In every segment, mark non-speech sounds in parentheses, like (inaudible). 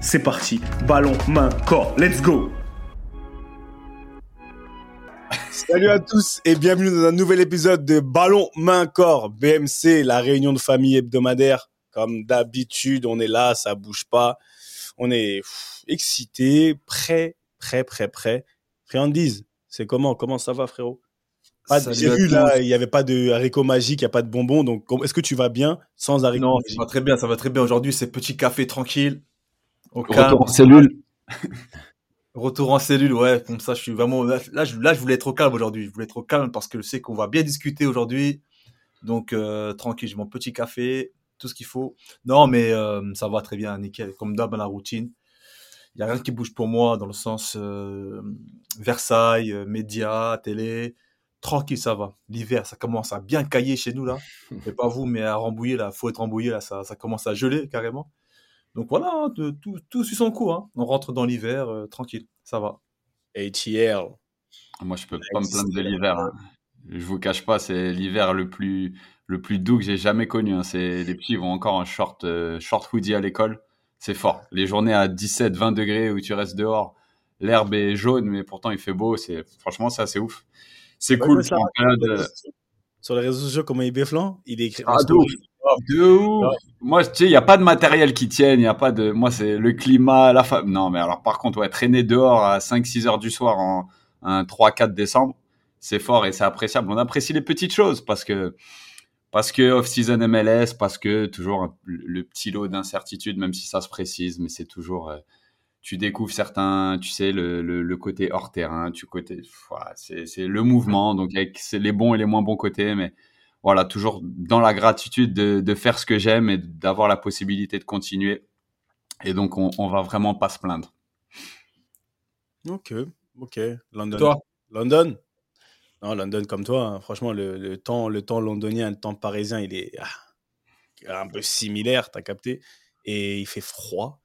c'est parti. Ballon, main, corps. Let's go Salut à tous et bienvenue dans un nouvel épisode de Ballon, main, corps. BMC, la réunion de famille hebdomadaire. Comme d'habitude, on est là, ça bouge pas. On est excité, prêt, prêt, prêt, prêt. Friandise, c'est comment? Comment ça va, frérot? J'ai vu là, il n'y avait pas de haricots magiques, il n'y a pas de bonbons. Donc, est-ce que tu vas bien sans haricots Non, ça va très bien, ça va très bien. Aujourd'hui, c'est petit café tranquille. Retour en cellule. (laughs) Retour en cellule, ouais. Comme ça, je suis vraiment. Là, je, là, je voulais être au calme aujourd'hui. Je voulais être au calme parce que je sais qu'on va bien discuter aujourd'hui. Donc, euh, tranquille, j'ai mon petit café, tout ce qu'il faut. Non, mais euh, ça va très bien, nickel. Comme d'hab, dans la routine. Il n'y a rien qui bouge pour moi dans le sens euh, Versailles, médias, télé tranquille, ça va. L'hiver, ça commence à bien cailler chez nous, là. (laughs) Mais pas vous, mais à Rambouillet, là, faut être Rambouillet, là, ça, ça commence à geler carrément. Donc voilà, hein, tout, tout suit son cours. Hein. On rentre dans l'hiver, euh, tranquille, ça va. ATL. Moi, je peux pas me plaindre de l'hiver. Hein. Je vous cache pas, c'est l'hiver le plus, le plus doux que j'ai jamais connu. Hein. C'est les petits vont encore en short, euh, short hoodie à l'école. C'est fort. Les journées à 17, 20 degrés où tu restes dehors, l'herbe est jaune, mais pourtant il fait beau. C'est franchement, c'est assez ouf. C'est cool. sur les réseaux sociaux, comment il béflant Il est écrit. Ah, de ouf. Moi, tu sais, il n'y a pas de matériel qui tienne, il n'y a pas de. Moi, c'est le climat, la femme. Non, mais alors, par contre, ouais, traîner dehors à 5-6 heures du soir en un 3-4 décembre, c'est fort et c'est appréciable. On apprécie les petites choses parce que, parce que off-season MLS, parce que toujours le petit lot d'incertitude, même si ça se précise, mais c'est toujours. Euh, tu découvres certains, tu sais, le, le, côté hors terrain, tu côté, voilà, c'est le mouvement, donc c'est les bons et les moins bons côtés, mais voilà, toujours dans la gratitude de, de faire ce que j'aime et d'avoir la possibilité de continuer. Et donc, on, on va vraiment pas se plaindre. Ok, ok. London. Toi? London? Non, London comme toi. Hein. Franchement, le, le, temps, le temps londonien, le temps parisien, il est ah, un peu similaire, t'as capté? Et il fait froid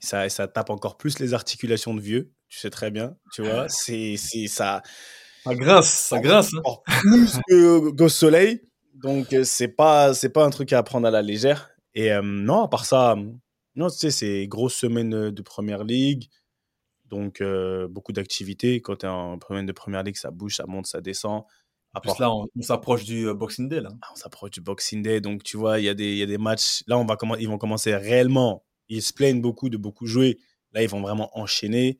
ça, ça tape encore plus les articulations de vieux, tu sais très bien, tu vois, (laughs) c'est, ça. Ça grince, ça grince. Hein. Plus qu'au soleil, donc euh, c'est pas, c'est pas un truc à prendre à la légère. Et euh, non, à part ça, non, tu sais, c'est grosse semaine de première ligue, donc euh, beaucoup d'activités. Quand tu es en semaine de première ligue, ça bouge, ça monte, ça descend. À plus là, on, s'approche du Boxing Day là. Ah, on s'approche du Boxing Day, donc tu vois, il y a des, y a des matchs. Là, on va ils vont commencer réellement ils se plaignent beaucoup de beaucoup jouer. Là, ils vont vraiment enchaîner.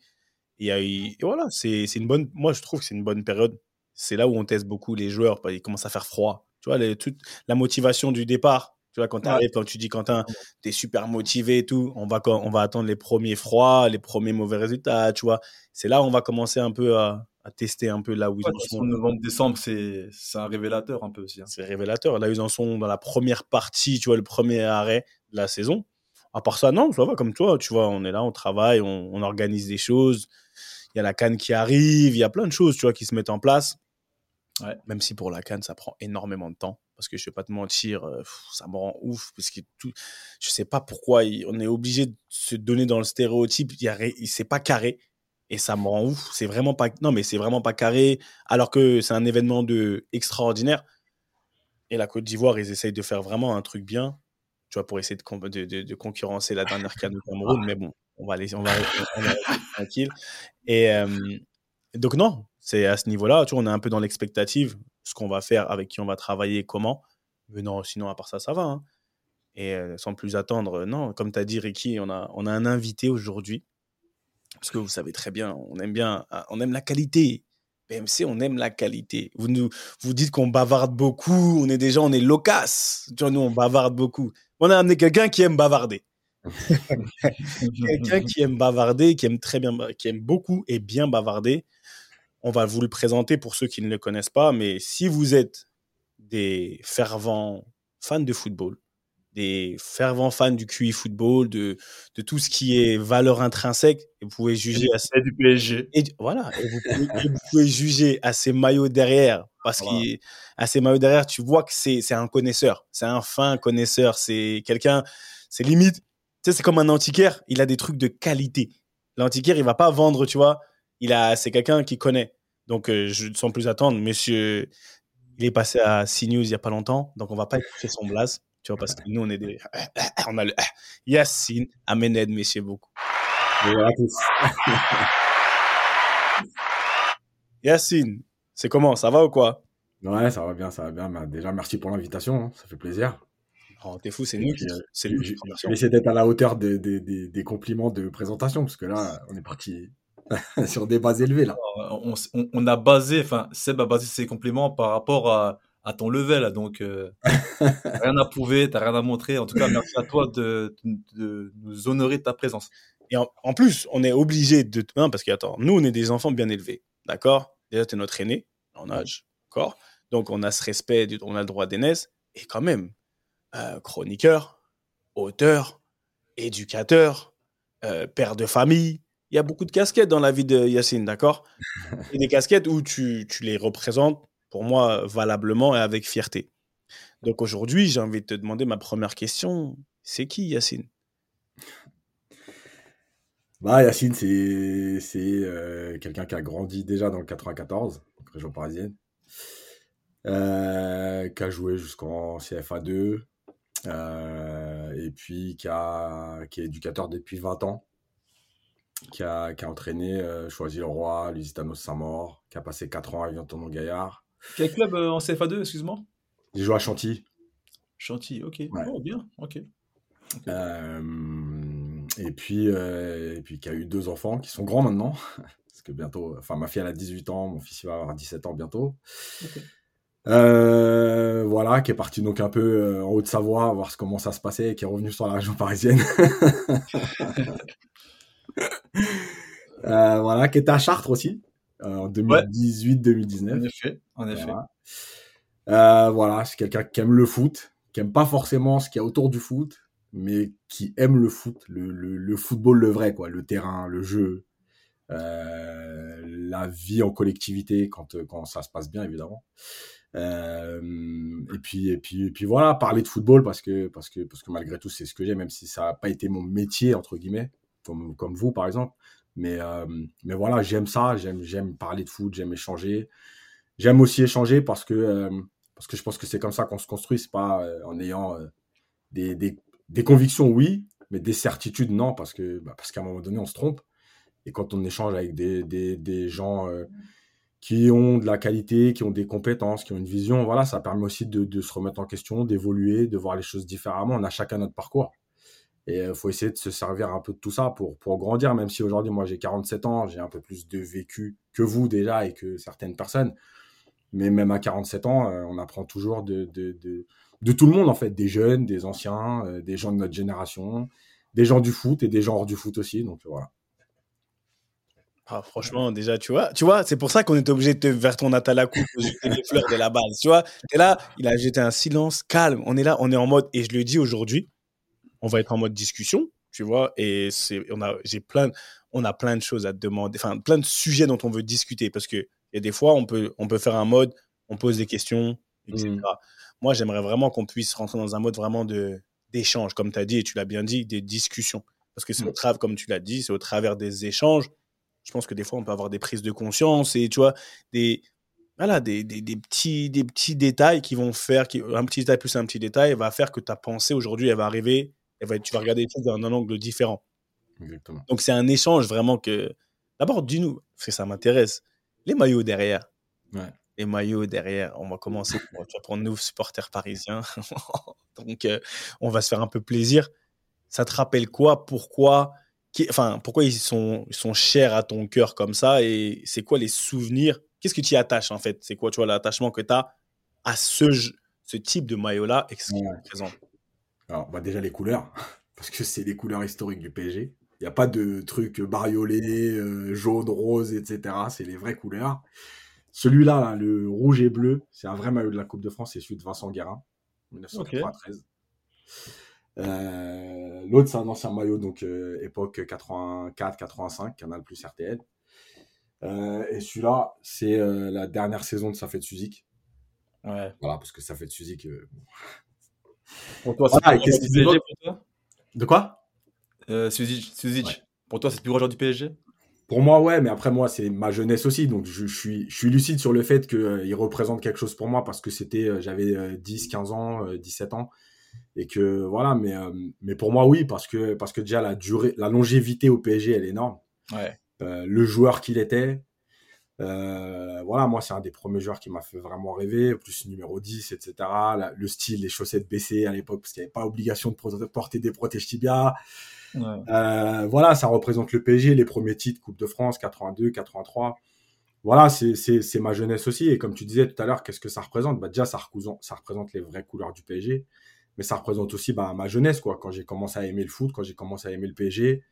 Et, voilà, c'est une bonne. Moi, je trouve que c'est une bonne période. C'est là où on teste beaucoup les joueurs. Il commence à faire froid. Tu vois, toute la motivation du départ. Tu vois, quand tu arrives, quand tu dis Quentin, tu es super motivé et tout, on va, on va attendre les premiers froids, les premiers mauvais résultats. Tu vois, c'est là où on va commencer un peu à, tester un peu là où ils en sont. Novembre, décembre, c'est un révélateur un peu aussi. Hein. C'est révélateur. Là, ils en sont dans la première partie, tu vois, le premier arrêt de la saison. À part ça, non, ça va comme toi. Tu vois, on est là, on travaille, on, organise des choses. Il y a la canne qui arrive, il y a plein de choses, tu vois, qui se mettent en place. Même si pour la canne, ça prend énormément de temps. Parce que je vais pas te mentir, euh, ça me rend ouf. Parce que tout, je sais pas pourquoi on est obligé de se donner dans le stéréotype. Il c'est pas carré. Et ça me rend ouf. C'est vraiment pas, non, mais c'est vraiment pas carré. Alors que c'est un événement de extraordinaire. Et la Côte d'Ivoire, ils essayent de faire vraiment un truc bien tu vois, pour essayer de, concurrencer la dernière canne du Cameroun. Mais bon, on va aller, on va, tranquille. Et donc, non, C'est à ce niveau-là, tu vois, on est un peu dans l'expectative, ce qu'on va faire, avec qui on va travailler, comment. Mais non, sinon, à part ça, ça va. hein. Et euh, sans plus attendre, euh, non, comme tu as dit, Ricky, on a, on a un invité aujourd'hui. Parce que vous savez très bien, on aime bien, ah, on aime la qualité. BMC, on aime la qualité. Vous nous, vous dites qu'on bavarde beaucoup, on est déjà, on est loquace. Tu vois, nous, on bavarde beaucoup. On a amené quelqu'un qui aime bavarder. (laughs) quelqu'un qui aime bavarder, qui aime très bien, qui aime beaucoup et bien bavarder. On va vous le présenter pour ceux qui ne le connaissent pas, mais si vous êtes des fervents fans de football, des fervents fans du QI football, de, de tout ce qui est valeur intrinsèque, et vous pouvez juger à C'est du PSG. et, voilà, et vous, pouvez, et vous pouvez juger à ces maillots derrière, parce Voilà. qu'à ces maillots derrière, tu vois que c'est c'est un connaisseur, c'est un fin connaisseur, c'est quelqu'un, c'est limite, tu sais, c'est comme un antiquaire, il a des trucs de qualité. L'antiquaire, il va pas vendre, tu vois, il a, c'est quelqu'un qui connaît. Donc, euh, je, sans plus attendre, monsieur, il est passé à CNews il y a pas longtemps, donc on va pas écouter son blase, tu vois, parce que nous, on est des, (coughs) on a le (coughs) Yacine Amened, messieurs beaucoup. Bonjour à tous. (laughs) Yacine, c'est comment? Ça va ou quoi? Ouais, ça va bien, ça va bien. Bah, déjà, merci pour l'invitation, hein, ça fait plaisir. Oh, t'es fou, c'est nous. puis, euh, C'est lui Je qui te remercie. je vais essayer d'être à la hauteur des, des, des, des compliments de présentation, parce que là, on est parti (laughs) sur des bases élevées, là. On, on- on a basé, enfin, Seb a basé ses compliments par rapport à, à ton level. Donc, euh, (laughs) rien à prouver, t'as rien à montrer. En tout cas, merci à toi de, de nous honorer de ta présence. Et en, en plus, on est obligé de. Non, parce que, attends, nous, on est des enfants bien élevés. D'accord? Déjà, t'es notre aîné en âge. D'accord? Donc, on a ce respect, du- on a le droit d'aînesse. Et quand même, euh, chroniqueur, auteur, éducateur, euh, père de famille. Il y a beaucoup de casquettes dans la vie de Yacine, d'accord? (laughs) Et des casquettes où tu, tu les représentes, pour moi, valablement et avec fierté. Donc aujourd'hui, j'ai envie de te demander ma première question. C'est qui Yacine? Bah, Yacine, c'est c'est euh, quelqu'un qui a grandi déjà dans le 94, donc région parisienne, euh, qui a joué jusqu'en CFA2, euh, et puis qui, a, qui est éducateur depuis 20 ans, qui a, qui a entraîné euh, Choisy-le-Roi, Lusitano Saint-Maur, qui a passé 4 ans à Vian Gaillard. Quel club euh, en CFA2, excuse-moi? J'ai joué à Chantilly. Chantilly, ok. Ouais. Oh, bien, ok. Euh, et puis, euh, et puis qui a eu deux enfants qui sont grands maintenant. (laughs) Parce que bientôt, enfin, ma fille elle a 18 ans, mon fils il va avoir 17 ans bientôt. Euh, voilà, qui est parti donc un peu en Haute-Savoie, voir ce- comment ça se passait, et qui est revenu sur la région parisienne. (laughs) Euh, voilà, qui était à Chartres aussi, euh, en 2018-2019. En effet, en effet. Voilà, Euh, voilà c'est quelqu'un qui aime le foot, qui aime pas forcément ce qu'il y a autour du foot, mais qui aime le foot, le, le, le football le vrai, quoi, le terrain, le jeu, euh, la vie en collectivité quand, quand ça se passe bien, évidemment. Euh, et puis et puis et puis voilà parler de football parce que parce que parce que malgré tout c'est ce que j'aime même si ça n'a pas été mon métier entre guillemets comme vous par exemple mais euh, mais voilà j'aime ça j'aime parler de foot j'aime échanger j'aime aussi échanger parce que euh, parce que je pense que c'est comme ça qu'on se construit c'est pas euh, en ayant des, des des convictions oui mais des certitudes non parce bah, parce qu'à un moment donné on se trompe et quand on échange avec des des, des gens qui ont de la qualité, qui ont des compétences, qui ont une vision. Voilà, ça permet aussi de se remettre en question, d'évoluer, de voir les choses différemment. On a chacun notre parcours. Et il faut essayer de se servir un peu de tout ça pour, pour grandir, même si aujourd'hui, moi, j'ai 47 ans, j'ai un peu plus de vécu que vous déjà et que certaines personnes. Mais même à 47 ans, euh, on apprend toujours de, de, de, de tout le monde, en fait, des jeunes, des anciens, euh, des gens de notre génération, des gens du foot et des gens hors du foot aussi. Donc voilà. Ah, franchement, déjà, tu vois, tu vois, c'est pour ça qu'on était obligé de te vers ton Atalakou jeter les fleurs de la base. Tu vois, t'es là, il a jeté un silence calme. On est là, on est en mode, et je le dis aujourd'hui, on va être en mode discussion, tu vois, et c'est, on a, j'ai plein, on a plein de choses à te demander, enfin, plein de sujets dont on veut discuter parce que, a des fois, on peut, on peut faire un mode, on pose des questions, etc. Mhm. Moi, j'aimerais vraiment qu'on puisse rentrer dans un mode vraiment de, d'échange, comme tu as dit, et tu l'as bien dit, des discussions. Parce que c'est au Mhm. travers, comme tu l'as dit, c'est au travers des échanges je pense que des fois, on peut avoir des prises de conscience et tu vois, des, voilà, des, des, des petits, des petits détails qui vont faire, qui, un petit détail plus un petit détail va faire que ta pensée aujourd'hui, elle va arriver, elle va, tu vas regarder les choses d'un angle différent. Exactement. Donc, c'est un échange vraiment que. D'abord, dis-nous, parce que ça m'intéresse. les maillots derrière. Ouais. Les maillots derrière. On va commencer. tu vas prendre nous, supporters parisiens. (laughs) Donc, euh, on va se faire un peu plaisir. Ça te rappelle quoi? Pourquoi? Enfin, pourquoi ils sont, ils sont chers à ton cœur comme ça? Et c'est quoi les souvenirs? Qu'est-ce que tu y attaches en fait? C'est quoi, tu vois, l'attachement que tu as à ce, ce type de maillot-là et ce qu'il représente Alors, bah déjà les couleurs, (laughs) parce que c'est les couleurs historiques du PSG. Il n'y a pas de trucs bariolés, euh, jaune, rose, etc. C'est les vraies couleurs. Celui-là, là, le rouge et bleu, c'est un vrai maillot de la Coupe de France. C'est celui de Vincent Guérin, 1993. Euh, L'autre, c'est un ancien maillot, donc euh, époque 84-85, Canal plus RTL. Euh, et celui-là, c'est euh, la dernière saison de Safet Suzik. Ouais. Voilà, parce que Safet Suzik. Euh... Pour toi, c'est Voilà, plus du PSG pour toi? De quoi? Euh, Suzic, Suzic. Ouais. Pour toi, c'est le plus gros joueur du PSG Pour moi, ouais, mais après, moi, c'est ma jeunesse aussi. Donc, je, je suis, je suis lucide sur le fait qu'il représente quelque chose pour moi parce que c'était, euh, j'avais euh, 10, 15 ans, euh, 17 ans. Et que, voilà, mais, euh, mais pour moi, oui, parce que, parce que déjà, la durée, la longévité au PSG, elle est énorme. Ouais. Euh, le joueur qu'il était. Euh, voilà, moi, c'est un des premiers joueurs qui m'a fait vraiment rêver, plus numéro 10, etc. La- le style, les chaussettes baissées à l'époque, parce qu'il n'y avait pas obligation de porter des protèges tibia. Ouais. Euh, voilà, ça représente le PSG, les premiers titres, Coupe de France, 82, 83. Voilà, c'est ma jeunesse aussi. Et comme tu disais tout à l'heure, qu'est-ce que ça représente? Bah, Déjà, ça représente, ça représente les vraies couleurs du PSG. Mais ça représente aussi bah, ma jeunesse, quoi. Quand j'ai commencé à aimer le foot, quand j'ai commencé à aimer le PSG,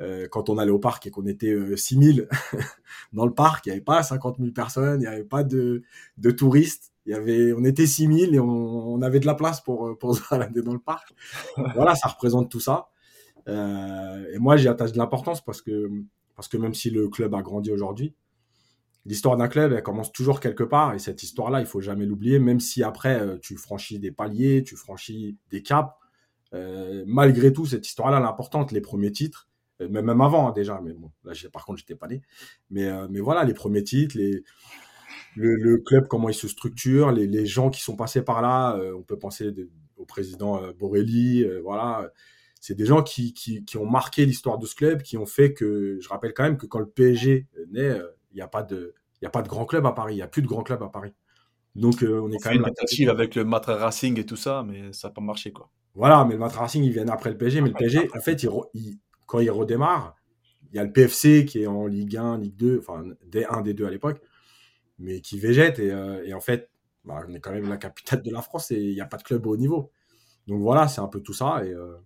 euh, quand on allait au parc et qu'on était euh, 6000 (laughs) dans le parc, il n'y avait pas 50 000 personnes, il n'y avait pas de, de touristes. Y avait, on était 6000 et on, avait de la place pour, euh, pour (laughs) se balader dans le parc. voilà, ça représente tout ça. Euh, et moi, j'y attache de l'importance parce que, parce que même si le club a grandi aujourd'hui, l'histoire d'un club, elle commence toujours quelque part. Et cette histoire-là, il faut jamais l'oublier, même si après, tu franchis des paliers, tu franchis des caps. Malgré tout, cette histoire-là, elle est importante. Les premiers titres, euh, même, même avant hein, déjà, mais bon, là, par contre, j'étais pas né. Mais, euh, mais voilà, les premiers titres, les, le, le club, comment il se structure, les, les gens qui sont passés par là, euh, on peut penser de- au président euh, Borelli, voilà. C'est des gens qui, qui, qui ont marqué l'histoire de ce club, qui ont fait que, je rappelle quand même que quand le PSG naît, il n'y a pas de, il y a pas de grand club à Paris, il n'y a plus de grand club à Paris. Donc, euh, on est On quand fait une même. tentative avec le Matra Racing et tout ça, mais ça n'a pas marché, quoi. Voilà, mais le Matra Racing, ils viennent après le PSG. Mais le PSG, en fait, il il- quand il redémarre, il y a le PFC qui est en Ligue 1, Ligue 2, enfin, D1, D2 à l'époque, mais qui végète. Et, euh, et en fait, bah, on est quand même la capitale de la France et il n'y a pas de club au haut niveau. Donc voilà, c'est un peu tout ça. Et, euh,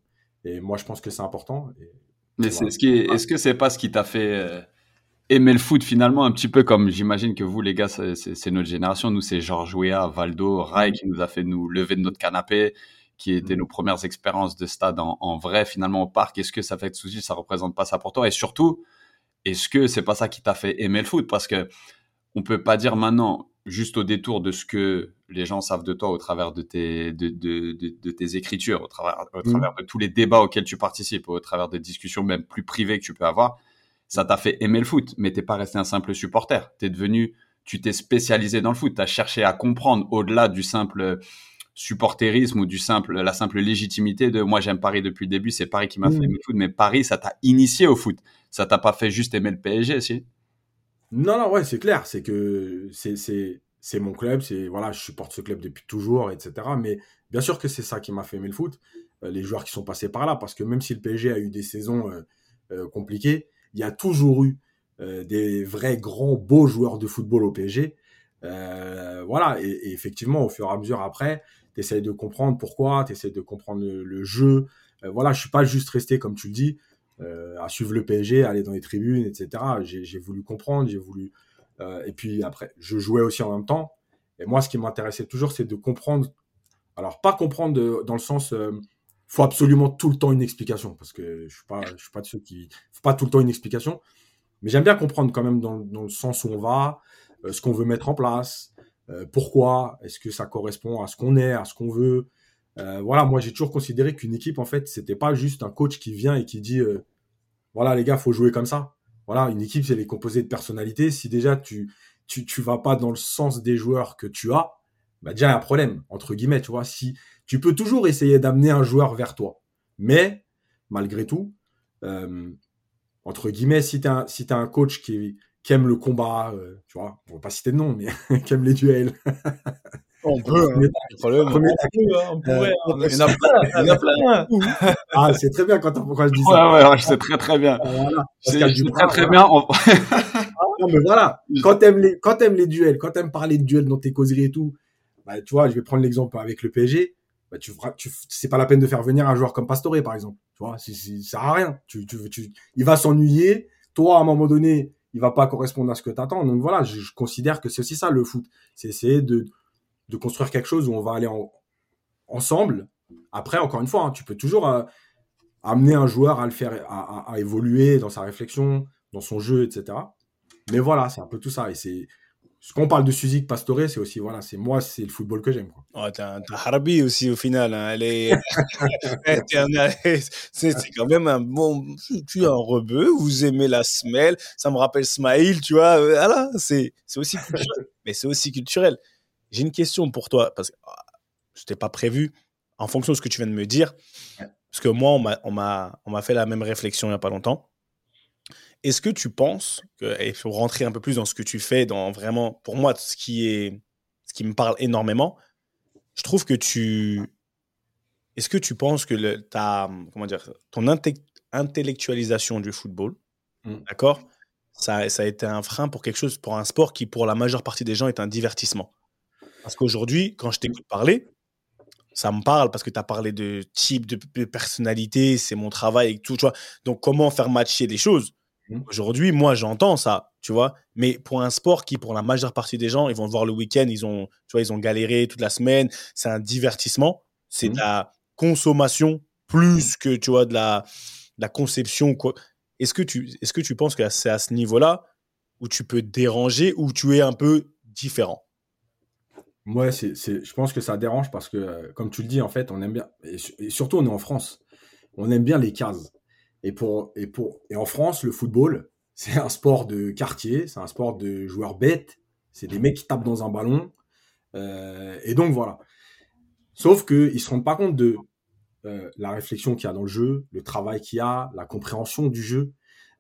et moi, je pense que c'est important. Et, Mais Ouais. c'est ce qui est- est-ce que c'est pas ce qui t'a fait euh, aimer le foot finalement un petit peu comme j'imagine que vous les gars c'est- notre génération nous c'est Georges Weah, Valdo, Rai qui nous a fait nous lever de notre canapé qui étaient Mhm. nos premières expériences de stade en, en vrai finalement au parc est-ce que ça fait de souci ça représente pas ça pour toi? Et surtout est-ce que c'est pas ça qui t'a fait aimer le foot? Parce que on peut pas dire maintenant juste au détour de ce que les gens savent de toi au travers de tes de, de, de, de tes écritures au travers au Mhm. travers de tous les débats auxquels tu participes au travers des discussions même plus privées que tu peux avoir ça t'a fait aimer le foot. Mais t'es pas resté un simple supporter. T'es devenu tu t'es spécialisé dans le foot. T'as cherché à comprendre au-delà du simple supporterisme ou du simple la simple légitimité de moi j'aime Paris depuis le début c'est Paris qui m'a fait aimer le foot mais Paris ça t'a initié au foot ça t'a pas fait juste aimer le PSG si? Non, non, ouais, c'est clair. C'est que c'est, mon club. C'est, voilà, je supporte ce club depuis toujours, etc. Mais bien sûr que c'est ça qui m'a fait aimer le foot. Euh, les joueurs qui sont passés par là. Parce que même si le PSG a eu des saisons euh, euh, compliquées, il y a toujours eu euh, des vrais grands beaux joueurs de football au PSG. Euh, voilà. Et, et effectivement, au fur et à mesure après, essayes de comprendre pourquoi, tu de comprendre le, jeu. Euh, voilà, je suis pas juste resté, comme tu le dis, euh, à suivre le PSG, aller dans les tribunes, etc. J'ai voulu comprendre, j'ai voulu. euh, et puis après, je jouais aussi en même temps. Et moi, ce qui m'intéressait toujours, c'est de comprendre. Alors, pas comprendre dans le sens. faut absolument tout le temps une explication parce que je suis pas, je suis pas de ceux qui. Faut pas tout le temps une explication. Mais j'aime bien comprendre quand même dans, dans le sens où on va, ce qu'on veut mettre en place, euh, pourquoi, est-ce que ça correspond à ce qu'on est, à ce qu'on veut? Euh, voilà, moi j'ai toujours considéré qu'une équipe, en fait, c'était pas juste un coach qui vient et qui dit euh, voilà les gars, faut jouer comme ça. Voilà, une équipe, c'est les composée de personnalités. Si déjà tu, tu, tu vas pas dans le sens des joueurs que tu as, bah déjà il y a un problème, entre guillemets, tu vois. Si tu peux toujours essayer d'amener un joueur vers toi, mais malgré tout, entre guillemets, si tu as, un coach qui, qui aime le combat, euh, tu vois, on va pas citer de nom, mais (laughs) qui aime les duels. On (laughs) peut, hein, de problème. premier- on pourrait, Euh, hein. (laughs) il y en a plein, il y en a plein. Ah, c'est très bien quand, pourquoi je dis Ouais, ça. ouais, ouais, je sais très très bien. Euh, Voilà. Je sais très très bien. On- Non, mais voilà. Quand t'aimes les, quand t'aimes les duels, quand t'aimes parler de duels dans tes causeries et tout, bah, tu vois, je vais prendre l'exemple avec le PSG. Bah, tu, tu, c'est pas la peine de faire venir un joueur comme Pastore, par exemple. Tu vois, ça sert à rien. Tu, tu, tu, il va s'ennuyer. Toi, à un moment donné, il va pas correspondre à ce que t'attends. Donc voilà, je, considère que c'est aussi ça, le foot. C'est essayer de, construire quelque chose où on va aller en- ensemble. Après, encore une fois, hein, tu peux toujours euh, amener un joueur à le à évoluer dans sa réflexion, dans son jeu, etc. Mais voilà, c'est un peu tout ça. Et c'est ce qu'on parle de Suzy Pastore, c'est aussi voilà, c'est moi, c'est le football que j'aime. Oh, t'es un, Harbi aussi au final. hein. Elle est... (laughs) C'est quand même un bon. Tu es un rebeu, vous aimez la semelle. Ça me rappelle Smaïl, tu vois. euh, Voilà, c'est aussi culturel. (laughs) Mais c'est aussi culturel. J'ai une question pour toi, parce que ah, je t'ai pas prévu, en fonction de ce que tu viens de me dire. Parce que moi, on m'a fait la même réflexion il n'y a pas longtemps. Est-ce que tu penses que, et il faut rentrer un peu plus dans ce que tu fais, dans vraiment, pour moi, ce qui est, ce qui me parle énormément, je trouve que tu, est-ce que tu penses que le, ta, comment dire, ton inte- intellectualisation du football, Mm. d'accord, ça, ça a été un frein pour quelque chose, pour un sport qui, pour la majeure partie des gens, est un divertissement? Parce qu'aujourd'hui, quand je t'écoute parler, ça me parle parce que tu as parlé de type, de, de personnalité, c'est mon travail et tout, tu vois. Donc, comment faire matcher les choses? Mhm. Aujourd'hui, moi, j'entends ça, tu vois. Mais pour un sport qui, pour la majeure partie des gens, ils vont le voir le week-end, ils ont, tu vois, ils ont galéré toute la semaine, c'est un divertissement, c'est de la consommation plus que, tu vois, de la, de la conception, quoi. Est-ce que tu, est-ce que tu penses que c'est à ce niveau-là où tu peux te déranger, où tu es un peu différent? Moi, c'est, je pense que ça dérange parce que, euh, comme tu le dis, en fait, on aime bien, et, et surtout on est en France, on aime bien les cases. Et pour, et pour, et en France, le football, (laughs) c'est un sport de quartier, c'est un sport de joueurs bêtes, c'est des mecs qui tapent dans un ballon, euh, et donc voilà. Sauf que ils se rendent pas compte de euh, la réflexion qu'il y a dans le jeu, le travail qu'il y a, la compréhension du jeu,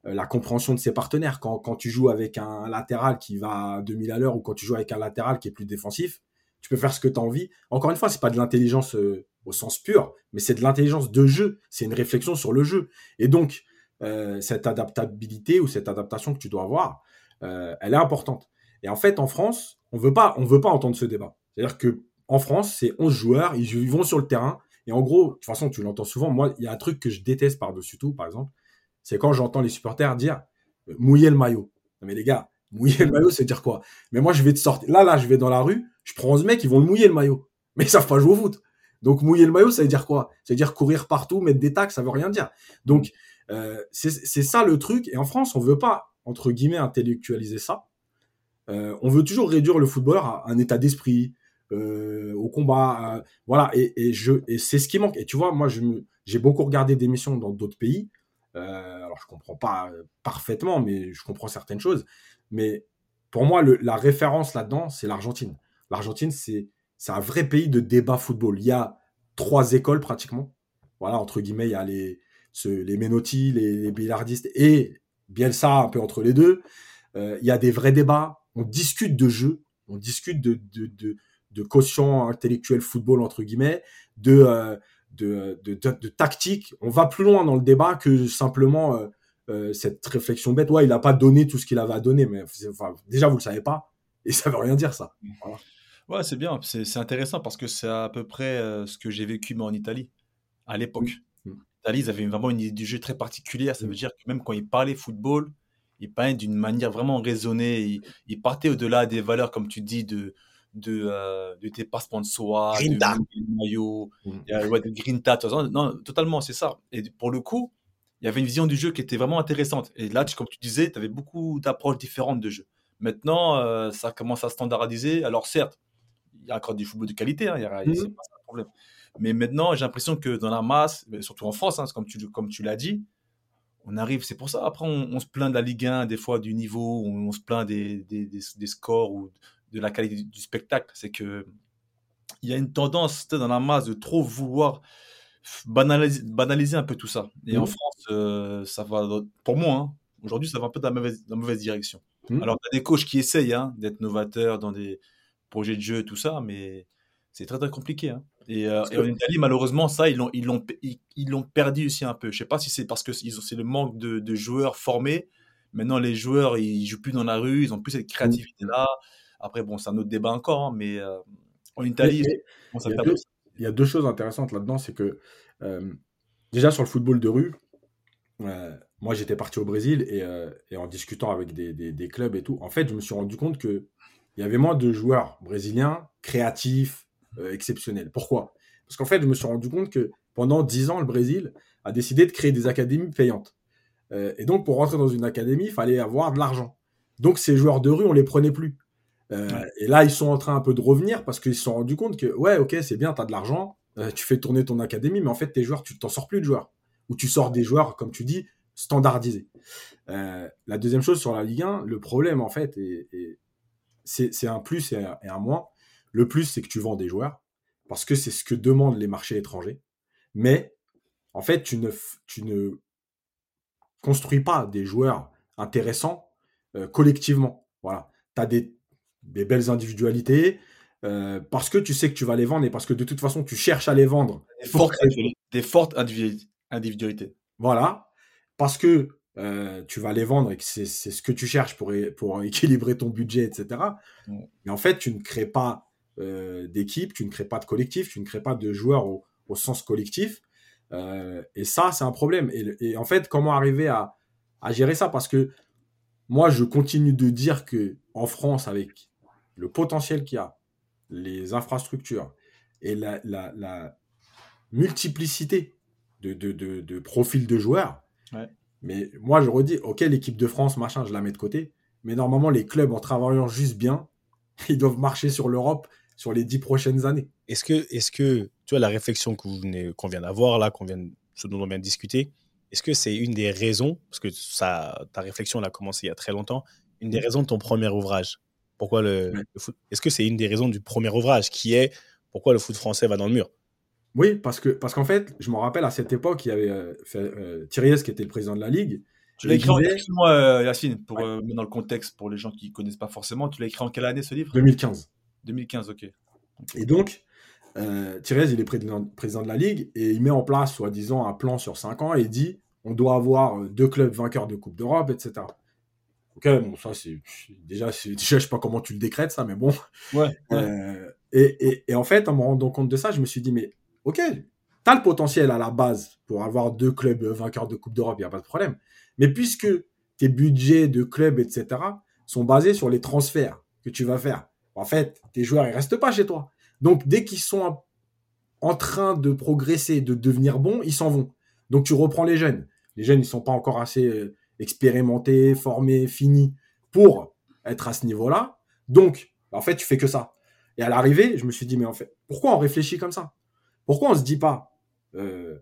euh, la compréhension de ses partenaires. Quand, quand tu joues avec un latéral qui va à 2000 à l'heure ou quand tu joues avec un latéral qui est plus défensif, tu peux faire ce que tu as envie. Encore une fois, c'est pas de l'intelligence au sens pur, mais c'est de l'intelligence de jeu. C'est une réflexion sur le jeu. Et donc, euh, cette adaptabilité ou cette adaptation que tu dois avoir, euh, elle est importante. Et en fait, en France, on veut pas, on veut pas entendre ce débat. C'est-à-dire que en France, c'est 11 joueurs, ils, vont sur le terrain. Et en gros, de toute façon, tu l'entends souvent. Moi, il y a un truc que je déteste par-dessus tout, par exemple, c'est quand j'entends les supporters dire euh, mouiller le maillot. Non, mais les gars, mouiller le maillot, c'est dire quoi? Mais moi, je vais te sortir. Là, là, je vais dans la rue, je prends 11 mecs, ils vont le mouiller le maillot. Mais ils savent pas jouer au foot. Donc, mouiller le maillot, ça veut dire quoi? Ça veut dire courir partout, mettre des tacs, ça veut rien dire. Donc, euh, c'est ça le truc. Et en France, on veut pas, entre guillemets, intellectualiser ça. Euh, on veut toujours réduire le footballeur à un état d'esprit, euh, au combat. voilà, et, c'est ce qui manque. Et tu vois, moi, j'ai beaucoup regardé d'émissions dans d'autres pays. Alors, je comprends pas parfaitement, mais je comprends certaines choses. Mais pour moi, la référence là-dedans, c'est l'Argentine. L'Argentine, c'est c'est un vrai pays de débat football. Il y a trois écoles pratiquement. Voilà, entre guillemets, il y a les, ce- les Menotti, les, les billardistes et Bielsa un peu entre les deux. Euh, il y a des vrais débats. On discute de jeu, on discute de, de, de, intellectuel football entre guillemets, de, euh, de, de, tactique. On va plus loin dans le débat que simplement euh, cette réflexion bête. Ouais, il n'a pas donné tout ce qu'il avait à donner, mais déjà vous le savez pas et ça veut rien dire ça. Voilà. Ouais, c'est bien, c'est intéressant parce que c'est à peu près euh, ce que j'ai vécu moi en Italie à l'époque. Mm. En Italie, ils avaient vraiment une idée du jeu très particulière. Ça Mm. veut dire que même quand ils parlaient football, ils parlaient d'une manière vraiment raisonnée. Ils, ils partaient au-delà des valeurs, comme tu dis, de, de, euh, de tes passeports de soie, de Grinta. mouiller le maillot, Mm. il y a- ouais, de grinta. Non, totalement, c'est ça. Et pour le coup, il y avait une vision du jeu qui était vraiment intéressante. Et là, tu- comme tu disais, tu avais beaucoup d'approches différentes de jeu. Maintenant, euh, ça commence à standardiser. Alors certes, y a encore du football de qualité, hein, il y a- Mhm. c'est pas ça le problème. Mais maintenant, j'ai l'impression que dans la masse, surtout en France, hein, comme tu, comme tu l'as dit, on arrive, c'est pour ça. Après, on, on se plaint de la Ligue 1, des fois du niveau, on, on se plaint des, des, des- des scores ou de la qualité du, du spectacle. C'est que il y a une tendance tu dans la masse de trop vouloir banaliser, banaliser un peu tout ça. Et en Mhm. France, euh, ça va, pour moi, hein, aujourd'hui, ça va un peu dans la mauvaise, dans la mauvaise direction. Hmm. Alors, il y a des coachs qui essayent hein, d'être novateurs dans des projets de jeu, tout ça, mais c'est très très compliqué. hein. Et, euh, et en Italie, malheureusement, ça, ils l'ont ils l'ont ils, l'ont perdu aussi un peu. Je sais pas si c'est parce que c'est le manque de, de joueurs formés. Maintenant, les joueurs, ils jouent plus dans la rue, ils ont plus cette créativité-là. Après, bon, c'est un autre débat encore, hein, mais euh, en Italie, Mais- il y, a deux, aussi. il y a deux choses intéressantes là-dedans. C'est que, euh, déjà sur le football de rue, moi j'étais parti au Brésil et, et en discutant avec des, des- des clubs et tout, en fait, je me suis rendu compte que il y avait moins de joueurs brésiliens créatifs, euh, exceptionnels. Pourquoi? Parce qu'en fait, je me suis rendu compte que pendant 10 ans, le Brésil a décidé de créer des académies payantes. Euh, et donc, pour rentrer dans une académie, il fallait avoir de l'argent. Donc, ces joueurs de rue, on les prenait plus. Euh, Ouais. Et là, ils sont en train un peu de revenir parce qu'ils se sont rendus compte que, ouais, ok, c'est bien, tu as de l'argent, tu fais tourner ton académie, mais en fait, tes joueurs, tu t'en sors plus de joueurs. Ou tu sors des joueurs, comme tu dis, standardisés. Euh, la deuxième chose sur la Ligue 1, le problème, en fait, et, et c'est un plus et un, et un moins. Le plus, c'est que tu vends des joueurs parce que c'est ce que demandent les marchés étrangers. Mais, en fait, tu ne, f- tu ne construis pas des joueurs intéressants euh, collectivement. Voilà. Tu as des, des belles individualités euh, parce que tu sais que tu vas les vendre et parce que de toute façon, tu cherches à les vendre. Des fortes, des fortes individu- individualités. Voilà. Parce que euh, tu vas les vendre et que c'est ce que tu cherches pour, pour (laughs) équilibrer ton budget, etc. Mais en fait, tu ne crées pas euh, d'équipe, tu ne crées pas de collectif, tu ne crées pas de joueurs au, au sens collectif. Euh, et ça, c'est un problème. Et, et en fait, comment arriver à, à gérer ça? Parce que moi, je continue de dire que en France, avec le potentiel qu'il y a, les infrastructures et la, la- la multiplicité de, de, de- de profils de joueurs, Ouais. Mais moi, je redis, ok, l'équipe de France, machin, je la mets de côté. Mais normalement, les clubs, en travaillant juste bien, (laughs) ils doivent marcher sur l'Europe sur les dix prochaines années. Est-ce que, est que, tu vois, la réflexion qu'on vient d'avoir là, qu'on vient, ce dont on vient de discuter, est-ce que c'est une des raisons, parce que ça, ta réflexion elle a commencé il y a très longtemps, une des raisons de ton premier ouvrage? Pourquoi le, Ouais. le foot Est-ce que c'est une des raisons du premier ouvrage qui est pourquoi le foot français va dans le mur? Oui, parce que parce qu'en fait, je me rappelle à cette époque, il y avait euh, euh, qui était le président de la ligue. Tu l'as écrit disait- excuse-moi, euh, Yacine, pour Ouais. euh, mettre dans le contexte pour les gens qui connaissent pas forcément. Tu l'as écrit en quelle année ce livre? 2015. 2015, ok. Et donc, euh, Thierry Hess, il est président, président de la ligue et il met en place, soi-disant, un plan sur 5 ans et il dit on doit avoir deux clubs vainqueurs de Coupe d'Europe, etc. Ok, bon, ça, c'est déjà, déjà, je sais pas comment tu le décrètes, ça, mais bon. Ouais. Et, et- et en fait, en me rendant compte de ça, je me suis dit, mais ok, tu as le potentiel à la base pour avoir deux clubs vainqueurs de Coupe d'Europe, il n'y a pas de problème. Mais puisque tes budgets de clubs, etc., sont basés sur les transferts que tu vas faire, en fait, tes joueurs, ils restent pas chez toi. Donc, dès qu'ils sont en- en train de progresser, de devenir bons, ils s'en vont. Donc, tu reprends les jeunes. Les jeunes, ils sont pas encore assez euh, expérimentés, formés, finis pour être à ce niveau-là. Donc, en fait, tu fais que ça. Et à l'arrivée, je me suis dit, mais en fait, pourquoi on réfléchit comme ça? Pourquoi on se dit pas, euh,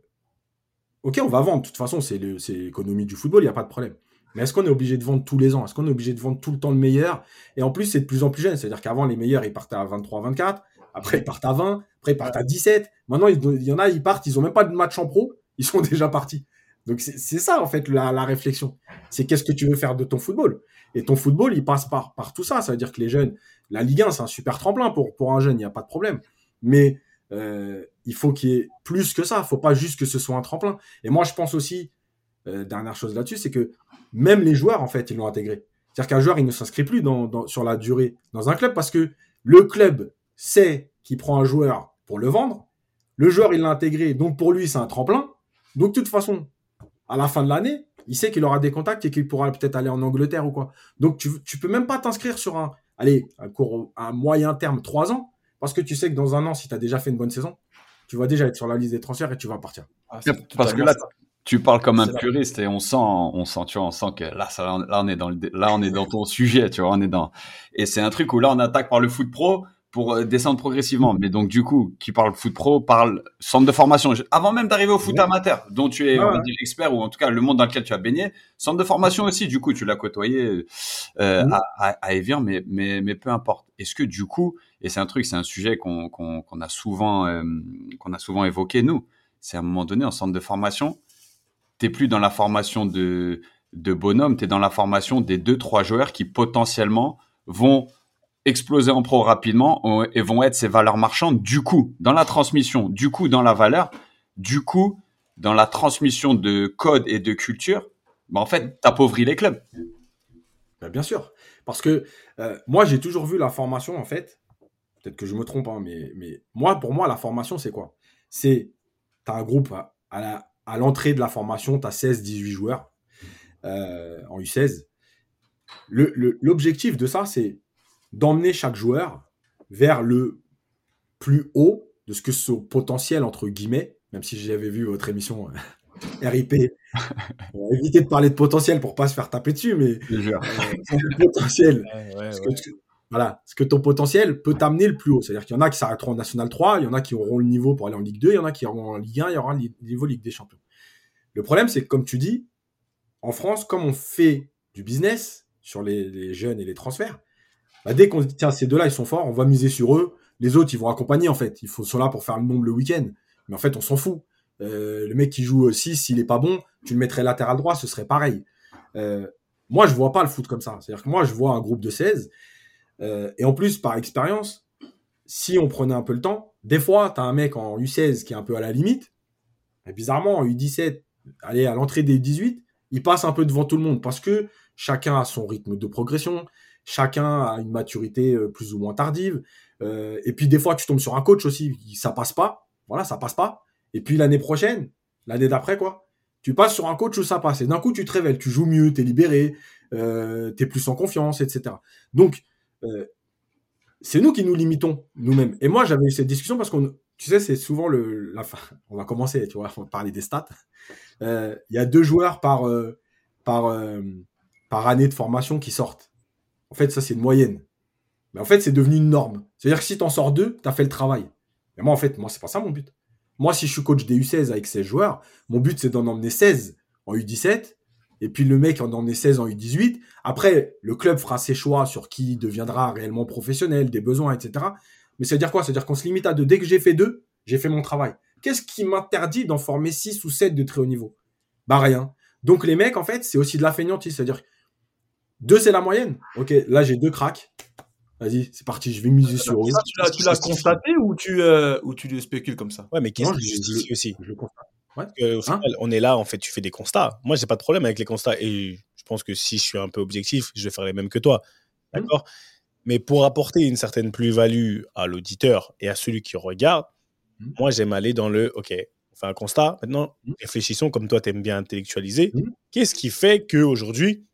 ok, on va vendre, de toute façon, c'est l'économie du football, il n'y a pas de problème. Mais est-ce qu'on est obligé de vendre tous les ans? Est-ce qu'on est obligé de vendre tout le temps le meilleur? Et en plus, c'est de plus en plus jeune. C'est-à-dire qu'avant, les meilleurs, ils partaient à 23, 24. Après, ils partent à 20. Après, ils partent à 17. Maintenant, il y en a, ils partent, ils n'ont même pas de match en pro. Ils sont (laughs) déjà partis. Donc, c'est ça, en fait, la, réflexion. C'est qu'est-ce que tu veux faire de ton football? Et ton football, il passe par, tout ça. Ça veut dire que les jeunes, la Ligue 1, c'est un super tremplin pour, pour un jeune, il n'y a pas de problème. Mais euh, il faut qu'il y ait plus que ça. Il ne faut pas juste que ce soit un tremplin. Et moi, je pense aussi, euh, dernière chose là-dessus, c'est que même les joueurs, en fait, ils l'ont intégré. C'est-à-dire qu'un joueur, il ne s'inscrit plus sur la durée dans un club parce que le club sait qu'il prend un joueur pour le vendre. Le joueur, il l'a intégré. Donc, pour lui, c'est un tremplin. Donc, de toute façon, à la fin de l'année, il sait qu'il aura des contacts et qu'il pourra peut-être aller en Angleterre ou quoi. Donc, tu, tu peux même pas t'inscrire sur un, allez, un court, un moyen terme, trois ans, parce que tu sais que dans un an, si tu as déjà fait une bonne saison, tu vas déjà être sur la liste des transferts et tu vas partir. Ah, Parce que là, ça. tu parles comme un puriste et on sent, on sent, tu vois, on sent que là, ça, là, on est dans le, là, on est dans ton sujet, tu vois, on est dans, et c'est un truc où là, on attaque par le foot pro pour euh, descendre progressivement. Mais donc, du coup, qui parle foot pro parle centre de formation. Avant même d'arriver au foot amateur, dont tu es, Ouais, expert ou en tout cas le monde dans lequel tu as baigné. Centre de formation aussi, du coup, tu l'as côtoyé euh, à, à, à Evian, mais, mais, mais peu importe. Est-ce que du coup, et c'est un truc, c'est un sujet qu'on qu'on qu'on a souvent, euh, qu'on a souvent évoqué nous. C'est à un moment donné en centre de formation, t'es plus dans la formation de de bonhomme, tu es dans la formation des deux, trois joueurs qui potentiellement vont exploser en pro rapidement et vont être ces valeurs marchandes du coup dans la transmission, du coup dans la valeur, du coup dans la transmission de code et de culture, bah en fait, t'appauvris les clubs. Bah, bien sûr. Parce que euh, moi, j'ai toujours vu la formation, en fait, peut-être que je me trompe, hein, mais, mais moi, pour moi, la formation, c'est quoi? C'est, tu as un groupe à, à l'entrée de la formation, tu as 16, 18 joueurs euh, en U16. L'objectif de ça, c'est d'emmener chaque joueur vers le plus haut de ce que son potentiel, entre guillemets, même si j'avais vu votre émission euh, (laughs) RIP, (laughs) on va éviter de parler de potentiel pour pas se faire taper dessus, mais euh, potentiel, voilà, ce que ton potentiel peut t'amener le plus haut. C'est-à-dire qu'il y en a qui s'arrêteront en National 3, il y en a qui auront le niveau pour aller en Ligue 2, il y en a qui auront en Ligue 1, il y aura le niveau Ligue des Champions. Le problème, c'est que comme tu dis, en France, comme on fait du business sur les, jeunes et les transferts, bah, dès qu'on dit, tiens, ces deux-là, ils sont forts, on va miser sur eux, les autres, ils vont accompagner, en fait. Ils sont là pour faire le nombre le week-end. Mais en fait, on s'en fout. Euh, le mec qui joue 6, s'il est pas bon, tu le mettrais latéral droit, ce serait pareil. Euh, moi, je vois pas le foot comme ça. C'est-à-dire que moi, je vois un groupe de 16. Euh, et en plus, par expérience, si on prenait un peu le temps, des fois, tu as un mec en U16 qui est un peu à la limite. Et bizarrement, en U17, allez, à l'entrée des 18, il passe un peu devant tout le monde parce que chacun a son rythme de progression, chacun a une maturité plus ou moins tardive. et puis, des fois, tu tombes sur un coach aussi, ça passe pas. Voilà, ça passe pas. Et puis l'année prochaine, l'année d'après, quoi, tu passes sur un coach où ça passe. Et d'un coup, tu te révèles, tu joues mieux, tu es libéré, euh, tu es plus en confiance, etc. Donc, euh, c'est nous qui nous limitons nous-mêmes. Et moi, j'avais eu cette discussion parce qu'on, tu sais, c'est souvent le, la fin. (laughs) On va commencer, tu vois, on va parler des stats. Euh, il y a deux joueurs par, par, par année de formation qui sortent. En fait, ça, c'est une moyenne. Mais en fait, c'est devenu une norme. C'est-à-dire que si tu en sors deux, tu as fait le travail. Mais moi, en fait, moi, c'est pas ça mon but. Moi, si je suis coach des U16 avec 16 joueurs, mon but, c'est d'en emmener 16 en U17. Et puis le mec en emmener 16 en U18. Après, le club fera ses choix sur qui deviendra réellement professionnel, des besoins, etc. Mais ça veut dire quoi? Ça veut dire qu'on se limite à deux. Dès que j'ai fait deux, j'ai fait mon travail. Qu'est-ce qui m'interdit d'en former 6 ou 7 de très haut niveau? Bah rien. Donc les mecs, en fait, c'est aussi de la feignantise. C'est-à-dire, deux, c'est la moyenne. Ok, là, j'ai deux cracks. Vas-y, c'est parti, je vais miser sur eux. Tu l'as constaté ou tu, euh, ou tu le spécules comme ça? Ouais, mais qu'est-ce que justifie aussi? je constate. Ouais. au hein? on est là, en fait, tu fais des constats. Moi, j'ai pas de problème avec les constats. Et je pense que si je suis un peu objectif, je vais faire les mêmes que toi. Mmh. D'accord? Mais pour apporter une certaine plus-value à l'auditeur et à celui qui regarde, mmh. moi, j'aime aller dans le OK, on fait un constat. Maintenant, mmh. réfléchissons comme toi, tu aimes bien intellectualiser. Qu'est-ce qui fait qu'aujourd'hui,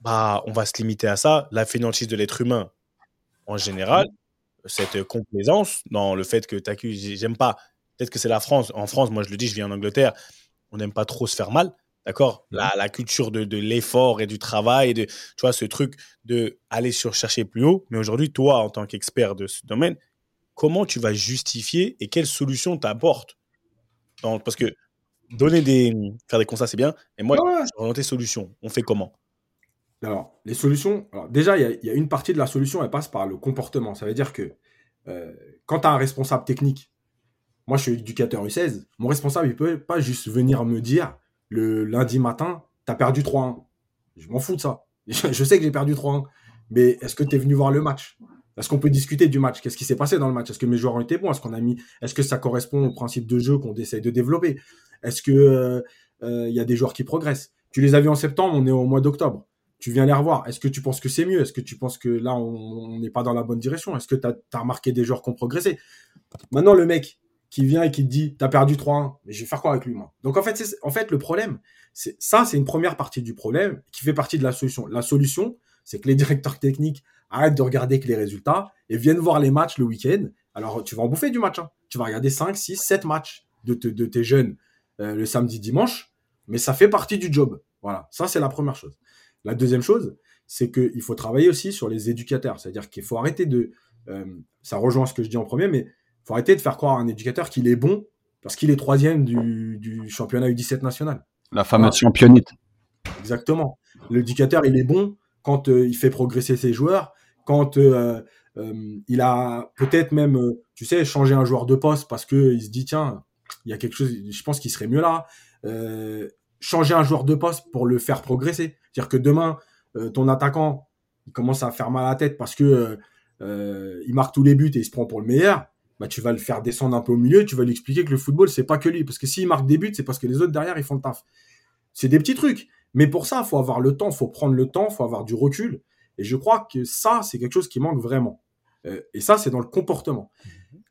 bah, on va se limiter à ça. La fainéantise de l'être humain, en général, cette complaisance dans le fait que tu accuses, j'aime pas, peut-être que c'est la France, en France, moi je le dis, je vis en Angleterre, on n'aime pas trop se faire mal, d'accord? La, la, culture de, de l'effort et du travail, de, tu vois, ce truc de aller sur chercher plus haut. Mais aujourd'hui, toi, en tant qu'expert de ce domaine, comment tu vas justifier et quelles solutions t'apportes Parce que donner des, faire des constats, c'est bien, mais moi, ouais. orienter solutions, on fait comment? Alors, les solutions, déjà, il y, a une partie de la solution, elle passe par le comportement. Ça veut dire que euh, quand tu as un responsable technique, moi je suis éducateur U16, mon responsable, il peut pas juste venir me dire le lundi matin, tu as perdu 3-1. Je m'en fous de ça. (laughs) Je, sais que j'ai perdu 3-1. Mais est-ce que tu es venu voir le match? Est-ce qu'on peut discuter du match? Qu'est-ce qui s'est passé dans le match? Est-ce que mes joueurs ont été bons? Est-ce qu'on a mis Est-ce que ça correspond au principe de jeu qu'on essaye de développer? Est-ce que euh, euh, il y a des joueurs qui progressent? Tu les as vus en septembre, on est au mois d'octobre tu viens les revoir. Est-ce que tu penses que c'est mieux? Est-ce que tu penses que là, on n'est pas dans la bonne direction? Est-ce que tu as, remarqué des joueurs qui ont progressé? Maintenant, le mec qui vient et qui te dit, tu as perdu 3-1, mais je vais faire quoi avec lui, moi? Donc, en fait, en fait, le problème, c'est ça, c'est une première partie du problème qui fait partie de la solution. La solution, c'est que les directeurs techniques arrêtent de regarder que les résultats et viennent voir les matchs le week-end. Alors, tu vas en bouffer du match. Hein. Tu vas regarder 5, 6, 7 matchs de, de tes jeunes euh, le samedi, dimanche, mais ça fait partie du job. Voilà, ça, c'est la première chose. La deuxième chose, c'est qu'il faut travailler aussi sur les éducateurs. C'est-à-dire qu'il faut arrêter de. Euh, ça rejoint ce que je dis en premier, mais il faut arrêter de faire croire à un éducateur qu'il est bon parce qu'il est troisième du, championnat U17 national. La fameuse championnite. Exactement. L'éducateur, il est bon quand euh, il fait progresser ses joueurs, quand euh, il a peut-être même, tu sais, changé un joueur de poste parce qu'il se dit, tiens, il y a quelque chose, je pense qu'il serait mieux là changer un joueur de poste pour le faire progresser. C'est-à-dire que demain, euh, ton attaquant, il commence à faire mal à la tête parce que euh, euh, il marque tous les buts et il se prend pour le meilleur. Bah, tu vas le faire descendre un peu au milieu, tu vas lui expliquer que le football, c'est pas que lui. Parce que s'il marque des buts, c'est parce que les autres derrière, ils font le taf. C'est des petits trucs. Mais pour ça, il faut avoir le temps, il faut prendre le temps, il faut avoir du recul. Et je crois que ça, c'est quelque chose qui manque vraiment. et ça, c'est dans le comportement.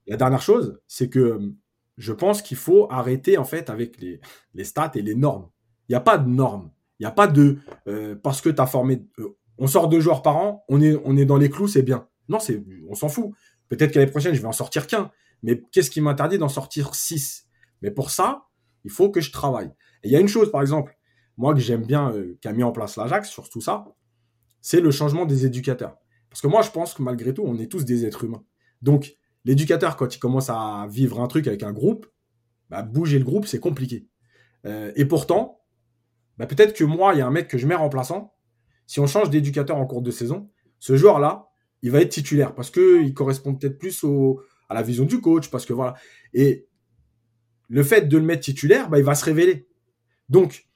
La dernière chose, c'est que je pense qu'il faut arrêter en fait avec les, les stats et les normes. Il n'y a pas de normes. Il n'y a pas de euh, parce que tu as formé. Euh, on sort deux joueurs par an, on est, on est dans les clous, c'est bien. Non, c'est, on s'en fout. Peut-être qu'à l'année prochaine, je vais en sortir qu'un. Mais qu'est-ce qui m'interdit d'en sortir six? Mais pour ça, il faut que je travaille. Et il y a une chose, par exemple, moi que j'aime bien, euh, qu'a mis en place l'Ajax sur tout ça, c'est le changement des éducateurs. Parce que moi, je pense que malgré tout, on est tous des êtres humains. Donc, l'éducateur, quand il commence à vivre un truc avec un groupe, bah, bouger le groupe, c'est compliqué. et pourtant, bah, peut-être que moi, il y a un mec que je mets remplaçant. Si on change d'éducateur en cours de saison, ce joueur-là, il va être titulaire parce qu'il correspond peut-être plus à la vision du coach. Parce que voilà. Et le fait de le mettre titulaire, bah, il va se révéler. Donc,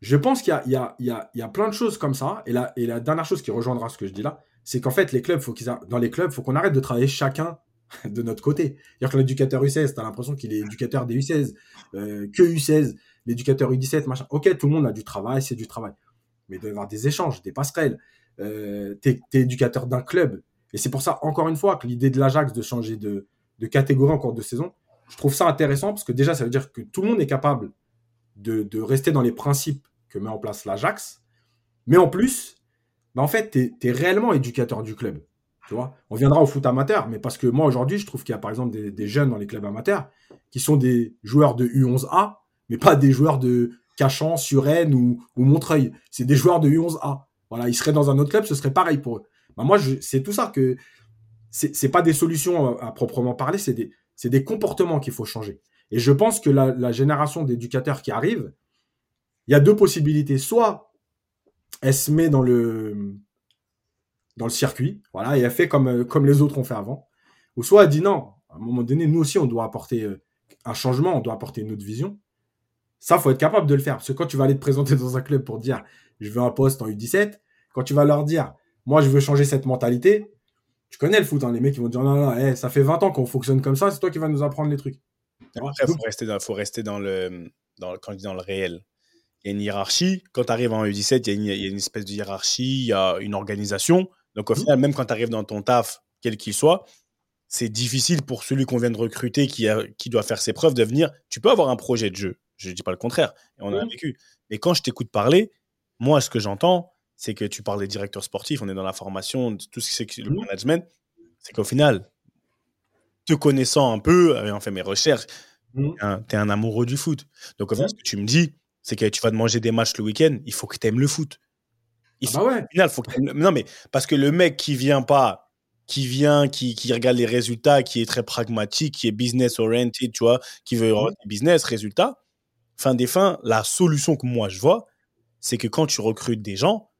je pense qu'il y, y, y a, plein de choses comme ça. Et la, et la dernière chose qui rejoindra ce que je dis là, c'est qu'en fait, les clubs, faut qu'ils dans les clubs, il faut qu'on arrête de travailler chacun (laughs) de notre côté. C'est-à-dire que l'éducateur U16, tu as l'impression qu'il est éducateur des U16, euh, que U16 l'éducateur U17, machin. Ok, tout le monde a du travail, c'est du travail. Mais il doit y avoir des échanges, des passerelles. Euh, tu es, éducateur d'un club. Et c'est pour ça, encore une fois, que l'idée de l'Ajax de changer de, catégorie en cours de saison, je trouve ça intéressant parce que déjà, ça veut dire que tout le monde est capable de, rester dans les principes que met en place l'Ajax. Mais en plus, bah en fait, tu es, réellement éducateur du club. On viendra au foot amateur, mais parce que moi, aujourd'hui, je trouve qu'il y a par exemple des, des, jeunes dans les clubs amateurs qui sont des joueurs de U11A mais pas des joueurs de Cachan, Suresnes ou, ou Montreuil. C'est des joueurs de U11A. Voilà, ils seraient dans un autre club, ce serait pareil pour eux. Bah, moi, c'est tout ça que c'est pas des solutions à, proprement parler, c'est des, des comportements qu'il faut changer. Et je pense que la, génération d'éducateurs qui arrive, il y a deux possibilités. Soit elle se met dans le, dans le circuit, voilà, et elle fait comme, comme les autres ont fait avant. Ou soit elle dit non, à un moment donné, nous aussi, on doit apporter euh, un changement, on doit apporter notre vision. Ça, faut être capable de le faire. Parce que quand tu vas aller te présenter dans un club pour dire je veux un poste en U17, quand tu vas leur dire moi je veux changer cette mentalité, tu connais le foot, hein, les mecs qui vont dire non, non, non ça fait 20 ans qu'on fonctionne comme ça, c'est toi qui vas nous apprendre les trucs. Après, il faut rester, dans, faut rester dans, le, dans, quand dans le réel. Il y a une hiérarchie. Quand tu arrives en U17, il y, a une, espèce de hiérarchie, il y a une organisation. Donc au mmh. final, même quand tu arrives dans ton taf, quel qu'il soit, c'est difficile pour celui qu'on vient de recruter qui, a, qui doit faire ses preuves de venir. Tu peux avoir un projet de jeu. Je ne dis pas le contraire. Et on a vécu. Mais quand je t'écoute parler, moi, ce que j'entends, c'est que tu parles des directeurs sportifs, on est dans la formation, tout ce qui est le management. C'est qu'au final, te connaissant un peu, ayant fait mes recherches, tu es un amoureux du foot. Donc, au final, ce que tu me dis, c'est que tu vas te manger des matchs le week-end, il faut que tu aimes le foot. Il ah bah ouais. Au final, faut que Non, mais parce que le mec qui vient pas, qui vient, qui, qui, regarde les résultats, qui est très pragmatique, qui est business oriented, tu vois, qui veut mmh. business, résultat, fin des fins, la solution que moi je vois, c'est que quand tu recrutes des gens,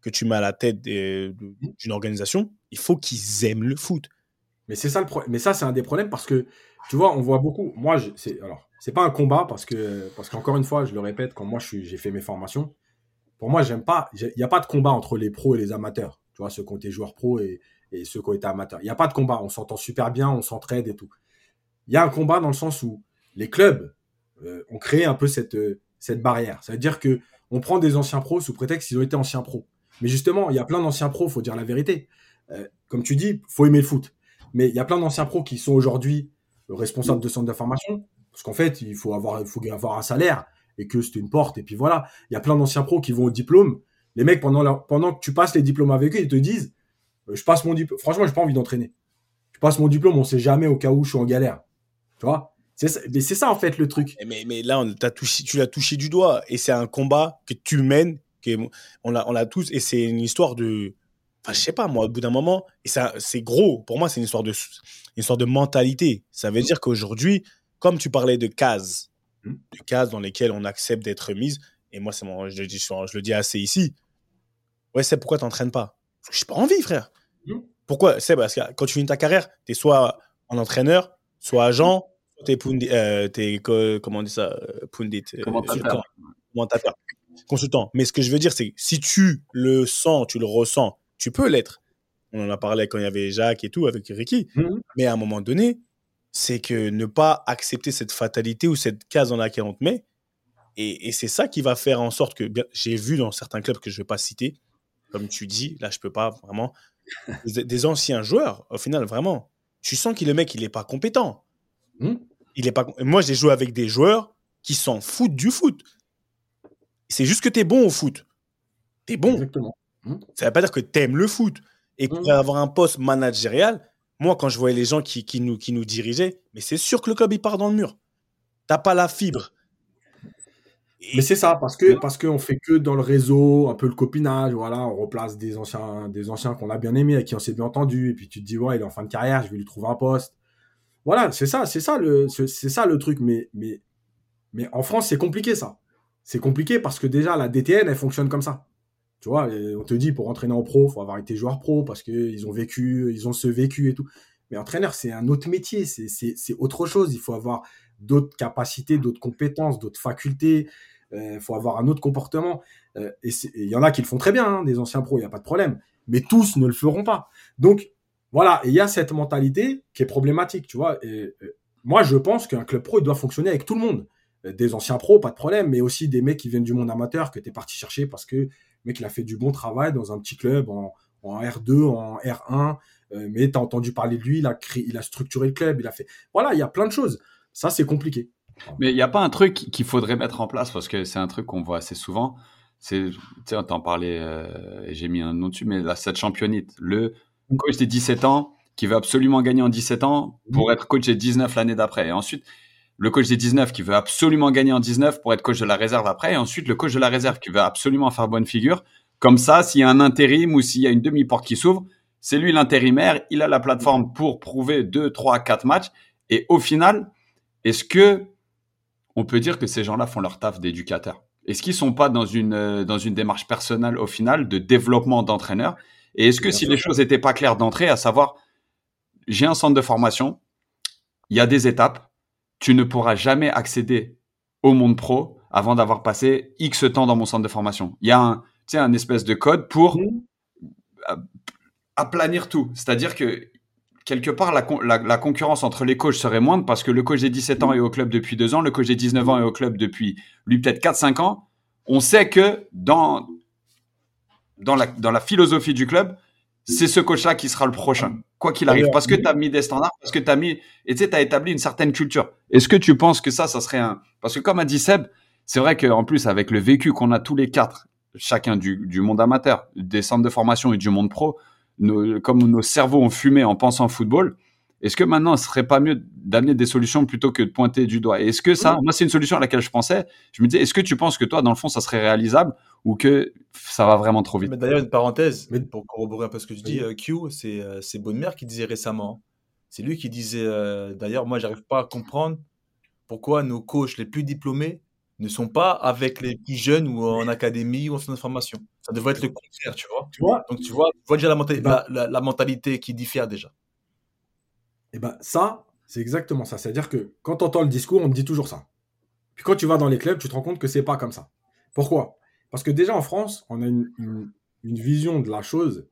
que tu mets à la tête d'une organisation, il faut qu'ils aiment le foot. Mais c'est ça le problème. Mais ça, c'est un des problèmes parce que, tu vois, on voit beaucoup. Moi, c'est alors, c'est pas un combat parce que, parce qu'encore une fois, je le répète, quand moi j'ai fait mes formations, pour moi, j'aime pas. Il n'y a pas de combat entre les pros et les amateurs. Tu vois, ceux qui ont été joueurs pros et, et ceux qui ont été amateurs. Il n'y a pas de combat. On s'entend super bien, on s'entraide et tout. Il y a un combat dans le sens où les clubs euh, on crée un peu cette, euh, barrière. Ça veut dire que on prend des anciens pros sous prétexte qu'ils ont été anciens pros. Mais justement, il y a plein d'anciens pros, faut dire la vérité. Euh, comme tu dis, faut aimer le foot. Mais il y a plein d'anciens pros qui sont aujourd'hui responsables de centres d'information, parce qu'en fait, il faut avoir, faut avoir un salaire et que c'est une porte. Et puis voilà, il y a plein d'anciens pros qui vont au diplôme. Les mecs, pendant, que tu passes les diplômes avec eux, ils te disent, je passe mon diplôme. Franchement, j'ai pas envie d'entraîner. Je passe mon diplôme, on sait jamais au cas où je suis en galère. Tu vois? C'est ça, ça, en fait le truc. Mais, mais là, on touché, tu l'as touché du doigt et c'est un combat que tu mènes, que on l'a, on l'a tous et c'est une histoire de, enfin je sais pas moi, au bout d'un moment et ça c'est gros. Pour moi, c'est une histoire de, une histoire de mentalité. Ça veut dire qu'aujourd'hui, comme tu parlais de cases, hmm. de cases dans lesquelles on accepte d'être mise. Et moi, c'est mon, je, le dis assez ici. Ouais, c'est pourquoi t'entraînes pas? Parce que j'ai pas envie, frère. Hmm. Pourquoi? C'est parce que quand tu finis ta carrière, tu es soit en entraîneur, soit agent, t'es pundi, euh, comment on dit ça, euh, pundit, commentateur, consultant. Mais ce que je veux dire, c'est que si tu le sens, tu le ressens, tu peux l'être. On en a parlé quand il y avait Jacques et tout, avec Ricky. Mhm. Mais à un moment donné, c'est que ne pas accepter cette fatalité ou cette case dans laquelle on te met. Et, et c'est ça qui va faire en sorte que, j'ai vu dans certains clubs que je ne vais pas citer, comme tu dis, là je peux pas vraiment, (laughs) des, des anciens joueurs, au final, vraiment, tu sens que le mec, il n'est pas compétent. Mhm. Il est pas, moi, j'ai joué avec des joueurs qui s'en foutent du foot. C'est juste que tu es bon au foot. Tu es bon. Exactement. Ça veut pas dire que tu aimes le foot. Et Mhm. pour avoir un poste managérial, moi, quand je voyais les gens qui, qui nous, qui nous dirigeaient, mais c'est sûr que le club, il part dans le mur. T'as pas la fibre. Et- Mais c'est ça, parce que parce qu'on fait que dans le réseau, un peu le copinage, voilà, on replace des anciens, des anciens qu'on a bien aimés, avec qui on s'est bien entendu, et puis tu te dis ouais, il est en fin de carrière, je vais lui trouver un poste. Voilà, c'est ça, c'est ça le, c'est ça le truc. Mais mais mais en France, c'est compliqué ça. C'est compliqué parce que déjà la DTN, elle fonctionne comme ça. Tu vois, on te dit pour entraîner en pro, faut avoir été joueur pro parce que ils ont vécu, ils ont ce vécu et tout. Mais entraîneur, c'est un autre métier, c'est autre chose. Il faut avoir d'autres capacités, d'autres compétences, d'autres facultés. Il faut avoir un autre comportement. Euh, et il y en a qui le font très bien, hein, des anciens pros, il n'y a pas de problème. Mais tous ne le feront pas. Donc, voilà, et il y a cette mentalité qui est problématique, tu vois. Moi, je pense qu'un club pro, il doit fonctionner avec tout le monde. Euh, Des anciens pros, pas de problème, mais aussi des mecs qui viennent du monde amateur que tu es parti chercher parce que le mec, il a fait du bon travail dans un petit club en, en R2, en R1, euh, mais tu as entendu parler de lui, il a, créé, il a structuré le club, il a fait... Voilà, il y a plein de choses. Ça, c'est compliqué. Mais il n'y a pas un truc qu'il faudrait mettre en place parce que c'est un truc qu'on voit assez souvent. C'est, tu sais, on t'en parlait, euh, j'ai mis un nom dessus, mais là, cette championnite, le coach des 17 ans qui veut absolument gagner en 17 ans pour être coach des 19 l'année d'après. Et ensuite, le coach des 19 qui veut absolument gagner en 19 pour être coach de la réserve après. Et ensuite, le coach de la réserve qui veut absolument faire bonne figure. Comme ça, s'il y a un intérim ou s'il y a une demi-porte qui s'ouvre, c'est lui l'intérimaire, il a la plateforme pour prouver 2, 3, 4 matchs. Et au final, est-ce que on peut dire que ces gens-là font leur taf d'éducateur? Est-ce qu'ils sont pas dans une, euh, dans une démarche personnelle au final de développement d'entraîneur Et est-ce que si sûr. les choses n'étaient pas claires d'entrée, à savoir, j'ai un centre de formation, il y a des étapes, tu ne pourras jamais accéder au monde pro avant d'avoir passé X temps dans mon centre de formation. Il y a un, tu sais, un espèce de code pour aplanir tout. C'est-à-dire que quelque part, la, con- la- la concurrence entre les coachs serait moindre parce que le coach des 17 ans est au club depuis deux ans, le coach des 19 ans est au club depuis, lui, peut-être 4-5 ans. On sait que dans, dans, la, dans la philosophie du club, c'est ce coach-là qui sera le prochain, quoi qu'il arrive. Parce que tu as mis des standards, parce que tu as mis, et tu sais, as établi une certaine culture. Est-ce que tu penses que ça, ça serait un. Parce que comme a dit Seb, c'est vrai qu'en plus, avec le vécu qu'on a tous les quatre, chacun du, du monde amateur, des centres de formation et du monde pro, nos- comme nos cerveaux ont fumé en pensant football, est-ce que maintenant, ce serait pas mieux d'amener des solutions plutôt que de pointer du doigt? Est-ce que ça, moi, c'est une solution à laquelle je pensais. Je me disais, est-ce que tu penses que toi, dans le fond, ça serait réalisable ou que ça va vraiment trop vite d'ailleurs, une parenthèse, Mais- pour corroborer un peu ce que je dis, euh, Q, c'est euh, Bonne-Mère qui disait récemment. C'est lui qui disait, euh, d'ailleurs, moi, j'arrive pas à comprendre pourquoi nos coachs les plus diplômés ne sont pas avec les plus jeunes ou en académie ou en centre de formation. Ça devrait être le contraire, tu vois. Tu vois Donc, tu vois, tu vois déjà la, mentali- la, la- la mentalité qui diffère déjà. Et ben ça, c'est exactement ça. C'est-à-dire que quand tu entends le discours, on te dit toujours ça. Puis quand tu vas dans les clubs, tu te rends compte que c'est pas comme ça. Pourquoi? Parce que déjà en France, on a une, une- une vision de la chose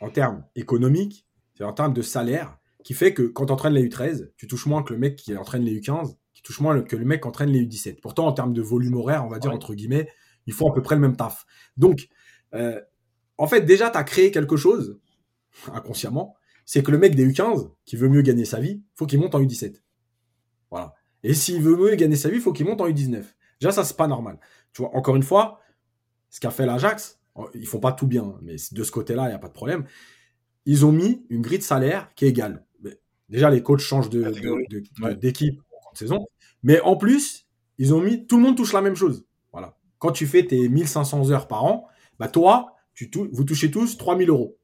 en termes économiques, c'est en termes de salaire, qui fait que quand tu entraînes les U13, tu touches moins que le mec qui entraîne les U15, qui touche moins que le mec qui entraîne les U17. Pourtant, en termes de volume horaire, on va dire Ouais. entre guillemets, ils font à peu près le même taf. Donc, euh, en fait, déjà, tu as créé quelque chose, inconsciemment, c'est que le mec des U15, qui veut mieux gagner sa vie, faut qu'il monte en U17. Voilà. Et s'il veut mieux gagner sa vie, faut qu'il monte en U19. Déjà, ça, c'est pas normal. Tu vois, encore une fois, ce qu'a fait l'Ajax, ils font pas tout bien, mais de ce côté-là, il n'y a pas de problème. Ils ont mis une grille de salaire qui est égale. Déjà, les coachs changent de- Catégorie. de- de- Ouais. d'équipe en saison. Mais en plus, ils ont mis, tout le monde touche la même chose. Voilà. Quand tu fais tes 1500 heures par an, bah toi, tu tou- vous touchez tous 3000 euros.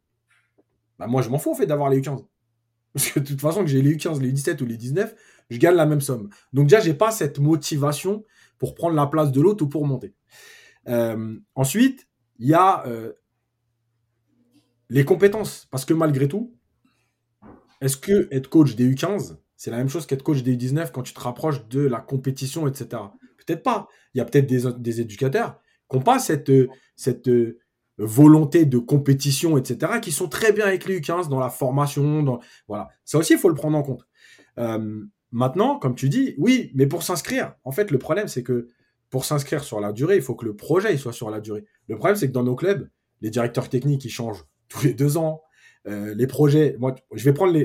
Bah moi, je m'en fous en fait d'avoir les U15. (laughs) Parce que de toute façon, que j'ai les U15, les U17 ou les 19, je gagne la même somme. Donc déjà, j'ai pas cette motivation pour prendre la place de l'autre ou pour monter. Euh, ensuite, il y a euh, les compétences. Parce que malgré tout, est-ce que être coach des U15, c'est la même chose qu'être coach des U19 quand tu te rapproches de la compétition, etc. peut-être pas. Il y a peut-être des, éducateurs qui n'ont pas cette, euh, volonté de compétition, etc., qui sont très bien avec les U15 dans la formation. Voilà. Ça aussi, il faut le prendre en compte. Maintenant, comme tu dis, oui, mais pour s'inscrire, en fait, le problème, c'est que pour s'inscrire sur la durée, il faut que le projet soit sur la durée. Le problème, c'est que dans nos clubs, les directeurs techniques, ils changent tous les deux ans. Euh, les projets, moi, je vais prendre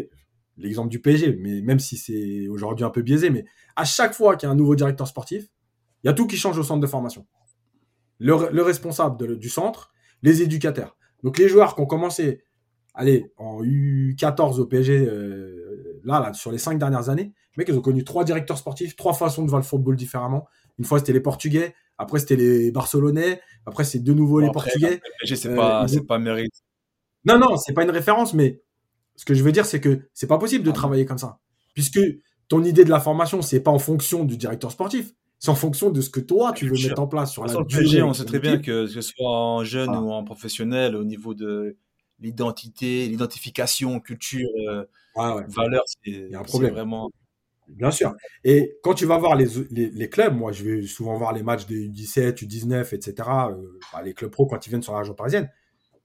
l'exemple du PSG, mais même si c'est aujourd'hui un peu biaisé, mais à chaque fois qu'il y a un nouveau directeur sportif, il y a tout qui change au centre de formation. Le, responsable du centre, les éducateurs. Donc les joueurs qui ont commencé, allez, en U14 au PSG, euh, là, là, sur les cinq dernières années, mec, ils ont connu trois directeurs sportifs, trois façons de voir le football différemment. Une fois, c'était les Portugais, après, c'était les Barcelonais, après, c'est de nouveau les Portugais. PSG, c'est pas, euh, c'est pas mérite. Non, non, c'est pas une référence, mais ce que je veux dire, c'est que c'est pas possible de ah travailler comme ça. Puisque ton idée de la formation, c'est pas en fonction du directeur sportif. C'est en fonction de ce que toi, tu veux mettre en place sur la durée. on sait très bien que, ce soit en jeune ou en professionnel, au niveau de l'identité, l'identification, culture, euh, valeur, c'est un problème. vraiment. Bien sûr. Et quand tu vas voir les, les, clubs, moi je vais souvent voir les matchs des U17, U19, etc., les clubs pro quand ils viennent sur la région parisienne,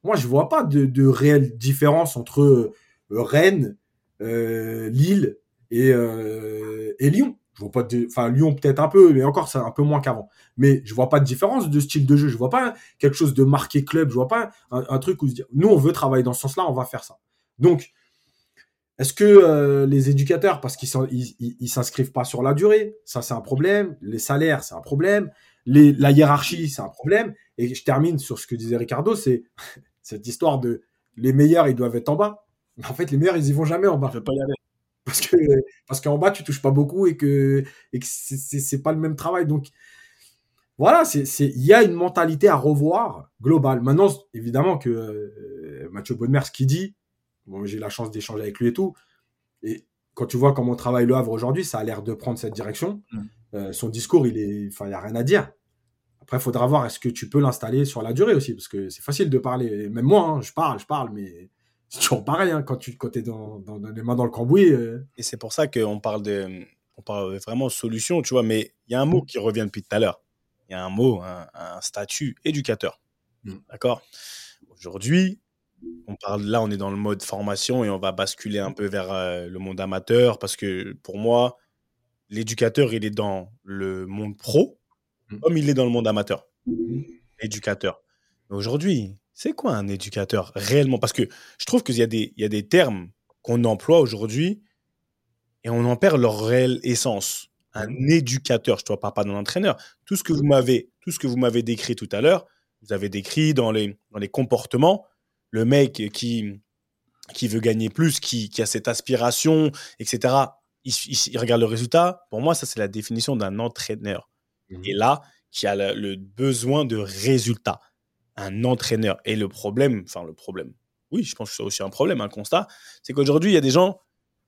moi je vois pas de, réelle différence entre euh, Rennes, euh, Lille et, et Lyon. Pas de, enfin Lyon peut-être un peu, mais encore c'est un peu moins qu'avant. Mais je vois pas de différence de style de jeu. Je vois pas quelque chose de marqué club. Je vois pas un, truc où se dire, nous on veut travailler dans ce sens-là, on va faire ça. Donc est-ce que euh, les éducateurs, parce qu'ils ils, s'inscrivent pas sur la durée, ça c'est un problème. Les salaires, c'est un problème. Les, la hiérarchie, c'est un problème. Et je termine sur ce que disait Ricardo, c'est (laughs) cette histoire de les meilleurs, ils doivent être en bas. En fait, les meilleurs, ils y vont jamais en bas. Je pas y aller parce que parce qu'en bas tu touches pas beaucoup et que et que c'est pas le même travail donc voilà c'est il y a une mentalité à revoir globale maintenant évidemment que euh, Mathieu Bonnemer ce qu'il dit bon j'ai la chance d'échanger avec lui et tout et quand tu vois comment travaille le Havre aujourd'hui ça a l'air de prendre cette direction mm. euh, son discours il est enfin il y a rien à dire après il faudra voir est-ce que tu peux l'installer sur la durée aussi parce que c'est facile de parler même moi hein, je parle je parle mais c'est toujours pareil hein, quand tu quand es dans, dans, les mains dans le cambouis. Euh. Et c'est pour ça qu'on parle de on parle vraiment de solution, tu vois. Mais il y a un mot qui revient depuis tout à l'heure. Il y a un mot, un, statut éducateur. Mm. D'accord? Aujourd'hui, on parle là, on est dans le mode formation et on va basculer un peu vers euh, le monde amateur parce que pour moi, l'éducateur, il est dans le monde pro mm. comme il est dans le monde amateur. Mm. Éducateur. Aujourd'hui, c'est quoi un éducateur réellement? Parce que je trouve qu'il y, a des, y a des termes qu'on emploie aujourd'hui et on en perd leur réelle essence. Un éducateur, je ne parle pas d'un entraîneur. Tout ce que vous m'avez, tout ce que vous m'avez décrit tout à l'heure, vous avez décrit dans les, dans les comportements, le mec qui, qui veut gagner plus, qui, qui a cette aspiration, etc. Il, il, regarde le résultat. Pour moi, ça, c'est la définition d'un entraîneur. Mmh et là, qui a le besoin de résultats un entraîneur. Et le problème, enfin le problème, oui, je pense que c'est aussi un problème, un constat, c'est qu'aujourd'hui, il y a des gens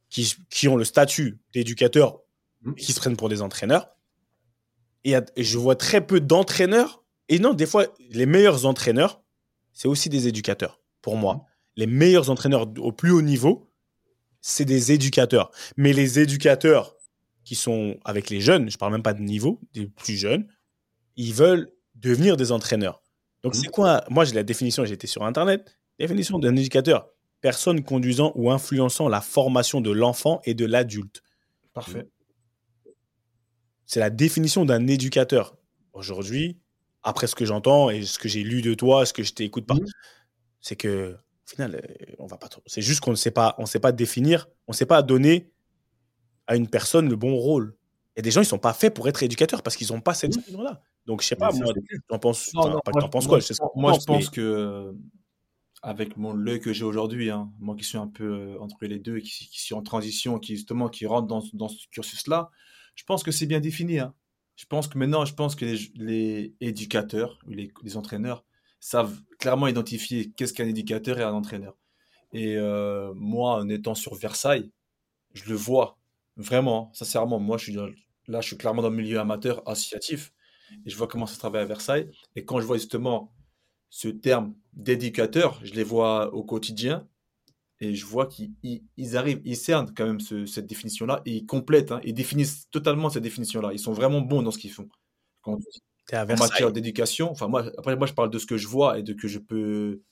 qui, qui ont le statut d'éducateur mmh. qui se prennent pour des entraîneurs. Et, je vois très peu d'entraîneurs. Et non, des fois, les meilleurs entraîneurs, c'est aussi des éducateurs, pour moi. Les meilleurs entraîneurs au plus haut niveau, c'est des éducateurs. Mais les éducateurs qui sont avec les jeunes, je parle même pas de niveau, des plus jeunes, ils veulent devenir des entraîneurs. Donc, c'est quoi Moi, j'ai la définition, été sur Internet. Définition d'un éducateur personne conduisant ou influençant la formation de l'enfant et de l'adulte. Parfait. C'est la définition d'un éducateur. Aujourd'hui, après ce que j'entends et ce que j'ai lu de toi, ce que je t'écoute pas, mmh. C'est que au final, euh, on va pas trop. C'est juste qu'on ne sait pas, on sait pas définir, on ne sait pas donner à une personne le bon rôle. Et des gens, ils sont pas faits pour être éducateurs parce qu'ils n'ont pas cette mmh. là donc, je sais pas, moi, t'en penses, non, moi, penses quoi? Je Moi, je pense que, avec mon l'œil que j'ai aujourd'hui, hein, moi qui suis un peu euh, entre les deux, qui, qui suis en transition, qui justement qui rentre dans, dans ce cursus-là, je pense que c'est bien défini. Hein. Je pense que maintenant, je pense que les, les éducateurs, les, les, entraîneurs, savent clairement identifier qu'est-ce qu'un éducateur et un entraîneur. Et euh, moi, en étant sur Versailles, je le vois vraiment, sincèrement. Moi, je suis là, je suis clairement dans le milieu amateur associatif et je vois comment ça se travaille à Versailles. Et quand je vois justement ce terme d'éducateur, je les vois au quotidien et je vois qu'ils arrivent, ils cernent quand même cette définition-là et ils complètent, hein, ils définissent totalement cette définition-là. Ils sont vraiment bons dans ce qu'ils font. En matière d'éducation. Enfin, moi, après, moi, je parle de ce que je vois et de que je peux,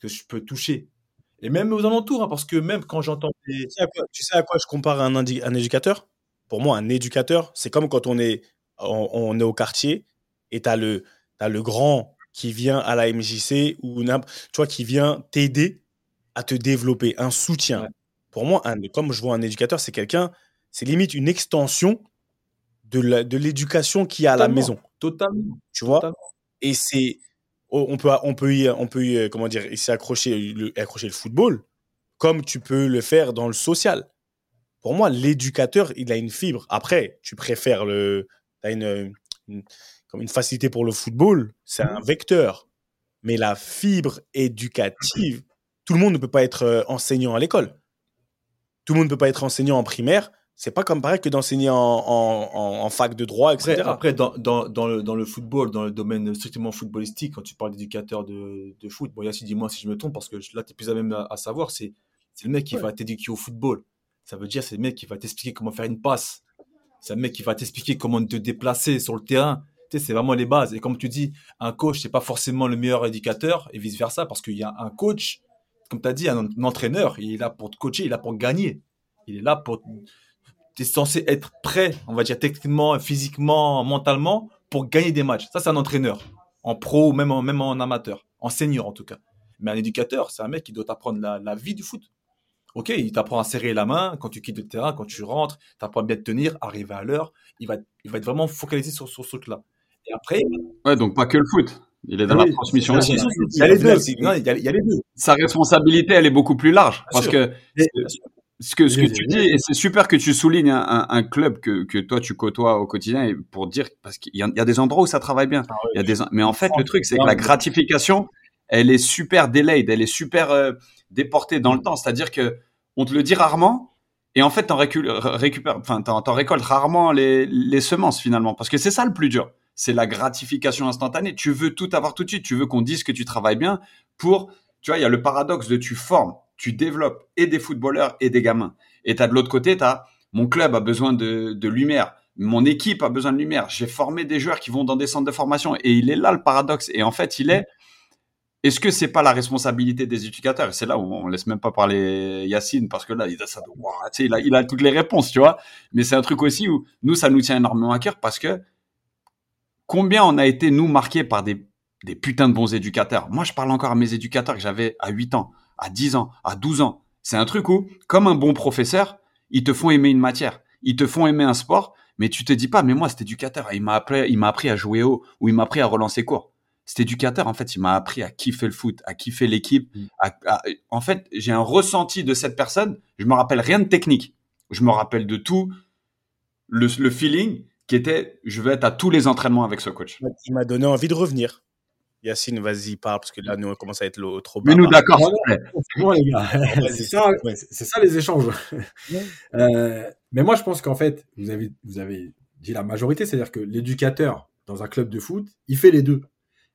que je peux toucher. Et même aux alentours, hein, parce que même quand j'entends des. Tu sais à quoi, tu sais à quoi je compare un, éducateur? Pour moi, un éducateur, c'est comme quand on est, on, on est au quartier et tu as le, t'as le grand qui vient à la MJC ou tu vois, qui vient t'aider à te développer, un soutien. Ouais. Pour moi, un, comme je vois un éducateur, c'est quelqu'un, c'est limite une extension de l'éducation qu'il y a à la maison. Totalement. Tu vois? Totalement. Et c'est. oh, On peut, on peut y, on peut y, comment dire, s'y accrocher le, accrocher le football, comme tu peux le faire dans le social. Pour moi, l'éducateur, il a une fibre. Après, tu préfères le. Tu as une, une- comme une facilité pour le football, c'est un vecteur. Mais la fibre éducative, tout le monde ne peut pas être euh, enseignant à l'école. Tout le monde ne peut pas être enseignant en primaire. C'est pas comme pareil que d'enseigner en, en- en- en fac de droit, etc. Après, après dans, dans, dans, le, dans le football, dans le domaine strictement footballistique, quand tu parles d'éducateur de, de foot, bon, Yacine, dis-moi si je me trompe, parce que là, tu es plus à même à, à savoir, c'est c'est le mec qui Ouais. va t'éduquer au football. Ça veut dire c'est le mec qui va t'expliquer comment faire une passe. C'est le mec qui va t'expliquer comment te déplacer sur le terrain. Tu sais, c'est vraiment les bases. Et comme tu dis, un coach, c'est pas forcément le meilleur éducateur et vice-versa, parce qu'il y a un coach, comme tu as dit, un, un entraîneur, il est là pour te coacher, il est là pour gagner. Il est là pour tu es censé être prêt, on va dire techniquement, physiquement, mentalement, pour gagner des matchs. Ça, c'est un entraîneur, en pro, même en, même en amateur, en senior en tout cas. Mais un éducateur, c'est un mec qui doit t'apprendre la, la vie du foot. Ok, il t'apprend à serrer la main quand tu quittes le terrain, quand tu rentres, t'apprends à bien te tenir, arriver à l'heure. Il va, il va être vraiment focalisé sur, sur ce truc-là. Et après, Ouais, donc pas que le foot. Il est dans la transmission aussi. il y a les deux. Non, il y a, les deux. Sa responsabilité, elle est beaucoup plus large. Bien parce sûr. que. Ce que, ce que tu dis, et c'est super que tu soulignes un, un- un club que, que toi tu côtoies au quotidien, et pour dire, parce qu'il y, a- il y a des endroits où ça travaille bien. Il y a des, mais en fait, le truc, c'est que la gratification, elle est super delayed, elle est super euh, déportée dans le temps. C'est-à-dire que on te le dit rarement, et en fait, t'en récu- récupères, enfin, t'en, t'en récoltes rarement les, les semences finalement, parce que c'est ça le plus dur. C'est la gratification instantanée. Tu veux tout avoir tout de suite. Tu veux qu'on dise que tu travailles bien pour, tu vois, il y a le paradoxe de tu formes, tu développes et des footballeurs et des gamins. Et t'as de l'autre côté, t'as mon club a besoin de, lumière. Mon équipe a besoin de lumière. J'ai formé des joueurs qui vont dans des centres de formation. Et il est là le paradoxe. Et en fait, il est. Est-ce que c'est pas la responsabilité des éducateurs? C'est là où on laisse même pas parler Yacine parce que là, tu il a toutes les réponses, tu vois. Mais c'est un truc aussi où nous, ça nous tient énormément à cœur parce que combien on a été nous marqués par des, des putains de bons éducateurs. Moi, je parle encore à mes éducateurs que j'avais à 8 ans, à 10 ans, à 12 ans. C'est un truc où, comme un bon professeur, ils te font aimer une matière, ils te font aimer un sport, mais tu te dis pas, mais moi, cet éducateur, il m'a appris, il m'a appris à jouer haut ou il m'a appris à relancer court. Cet éducateur, en fait, il m'a appris à kiffer le foot, à kiffer l'équipe. Mm. à- à- en fait, j'ai un ressenti de cette personne. Je me rappelle rien de technique. Je me rappelle de tout le, le feeling qui était, je vais être à tous les entraînements avec ce coach. Il m'a donné envie de revenir. Yacine, vas-y, parle, parce que là, nous, on commence à être trop bas. Mais nous, d'accord. (laughs) C'est bon, les gars. Vas-y. c'est ça, c'est c'est ça les échanges. Euh, mais moi, je pense qu'en fait, vous avez, vous avez dit la majorité, c'est-à-dire que l'éducateur dans un club de foot, il fait les deux.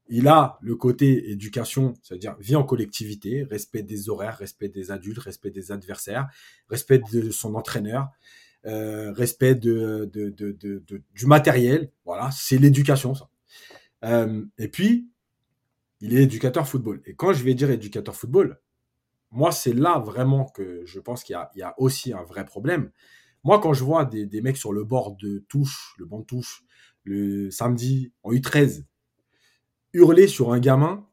Il a le côté éducation, c'est-à-dire vie en collectivité, respect des horaires, respect des adultes, respect des adversaires, respect de son entraîneur, euh, respect de, de, de, de- de- du matériel. Voilà, c'est l'éducation, ça. Euh, et puis, il est éducateur football. Et quand je vais dire éducateur football, moi, c'est là vraiment que je pense qu'il y a, aussi un vrai problème. Moi, quand je vois des, mecs sur le bord de touche, le banc de touche, le samedi en U13, hurler sur un gamin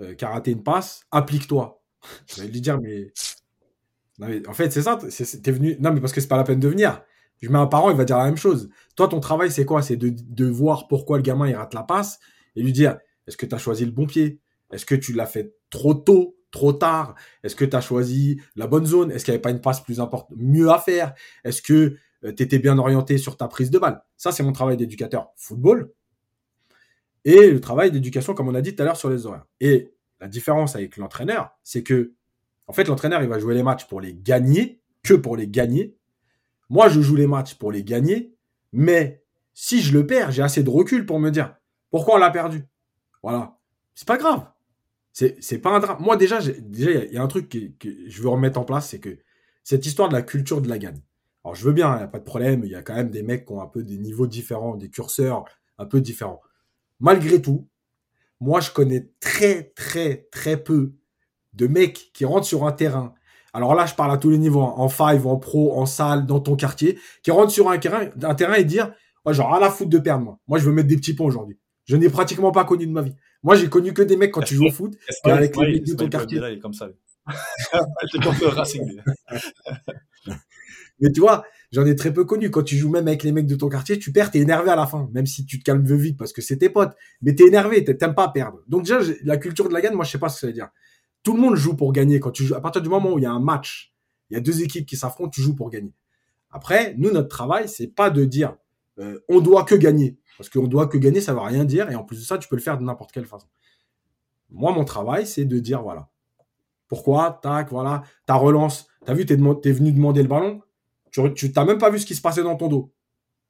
euh, qui a raté une passe, applique-toi. (laughs) Je vais lui dire, mais. Non, mais en fait, c'est ça. T'es venu. Non, mais parce que c'est pas la peine de venir. Je mets un parent, il va dire la même chose. Toi, ton travail, c'est quoi? C'est de, de voir pourquoi le gamin il rate la passe et lui dire est-ce que tu as choisi le bon pied? Est-ce que tu l'as fait trop tôt, trop tard? Est-ce que tu as choisi la bonne zone? Est-ce qu'il n'y avait pas une passe plus importante, mieux à faire? Est-ce que tu étais bien orienté sur ta prise de balle? Ça, c'est mon travail d'éducateur football. Et le travail d'éducation, comme on a dit tout à l'heure, sur les horaires. Et la différence avec l'entraîneur, c'est que, en fait, l'entraîneur, il va jouer les matchs pour les gagner, que pour les gagner. Moi, je joue les matchs pour les gagner, mais si je le perds, j'ai assez de recul pour me dire pourquoi on l'a perdu. Voilà. C'est pas grave. C'est, pas un drame. Moi, déjà, déjà, il y a- un truc que, je veux remettre en place, c'est que cette histoire de la culture de la gagne. Alors, je veux bien, il n'y a pas de problème. Il y a quand même des mecs qui ont un peu des niveaux différents, des curseurs un peu différent. Malgré tout, moi, je connais très, très, très peu de mecs qui rentrent sur un terrain. Alors là, je parle à tous les niveaux, hein, en five, en pro, en salle, dans ton quartier, qui rentrent sur un terrain, un terrain et dire, genre, à la foot de perdre, moi. Moi, je veux mettre des petits ponts aujourd'hui. Je n'ai pratiquement pas connu de ma vie. Moi, j'ai connu que des mecs quand tu joues au foot, avec les mecs de ton quartier. Là, il est comme ça. (laughs) (laughs) Mais tu vois, j'en ai très peu connu. Quand tu joues même avec les mecs de ton quartier, tu perds, t'es énervé à la fin, même si tu te calmes vite parce que c'est tes potes. Mais t'es énervé, t'aimes pas perdre. Donc déjà, la culture de la gagne, moi, je sais pas ce que ça veut dire. Tout le monde joue pour gagner. Quand tu joues, à partir du moment où il y a un match, il y a deux équipes qui s'affrontent, tu joues pour gagner. Après, nous, notre travail, c'est pas de dire euh, on doit que gagner. Parce qu'on doit que gagner, ça va rien dire. Et en plus de ça, tu peux le faire de n'importe quelle façon. Moi, mon travail, c'est de dire voilà. Pourquoi? Tac, voilà. Ta relance. T'as vu, t'es, es venu demander le ballon. Tu n'as même pas vu ce qui se passait dans ton dos.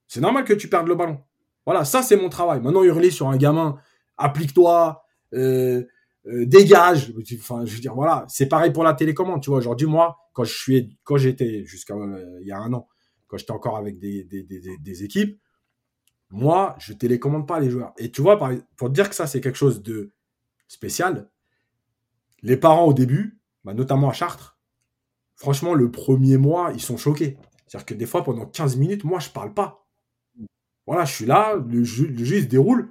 C'est normal que tu perdes le ballon. Voilà, ça, c'est mon travail. Maintenant, hurler sur un gamin, applique-toi, euh, euh, dégage. Enfin, je veux dire, voilà, c'est pareil pour la télécommande. Tu vois, aujourd'hui, moi, quand je suis, j'étais jusqu'à euh, il y a un an, quand j'étais encore avec des, des, des, équipes, moi, je télécommande pas les joueurs. Et tu vois, pour dire que ça, c'est quelque chose de spécial, les parents au début, bah, notamment à Chartres, franchement, le premier mois, ils sont choqués. C'est-à-dire que des fois, pendant 15 minutes, moi, je parle pas. Voilà, je suis là, le jeu, se déroule.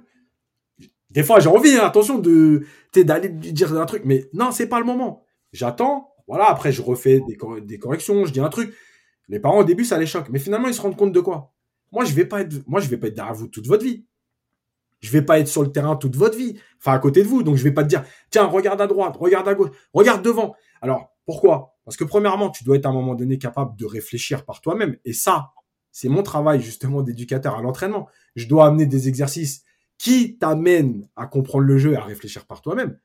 Des fois, j'ai envie, attention, de d'aller dire un truc, mais non, c'est pas le moment. J'attends, voilà, après, je refais des, des, corrections, je dis un truc. Les parents, au début, ça les choque. Mais finalement, ils se rendent compte de quoi? Moi, je vais pas être, moi, je vais pas être derrière vous toute votre vie. Je vais pas être sur le terrain toute votre vie, enfin à côté de vous. Donc je vais pas te dire, tiens, regarde à droite, regarde à gauche, regarde devant. Alors pourquoi? Parce que premièrement, tu dois être à un moment donné capable de réfléchir par toi-même. Et ça, c'est mon travail justement d'éducateur à l'entraînement. Je dois amener des exercices qui t'amènent à comprendre le jeu et à réfléchir par toi-même.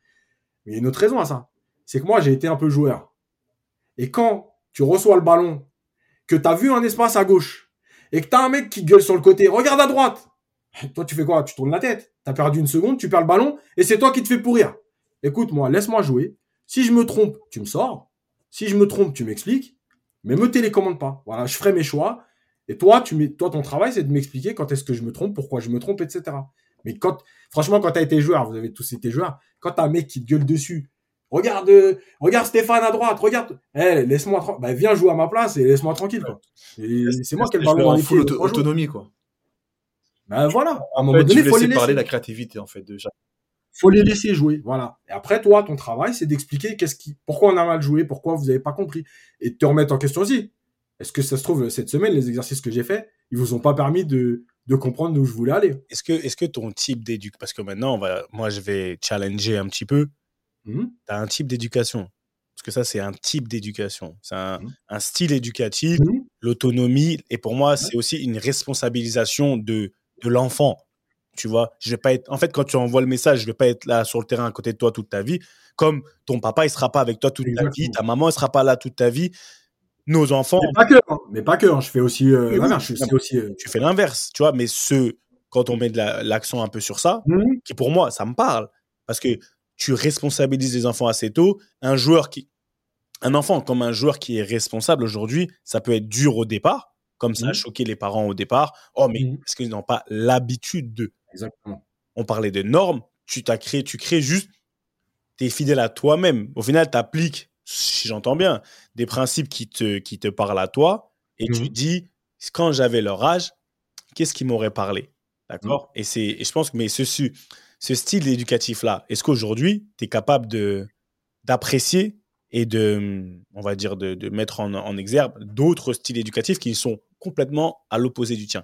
Mais il y a une autre raison à ça. C'est que moi, j'ai été un peu joueur. Et quand tu reçois le ballon, que tu as vu un espace à gauche, et que tu as un mec qui gueule sur le côté, regarde à droite, (laughs) toi, tu fais quoi? Tu tournes la tête. Tu as perdu une seconde, tu perds le ballon et c'est toi qui te fais pourrir. Écoute-moi, laisse-moi jouer. Si je me trompe, tu me sors. Si je me trompe, tu m'expliques. Mais me télécommande pas. Voilà, je ferai mes choix. Et toi, toi ton travail, c'est de m'expliquer quand est-ce que je me trompe, pourquoi je me trompe, etc. Mais quand, franchement, quand tu as été joueur, vous avez tous été joueurs, quand tu as un mec qui te gueule dessus, regarde, euh, regarde Stéphane à droite, regarde, eh, laisse-moi, bah, viens jouer à ma place et laisse-moi tranquille, quoi. C'est moi qui ai le ballon dans les autonomie, quoi? Ben voilà. À un moment donné, il faut les laisser parler la créativité en fait déjà. Faut les laisser jouer, voilà. Et après, toi, ton travail, c'est d'expliquer qu'est-ce qui, pourquoi on a mal joué, pourquoi vous n'avez pas compris, et de te remettre en question aussi. Est-ce que ça se trouve cette semaine, les exercices que j'ai faits, ils vous ont pas permis de, de comprendre où je voulais aller? Est-ce que, est-ce que ton type d'éducation, parce que maintenant, on va, moi, je vais challenger un petit peu. Mmh. Tu as un type d'éducation. Parce que ça, c'est un type d'éducation. C'est un, mmh. un, style éducatif, mmh. l'autonomie. Et pour moi, c'est aussi une responsabilisation de, de l'enfant. Tu vois, je vais pas être. En fait, quand tu envoies le message, je vais pas être là sur le terrain à côté de toi toute ta vie. Comme ton papa, il sera pas avec toi toute ta vie, ta maman, elle sera pas là toute ta vie. Nos enfants. Mais pas que. Hein. Mais pas que. Hein. Je fais aussi euh, l'inverse. aussi. Euh, tu fais l'inverse, tu vois. Mais ce, quand on met de l'accent un peu sur ça, qui pour moi, ça me parle, parce que tu responsabilises les enfants assez tôt. Un joueur qui, un enfant comme un joueur qui est responsable aujourd'hui, ça peut être dur au départ comme ça a mmh. choqué les parents au départ. Oh, mais mmh. est-ce qu'ils n'ont pas l'habitude de? Exactement. On parlait de normes, tu t'as créé, tu crées juste, tu es fidèle à toi-même. Au final, tu appliques, si j'entends bien, des principes qui te, qui te parlent à toi et tu mmh. dis, quand j'avais leur âge, qu'est-ce qui m'aurait parlé? D'accord? Et c'est, je pense que mais ce, ce style éducatif-là, est-ce qu'aujourd'hui, tu es capable d'apprécier et de, on va dire, de, mettre en, exergue d'autres styles éducatifs qui sont complètement à l'opposé du tien?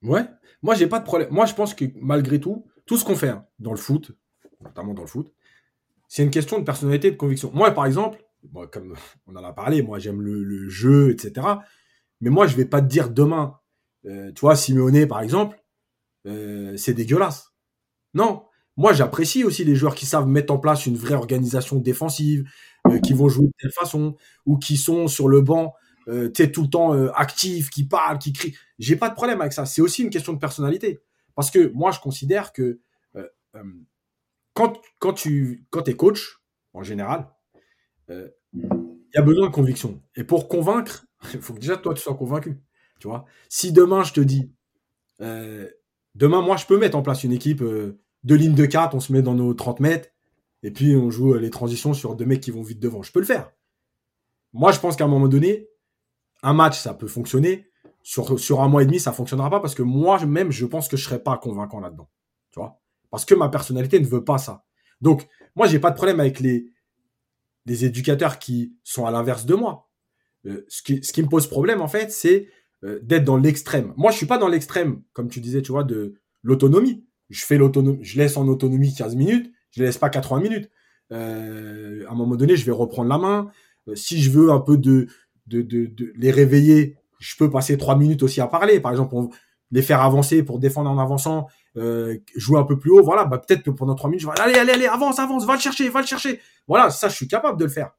Ouais, moi j'ai pas de problème. Moi je pense que malgré tout, tout ce qu'on fait hein, dans le foot, notamment dans le foot, c'est une question de personnalité de conviction. Moi par exemple, comme on en a parlé, moi j'aime le, jeu, etc. Mais moi je vais pas te dire demain, euh, tu vois, Simeone par exemple, euh, c'est dégueulasse. Non, moi j'apprécie aussi les joueurs qui savent mettre en place une vraie organisation défensive, euh, qui vont jouer de telle façon, ou qui sont sur le banc, euh, tu tout le temps euh, actifs, qui parlent, qui crient. J'ai pas de problème avec ça. C'est aussi une question de personnalité. Parce que moi, je considère que quand, quand tu quand es coach, en général, il y a besoin de conviction. Et pour convaincre, (laughs) il faut que déjà toi, tu sois convaincu. Tu vois si demain, je te dis, Demain, moi, je peux mettre en place une équipe euh, de lignes de 4, on se met dans nos 30 mètres, et puis on joue euh, les transitions sur deux mecs qui vont vite devant. Je peux le faire. Moi, je pense qu'à un moment donné, un match, ça peut fonctionner. Sur, un mois et demi, ça fonctionnera pas parce que moi-même, je pense que je serai pas convaincant là-dedans. Tu vois? Parce que ma personnalité ne veut pas ça. Donc, moi, j'ai pas de problème avec les, les éducateurs qui sont à l'inverse de moi. Euh, ce, qui, me pose problème, en fait, c'est euh, d'être dans l'extrême. Moi, je suis pas dans l'extrême, comme tu disais, tu vois, de l'autonomie. Je fais l'autonomie, je laisse en autonomie 15 minutes, je ne laisse pas 80 minutes. Euh, à un moment donné, je vais reprendre la main. Euh, si je veux un peu de, de, de, de, les réveiller, je peux passer trois minutes aussi à parler. Par exemple, on, les faire avancer pour défendre en avançant, euh, jouer un peu plus haut. Voilà, bah, peut-être que pendant trois minutes, je vais allez, allez, allez, avance, avance, va le chercher, va le chercher. Voilà, ça, je suis capable de le faire.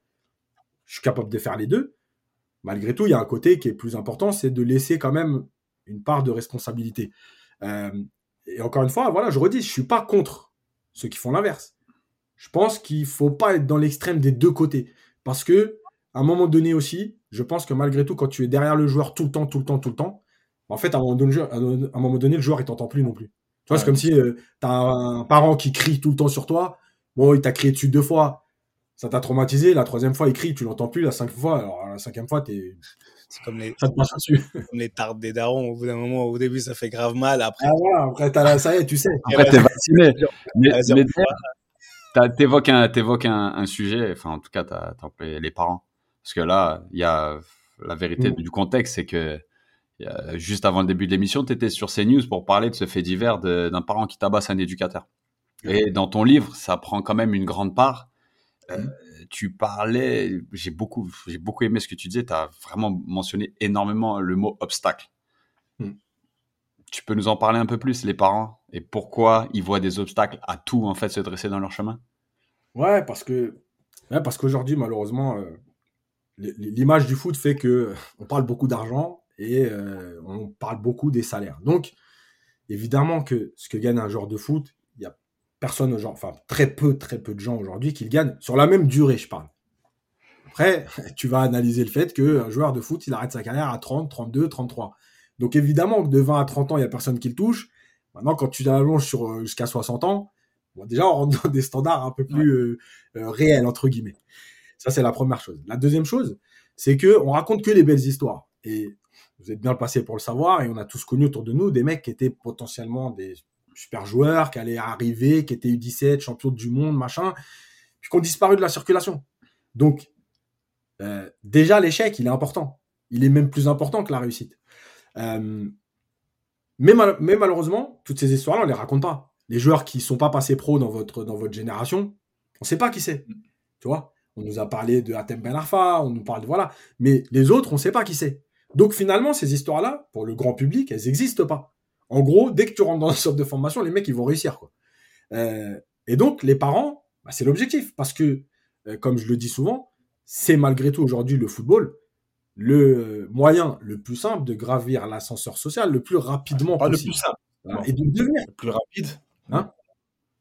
Je suis capable de faire les deux. Malgré tout, il y a un côté qui est plus important, c'est de laisser quand même une part de responsabilité. Euh, et encore une fois, voilà, je redis, je suis pas contre ceux qui font l'inverse. Je pense qu'il faut pas être dans l'extrême des deux côtés. Parce que, à un moment donné aussi, je pense que malgré tout, quand tu es derrière le joueur tout le temps, tout le temps, tout le temps, en fait, à un moment donné, à un moment donné le joueur, il t'entend plus non plus. Tu vois, Ouais. c'est comme si tu as un parent qui crie tout le temps sur toi. Bon, il t'a crié dessus deux fois. Ça t'a traumatisé. La troisième fois, il crie, tu l'entends plus. La cinquième fois, alors la cinquième fois, t'es, C'est comme les, ça te passe dessus. (laughs) comme les tartes des darons. Au bout d'un moment, au début, ça fait grave mal. Après, Ah, voilà, après, t'as la, ça y est, tu sais. Après, t'es vacciné. (laughs) Mais, mais t'évoques un, t'évoques un, un sujet, enfin, en tout cas, t'as, appelé les parents. Parce que là, il y a la vérité Mm. du contexte, c'est que a- juste avant le début de l'émission, tu étais sur CNews pour parler de ce fait divers d'un parent qui tabasse un éducateur. Et dans ton livre, ça prend quand même une grande part. Euh, Mm. tu parlais, j'ai beaucoup, j'ai beaucoup aimé ce que tu disais. Tu as vraiment mentionné énormément le mot obstacle. Mm. Tu peux nous en parler un peu plus, les parents, et pourquoi ils voient des obstacles à tout en fait se dresser dans leur chemin? Ouais, parce que ouais, parce qu'aujourd'hui, malheureusement, euh, l'image du foot fait que euh, on parle beaucoup d'argent et euh, on parle beaucoup des salaires. Donc, évidemment que ce que gagne un joueur de foot, personne, genre, enfin très peu, très peu de gens aujourd'hui qui le gagnent sur la même durée, je parle. Après, (laughs) tu vas analyser le fait qu'un joueur de foot, il arrête sa carrière à 30, 32, 33. Donc évidemment que de 20 à 30 ans, il n'y a personne qui le touche. Maintenant, quand tu l'allonges sur euh, jusqu'à 60 ans, bon, déjà, on rentre (laughs) dans des standards un peu plus euh, euh, réels, entre guillemets. Ça, c'est la première chose. La deuxième chose, c'est que on raconte que les belles histoires. Et vous êtes bien le passé pour le savoir, et on a tous connu autour de nous des mecs qui étaient potentiellement des super joueurs, qui allaient arriver, qui étaient U17, champions du monde, machin, puis qui ont disparu de la circulation. Donc, euh, déjà, l'échec, il est important. Il est même plus important que la réussite. Euh, mais, mal- mais malheureusement, toutes ces histoires-là, on les raconte pas. Les joueurs qui sont pas passés pro dans votre, dans votre génération, on sait pas qui c'est. Tu vois? On nous a parlé de Hatem Ben Arfa, on nous parle de voilà. Mais les autres, on sait pas qui c'est. Donc finalement, ces histoires-là, pour le grand public, elles n'existent pas. En gros, dès que tu rentres dans une sorte de formation, les mecs, ils vont réussir. Quoi. Euh, et donc, les parents, bah, c'est l'objectif. Parce que, euh, comme je le dis souvent, c'est malgré tout aujourd'hui le football le moyen le plus simple de gravir l'ascenseur social le plus rapidement Pas le possible. plus simple, Voilà. Et de devenir. le plus rapide.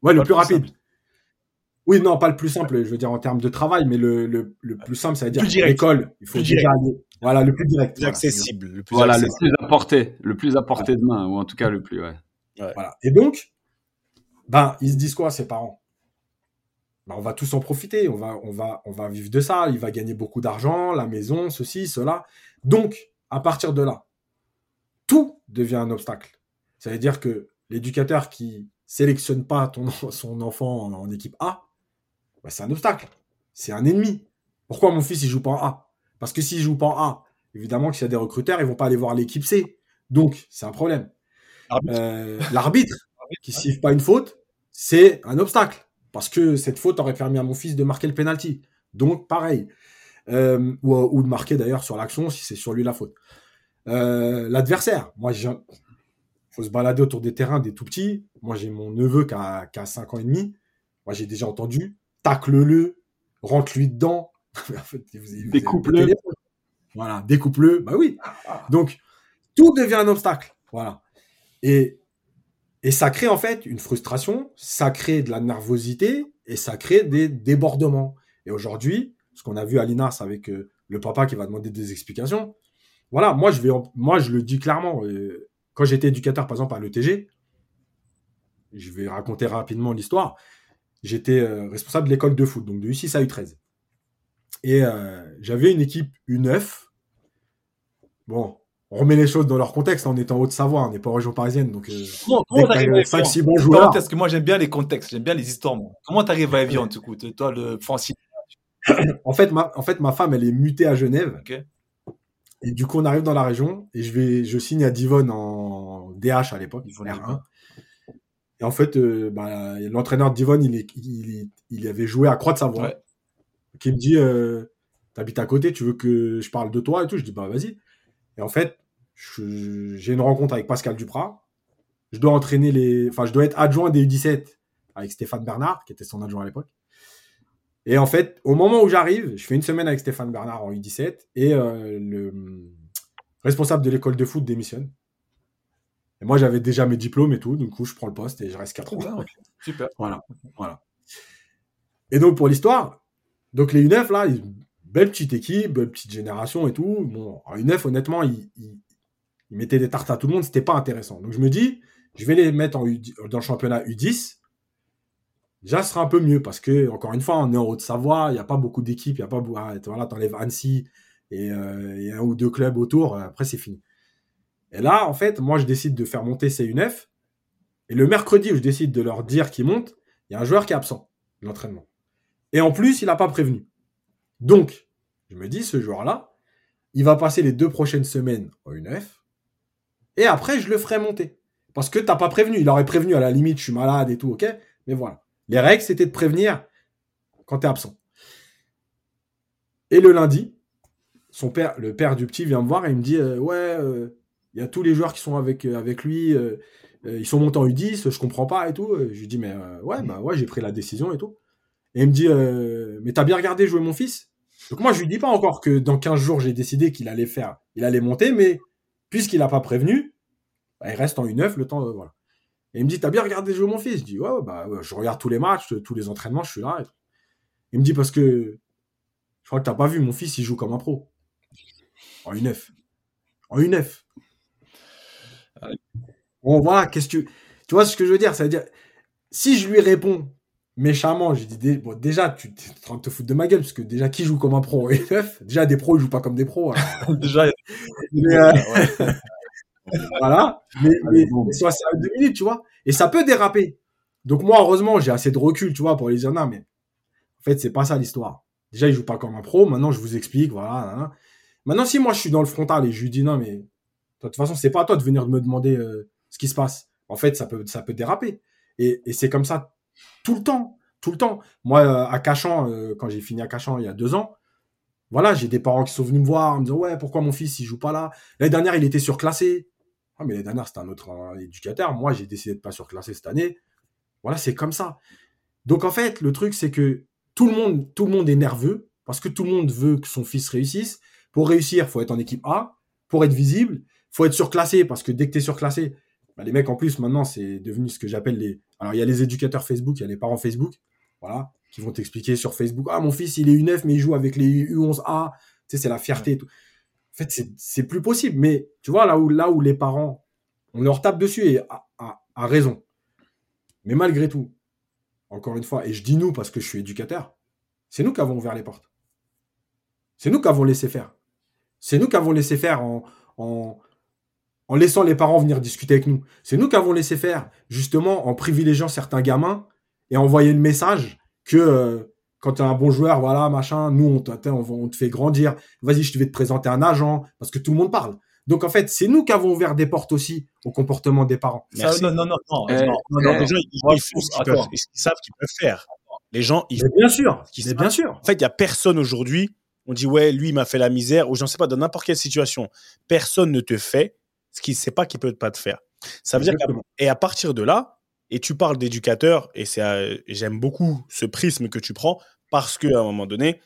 Ouais, le plus le plus rapide. Oui, non, pas le plus simple, je veux dire en termes de travail, mais le, le, le plus simple, ça veut dire l'école. Il faut Plus déjà aller. Voilà, le plus direct. plus Voilà. accessible. Le plus Voilà, le accessible. plus à portée, le plus à portée de main, ou en tout cas le plus, ouais. Voilà. Et donc, ben, ils se disent quoi, ces parents? Ben, On va tous en profiter, on va, on, va, on va vivre de ça, il va gagner beaucoup d'argent, la maison, ceci, cela. Donc, à partir de là, tout devient un obstacle. Ça veut dire que l'éducateur qui sélectionne pas ton, (laughs) son enfant en, en équipe A, ben, c'est un obstacle. C'est un ennemi. Pourquoi mon fils il joue pas en A? Parce que s'il joue pas en A, évidemment que s'il y a des recruteurs, ils vont pas aller voir l'équipe C. Donc, c'est un problème. Arbitre. Euh, L'arbitre (laughs) qui siffle pas une faute, c'est un obstacle. Parce que cette faute aurait permis à mon fils de marquer le penalty. Donc, pareil. Euh, ou, ou de marquer d'ailleurs sur l'action si c'est sur lui la faute. Euh, L'adversaire, moi, il faut se balader autour des terrains des tout petits. Moi, j'ai mon neveu qui a, qui a 5 ans et demi. Moi, j'ai déjà entendu tacle-le, rentre-lui dedans. (laughs) En fait, vous- vous- vous- Découpe-le. Voilà, découpe-le. Bah oui. Donc, tout devient un obstacle. Voilà. Et, et ça crée en fait une frustration, ça crée de la nervosité et ça crée des débordements. Et aujourd'hui, ce qu'on a vu à l'INAS avec euh, le papa qui va demander des explications, voilà, moi je, vais moi je le dis clairement. euh, quand j'étais éducateur, par exemple, à l'ETG, je vais raconter rapidement l'histoire. J'étais euh, responsable de l'école de foot, donc de U6 à U13. Et euh, j'avais une équipe U9. Bon, on remet les choses dans leur contexte. On est en Haute-Savoie, on n'est pas en région parisienne. Donc, euh, Comment t'arrives à 5 Evian 6 bons joueurs. Parce que moi j'aime bien les contextes, j'aime bien les histoires. moi. Comment t'arrives à Evian du coup Toi le Francis? (coughs) En fait, ma, en fait, ma femme, elle est mutée à Genève. Et du coup, on arrive dans la région et je vais, je signe à Divonne en DH à l'époque, Divonne, R1. Et en fait, euh, bah, l'entraîneur de Divonne, il, est, il, il avait joué à Croix de Savoie. Ouais. Qui me dit, euh, t'habites à côté, tu veux que je parle de toi et tout. Je dis, bah vas-y. Et en fait, j'ai une rencontre avec Pascal Duprat. Je dois entraîner les, enfin, je dois être adjoint des U17 avec Stéphane Bernard, qui était son adjoint à l'époque. Et en fait, au moment où j'arrive, je fais une semaine avec Stéphane Bernard en U17 et euh, le responsable de l'école de foot démissionne. Et moi, j'avais déjà mes diplômes et tout, du coup, je prends le poste et je reste 4 ans. Super. (laughs) Voilà, voilà. Et donc, pour l'histoire, donc les U9, là, ils- belle petite équipe, belle petite génération et tout. Bon, en U9, honnêtement, ils, mettaient des tartes à tout le monde, c'était pas intéressant. Donc, je me dis, je vais les mettre en dans le championnat U10. Déjà, ce sera un peu mieux parce que, encore une fois, on est en Haute-Savoie, il n'y a pas beaucoup d'équipes, il n'y a pas beaucoup. ah, Voilà, t'enlèves Annecy et, euh, et un ou deux clubs autour, euh, après, c'est fini. Et là, en fait, moi, je décide de faire monter ces U9. Et le mercredi où je décide de leur dire qu'ils montent, il y a un joueur qui est absent de l'entraînement. Et en plus, il n'a pas prévenu. Donc, je me dis, ce joueur-là, il va passer les deux prochaines semaines en U9. Et après, je le ferai monter. Parce que t'as pas prévenu. Il aurait prévenu à la limite, je suis malade et tout, ok? Mais voilà. Les règles, c'était de prévenir quand tu es absent. Et le lundi, son père, le père du petit vient me voir et il me dit euh, Ouais, euh, il y a tous les joueurs qui sont avec, euh, avec lui, ils sont montés en U10, je comprends pas et tout. Je lui dis Mais ouais, bah ouais, j'ai pris la décision et tout. Et il me dit euh, Mais t'as bien regardé jouer mon fils? Donc moi, je lui dis pas encore que dans 15 jours, j'ai décidé qu'il allait faire, il allait monter, mais puisqu'il n'a pas prévenu, bah, il reste en U9 le temps. de- voilà. Et il me dit, t'as bien regardé jouer mon fils? Je dis, ouais, bah, ouais, je regarde tous les matchs, tous les entraînements, je suis là. et. Il me dit, parce que je crois que t'as pas vu, mon fils, il joue comme un pro. En U9. En U9. Bon, voilà, qu'est-ce que tu... Tu vois ce que je veux dire? Ça veut dire, si je lui réponds méchamment, j'ai dit, bon, déjà, tu es en train de te foutre de ma gueule, parce que déjà, qui joue comme un pro en U9 Déjà, des pros, ils jouent pas comme des pros. alors. (laughs) Déjà, Mais, euh, (laughs) voilà. Mais, mais, mais sur assez deux minutes, tu vois. Et ça peut déraper. Donc moi, heureusement, j'ai assez de recul, tu vois, pour les dire, non, mais en fait, c'est pas ça l'histoire. Déjà, il joue pas comme un pro. Maintenant, je vous explique, voilà. nan, nan. Maintenant, si moi, je suis dans le frontal et je lui dis, non, mais de toute façon, c'est pas à toi de venir me demander euh, ce qui se passe. En fait, ça peut, ça peut déraper. Et, et c'est comme ça tout le temps. Tout le temps. Moi, euh, à Cachan, euh, quand j'ai fini à Cachan il y a deux ans, voilà, j'ai des parents qui sont venus me voir en me disant, ouais, pourquoi mon fils, il joue pas là? L'année dernière, il était surclassé. Ah, mais l'année dernière, c'était un autre éducateur. Moi, j'ai décidé de pas surclasser cette année. Voilà, c'est comme ça. Donc, en fait, le truc, c'est que tout le monde, tout le monde est nerveux parce que tout le monde veut que son fils réussisse. Pour réussir, faut être en équipe A. Pour être visible, faut être surclassé parce que dès que tu es surclassé, bah, les mecs, en plus, maintenant, c'est devenu ce que j'appelle les. Alors, il y a les éducateurs Facebook, il y a les parents Facebook, voilà, qui vont t'expliquer sur Facebook Ah, mon fils, il est U9, mais il joue avec les U11A. Tu sais, c'est la fierté et tout. En fait, c'est- plus possible. Mais tu vois, là où, là où les parents, on leur tape dessus et à, à- à raison. Mais malgré tout, encore une fois, et je dis nous parce que je suis éducateur, c'est nous qui avons ouvert les portes. C'est nous qui avons laissé faire. C'est nous qui avons laissé faire en, en laissant les parents venir discuter avec nous. C'est nous qui avons laissé faire, justement, en privilégiant certains gamins et envoyer le message que euh, quand tu es un bon joueur, voilà, machin, nous, on, te- on, te fait grandir. Vas-y, je vais te présenter un agent, parce que tout le monde parle. Donc, en fait, c'est nous qui avons ouvert des portes aussi au comportement des parents. ça, non, non, non, non, Eh, non, Non, non, Eh, les gens, ils, ils font ce qu'ils peuvent, ce qu'ils savent qu'ils peuvent faire. Les gens, ils Mais bien sûr, mais bien sûr. En fait, il y a personne aujourd'hui. On dit ouais, lui il m'a fait la misère ou j'en sais pas dans n'importe quelle situation. Personne ne te fait ce qu'il sait pas qu'il peut pas te faire. Ça veut dire et à partir de là, et tu parles d'éducateur et c'est euh, j'aime beaucoup ce prisme que tu prends parce que à un moment donné,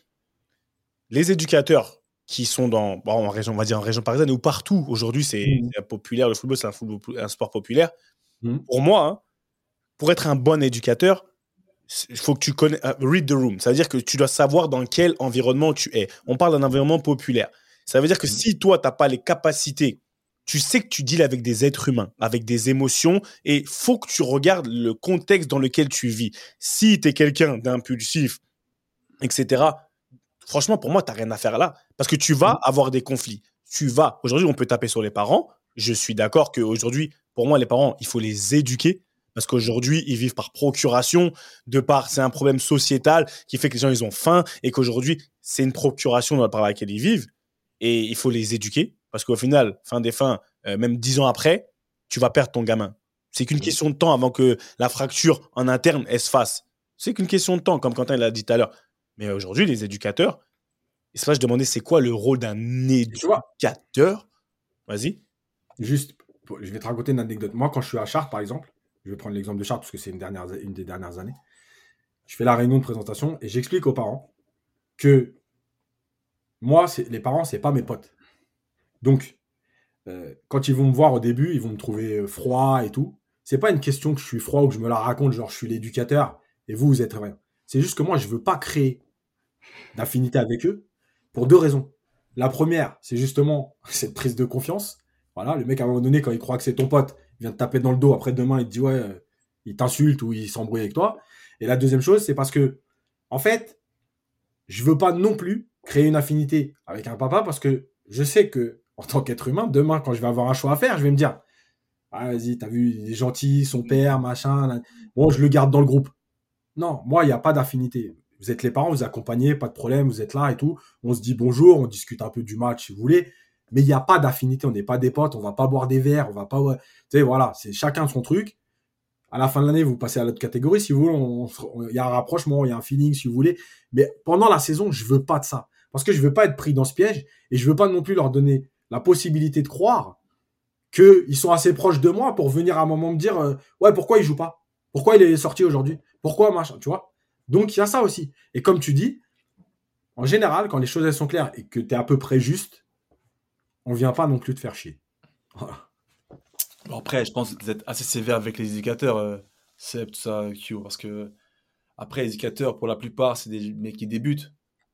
les éducateurs qui sont dans bon, en région, on va dire en région parisienne ou partout aujourd'hui, c'est c'est populaire le football, c'est un, sport populaire. Mhm. Pour moi, hein, pour être un bon éducateur, il faut que tu connais euh, read the room. Ça veut dire que tu dois savoir dans quel environnement tu es. On parle d'un environnement populaire. Ça veut dire que si toi, tu n'as pas les capacités tu sais que tu deals avec des êtres humains, avec des émotions, et faut que tu regardes le contexte dans lequel tu vis. Si tu es quelqu'un d'impulsif, etc., franchement, pour moi, tu n'as rien à faire là. Parce que tu vas avoir des conflits. Tu vas. Aujourd'hui, on peut taper sur les parents. Je suis d'accord qu'aujourd'hui, pour moi, les parents, il faut les éduquer. Parce qu'aujourd'hui, ils vivent par procuration, de par, c'est un problème sociétal qui fait que les gens, ils ont faim et qu'aujourd'hui, c'est une procuration par laquelle ils vivent. Et il faut les éduquer. Parce qu'au final, fin des fins, euh, même dix ans après, tu vas perdre ton gamin. C'est qu'une question de temps avant que la fracture en interne, elle se fasse. C'est qu'une question de temps, comme Quentin l'a dit tout à l'heure. Mais aujourd'hui, les éducateurs, et c'est pas, je demandais, c'est quoi le rôle d'un éducateur? Vas-y. Juste, je vais te raconter une anecdote. Moi, quand je suis à Chartres, par exemple, je vais prendre l'exemple de Chartres parce que c'est une, dernière, une des dernières années. Je fais la réunion de présentation et j'explique aux parents que moi, les parents, c'est pas mes potes. Donc, euh, quand ils vont me voir au début, ils vont me trouver euh, froid et tout. C'est pas une question que je suis froid ou que je me la raconte, genre je suis l'éducateur et vous, vous êtes rien. C'est juste que moi, je veux pas créer d'affinité avec eux pour deux raisons. La première, c'est justement (laughs) cette prise de confiance. Voilà, le mec à un moment donné, quand il croit que c'est ton pote, il vient te taper dans le dos. Après demain, il te dit ouais, euh, il t'insulte ou il s'embrouille avec toi. Et la deuxième chose, c'est parce que, en fait, je veux pas non plus créer une affinité avec un papa parce que je sais que en tant qu'être humain, demain, quand je vais avoir un choix à faire, je vais me dire ah, vas-y, t'as vu, il est gentil, son père, machin. Bon, je le garde dans le groupe. Non, moi, il n'y a pas d'affinité. Vous êtes les parents, vous accompagnez, pas de problème, vous êtes là et tout. On se dit bonjour, on discute un peu du match si vous voulez. Mais il n'y a pas d'affinité, on n'est pas des potes, on va pas boire des verres, on va pas. Tu sais, voilà, c'est chacun son truc. À la fin de l'année, vous passez à l'autre catégorie. Si vous voulez, il y a un rapprochement, il y a un feeling, si vous voulez. Mais pendant la saison, je veux pas de ça. Parce que je veux pas être pris dans ce piège et je veux pas non plus leur donner la possibilité de croire qu'ils sont assez proches de moi pour venir à un moment me dire euh, ouais pourquoi il joue pas? Pourquoi il est sorti aujourd'hui? Pourquoi machin tu vois? Donc il y a ça aussi. Et comme tu dis en général quand les choses sont claires et que tu es à peu près juste on vient pas non plus te faire chier. (laughs) Après je pense que vous êtes assez sévère avec les éducateurs euh, c'est tout ça Q parce que après les éducateurs pour la plupart c'est des mecs qui débutent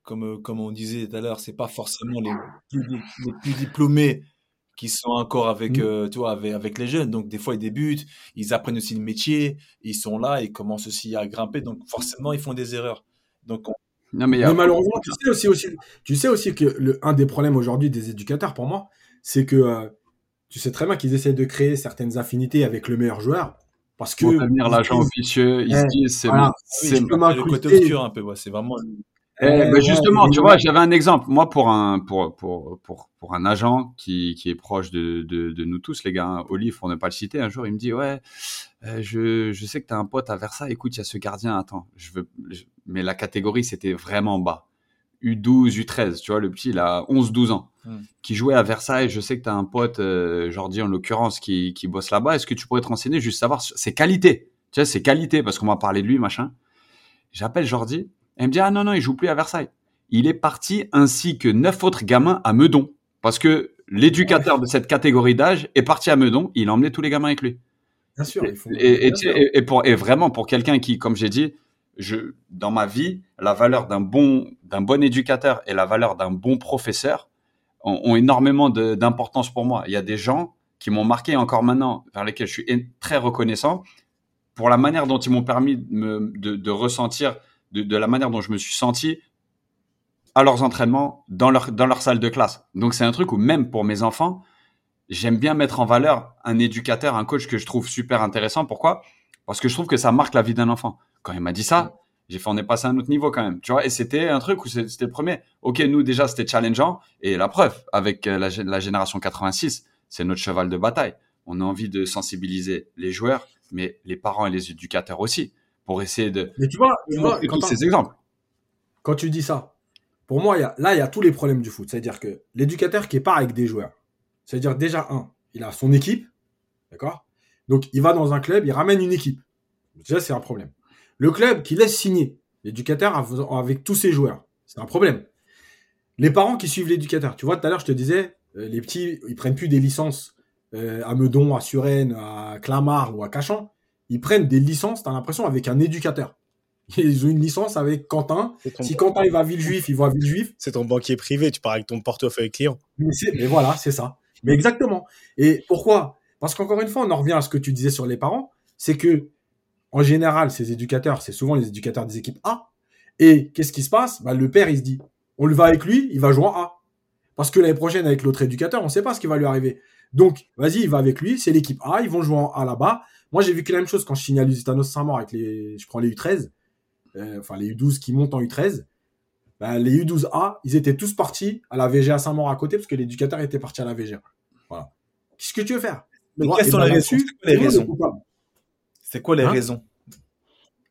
comme, euh, comme on disait tout à l'heure, c'est pas forcément les plus, les plus, diplômés qui sont encore avec, mmh. euh, tu vois, avec, avec, les jeunes. Donc, des fois, ils débutent, ils apprennent aussi le métier, ils sont là, ils commencent aussi à grimper. Donc, forcément, ils font des erreurs. Donc, non, mais, malheureusement, tu sais aussi, aussi, tu sais aussi que le, un des problèmes aujourd'hui des éducateurs, pour moi, c'est que euh, tu sais très bien qu'ils essaient de créer certaines affinités avec le meilleur joueur. Parce que. Pour devenir l'agent officieux, ils se disent, c'est c'est le côté obscur un peu. c'est vraiment. Eh, ben justement, tu vois, j'avais un exemple. Moi, pour un, pour, pour, pour, pour un agent qui, qui est proche de, de, de nous tous, les gars, hein, Olive, pour ne pas le citer, un jour, il me dit, ouais, euh, je, je sais que tu as un pote à Versailles. Écoute, il y a ce gardien, attends, je veux, mais la catégorie, c'était vraiment bas. U12, U13, tu vois, le petit, il a 11, 12 ans, hmm. qui jouait à Versailles. Je sais que tu as un pote, euh, Jordi en l'occurrence, qui, qui bosse là-bas. Est-ce que tu pourrais te renseigner, juste savoir ses qualités? Tu vois, ses qualités, parce qu'on m'a parlé de lui, machin. J'appelle Jordi elle me dit, ah non, non, il joue plus à Versailles. Il est parti ainsi que neuf autres gamins à Meudon. Parce que l'éducateur de cette catégorie d'âge est parti à Meudon, il a emmené tous les gamins avec lui. Bien sûr. Il faut... et, et, pour, et vraiment, pour quelqu'un qui, comme j'ai dit, je, dans ma vie, la valeur d'un bon, d'un bon éducateur et la valeur d'un bon professeur ont, ont énormément d'importance pour moi. Il y a des gens qui m'ont marqué encore maintenant, vers lesquels je suis très reconnaissant pour la manière dont ils m'ont permis de, me, de, de ressentir de, la manière dont je me suis senti à leurs entraînements, dans leur, dans leur salle de classe. Donc c'est un truc où même pour mes enfants, j'aime bien mettre en valeur un éducateur, un coach que je trouve super intéressant. Pourquoi? Parce que je trouve que ça marque la vie d'un enfant. Quand il m'a dit ça, j'ai fait on est passé à un autre niveau quand même. Tu vois, et c'était un truc où c'était le premier. Ok, nous déjà c'était challengeant et la preuve avec euh, la, la génération 86, c'est notre cheval de bataille. On a envie de sensibiliser les joueurs, mais les parents et les éducateurs aussi pour essayer de. Mais tu vois, tous ces exemples. Quand tu dis ça, pour moi, y a, là, il y a tous les problèmes du foot. C'est-à-dire que l'éducateur qui part avec des joueurs, c'est-à-dire déjà, un, il a son équipe, d'accord? Donc, il va dans un club, il ramène une équipe. Déjà, c'est un problème. Le club qui laisse signer l'éducateur avec tous ses joueurs, c'est un problème. Les parents qui suivent l'éducateur. Tu vois, tout à l'heure, je te disais, euh, les petits, ils prennent plus des licences euh, à Meudon, à Suresnes, à Clamart ou à Cachan ils prennent des licences, t'as l'impression, avec un éducateur. Ils ont une licence avec Quentin. Si Quentin il va à Villejuif, il va à Villejuif. C'est ton banquier privé, tu pars avec ton portefeuille client. Mais, voilà, c'est ça. Mais exactement. Et pourquoi? Parce qu'encore une fois, on en revient à ce que tu disais sur les parents, c'est que en général, ces éducateurs, c'est souvent les éducateurs des équipes A. Et qu'est-ce qui se passe? Bah, Le père, il se dit, on le va avec lui, il va jouer en A. Parce que l'année prochaine, avec l'autre éducateur, on ne sait pas ce qui va lui arriver. Donc, vas-y, il va avec lui, c'est l'équipe A, ils vont jouer en A là-bas. Moi, j'ai vu que la même chose quand je signais à Lusitanos Saint-Maur avec les, je prends les U13, euh, enfin les U12 qui montent en U13. Bah, les U12A, ils étaient tous partis à la VGA Saint-Maur à côté parce que l'éducateur était parti à la VGA. Voilà. Qu'est-ce que tu veux faire? Mais quelles sont les raisons C'est quoi les raisons? C'est quoi les Hein? raisons?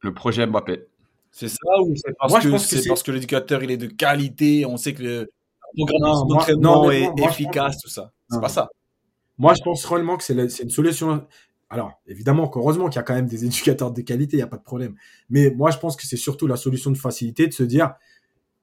Le projet Mbappé. C'est ça ou c'est parce Moi, je que pense que c'est parce que l'éducateur il est de qualité, on sait que le programme d'entraînement est moi, efficace, tout ça. C'est pas ça. Moi, je pense réellement que c'est la- c'est une solution. Alors, évidemment, heureusement qu'il y a quand même des (laughs) éducateurs de qualité, il n'y a pas de problème. Mais moi, je pense que c'est surtout la solution de facilité de se dire,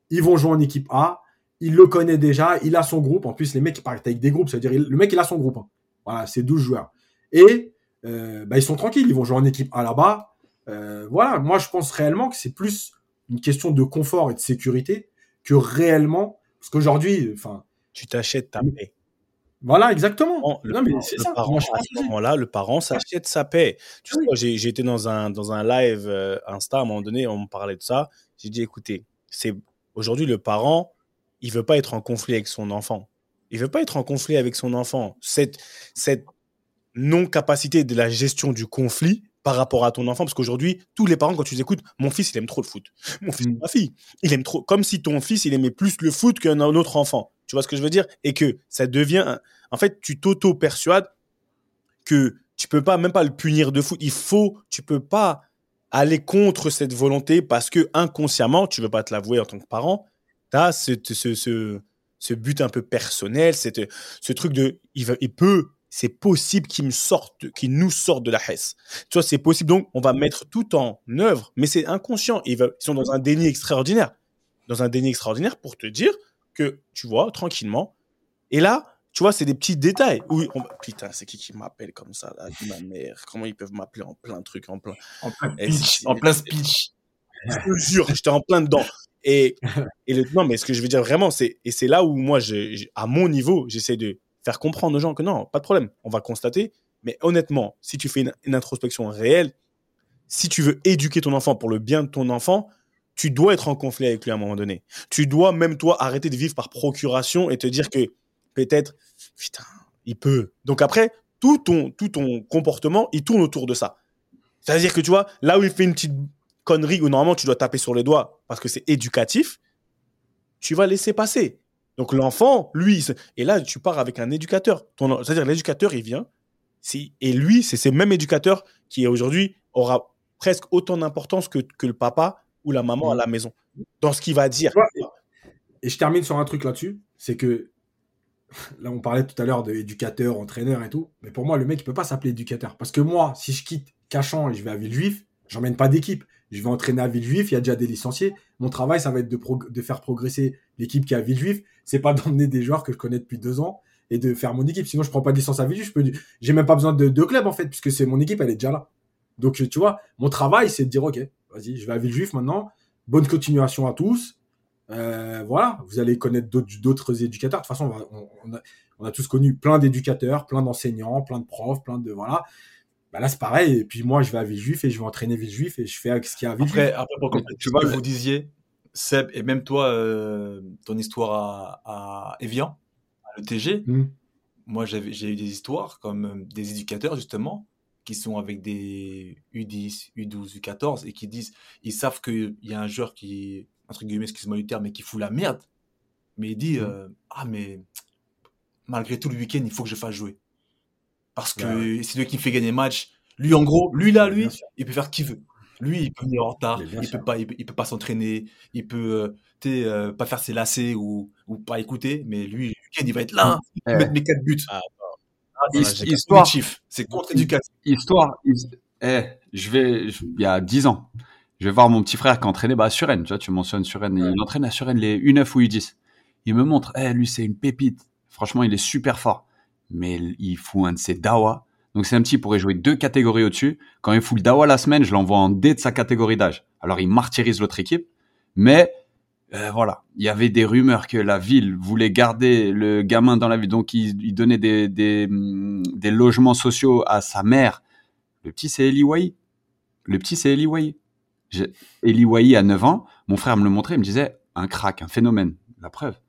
ils vont jouer en équipe A, il le connaît déjà, il a son groupe. En plus, les mecs, ils partent avec des groupes, c'est-à-dire, le mec, il a son groupe. hein. Voilà, c'est 12 joueurs. Et euh, bah, ils sont tranquilles, ils vont jouer en équipe A là-bas. Euh, voilà, moi, je pense réellement que c'est plus une question de confort et de sécurité que réellement, parce qu'aujourd'hui, enfin, Tu t'achètes ta paix. Voilà, exactement. Le non, mais parent- c'est le ça. parent, Moi, je à ce moment-là, le parent s'achète sa paix. Tu sais, Oui. j'ai été dans un, dans un live euh, Insta à un moment donné, on me parlait de ça. J'ai dit, écoutez, c'est aujourd'hui le parent, il veut pas être en conflit avec son enfant. Il veut pas être en conflit avec son enfant. Cette, cette non-capacité de la gestion du conflit par rapport à ton enfant, parce qu'aujourd'hui, tous les parents, quand tu les écoutes, mon fils, il aime trop le foot. Mon fils, Mm. ma fille, il aime trop, comme si ton fils, il aimait plus le foot qu'un autre enfant. Tu vois ce que je veux dire? Et que ça devient, un- en fait, tu t'auto-persuades que tu peux pas, même pas le punir de foot. Il faut, tu peux pas aller contre cette volonté parce que inconsciemment, tu veux pas te l'avouer en tant que parent, tu as ce, ce, ce, ce but un peu personnel, cette, ce truc de, il, va, il peut, c'est possible qu'il me sorte, qu'il nous sorte de la hesse. Tu vois, c'est possible. Donc, on va mettre tout en œuvre, mais c'est inconscient. Ils, sont dans un déni extraordinaire. Dans un déni extraordinaire pour te dire que, tu vois, tranquillement. Et là, tu vois, c'est des petits détails. Oui, on- putain, c'est qui qui m'appelle comme ça, là, ma mère? Comment ils peuvent m'appeler en plein truc, en plein. En plein Et speech. c'est- En plein speech. Je te jure, j'étais en plein dedans. Et, et le, non, mais ce que je veux dire vraiment, c'est, et c'est là où moi, je- à mon niveau, j'essaie de faire comprendre aux gens que non, pas de problème, on va constater. Mais honnêtement, si tu fais une, introspection réelle, si tu veux éduquer ton enfant pour le bien de ton enfant, tu dois être en conflit avec lui à un moment donné. Tu dois même toi arrêter de vivre par procuration et te dire que peut-être, putain, il peut. Donc après, tout ton, tout ton comportement, il tourne autour de ça. C'est-à-dire que tu vois, là où il fait une petite connerie où normalement tu dois taper sur les doigts parce que c'est éducatif, tu vas laisser passer. Donc l'enfant, lui, et là tu pars avec un éducateur. Ton- C'est-à-dire l'éducateur, il vient, et lui, c'est ce même éducateur qui aujourd'hui aura presque autant d'importance que, que le papa ou la maman à la maison dans ce qu'il va dire. Et je termine sur un truc là-dessus, c'est que (laughs) là on parlait tout à l'heure d'éducateur, entraîneur et tout, mais pour moi le mec il peut pas s'appeler éducateur parce que moi si je quitte Cachan et je vais à Villejuif, j'emmène pas d'équipe. Je vais entraîner à Villejuif, il y a déjà des licenciés. Mon travail ça va être de, de faire progresser l'équipe qui est à Villejuif. C'est pas (laughs) d'emmener des joueurs que je connais depuis deux ans et de faire mon équipe. Sinon je prends pas de licence à Villejuif. Je peux, j'ai même pas besoin de deux clubs en fait puisque c'est mon équipe elle est déjà là. Donc tu vois, mon travail c'est de dire ok, vas-y, je vais à Villejuif maintenant. Bonne continuation à tous. Euh, voilà, vous allez connaître d'autres, éducateurs. De toute façon, on a tous connu plein d'éducateurs, plein d'enseignants, plein de profs, plein de voilà. Bah là, c'est pareil. Et puis moi, je vais à Villejuif et je vais entraîner Villejuif et je fais avec ce qu'il y a à Villejuif. Après, après pour compléter Tu ce vois, vous disiez, Seb, et même toi, euh, ton histoire à, à Evian, à l'ETG, Mm. moi j'avais- j'ai eu des histoires comme euh, des éducateurs justement qui sont avec des U10, U12, U14 et qui disent, ils savent qu'il y a un joueur qui, entre guillemets, excuse-moi du terme, mais qui fout la merde. Mais il dit, Mm. euh, ah mais malgré tout le week-end, il faut que je fasse jouer. Parce que Ouais, c'est lui qui me fait gagner le match. Lui, en gros, lui là, lui, il peut faire ce qu'il veut. Lui, il peut venir en retard, il sûr. peut pas, il peut, il peut pas s'entraîner, il peut, euh, euh, pas faire ses lacets ou, ou pas écouter, mais lui, il va être là, il Eh. va mettre mes quatre buts. Ah, Ah, voilà, c'est j'ai- histoire, c'est contre-éducatif. histoire. his- Eh, je vais, je- il y a 10 ans, je vais voir mon petit frère qui entraînait bah, à Suresnes. Tu vois, tu mentionnes Suresnes. Il entraîne à Suresnes les U9 ou U10. Il me montre, eh, lui, c'est une pépite. Franchement, il est super fort. Mais il fout un de ses dawa. Donc, c'est un petit, il pourrait jouer deux catégories au-dessus. Quand il fout le dawa la semaine, je l'envoie en D de sa catégorie d'âge. Alors, il martyrise l'autre équipe. Mais euh, voilà, il y avait des rumeurs que la ville voulait garder le gamin dans la ville, donc il, donnait des, hum, des logements sociaux à sa mère. Le petit, c'est Eli Wahi. Le petit, c'est Eli Wahi. J'ai- Eli Wahi, à 9 ans, mon frère me le montrait, il me disait un crack, un phénomène, la preuve.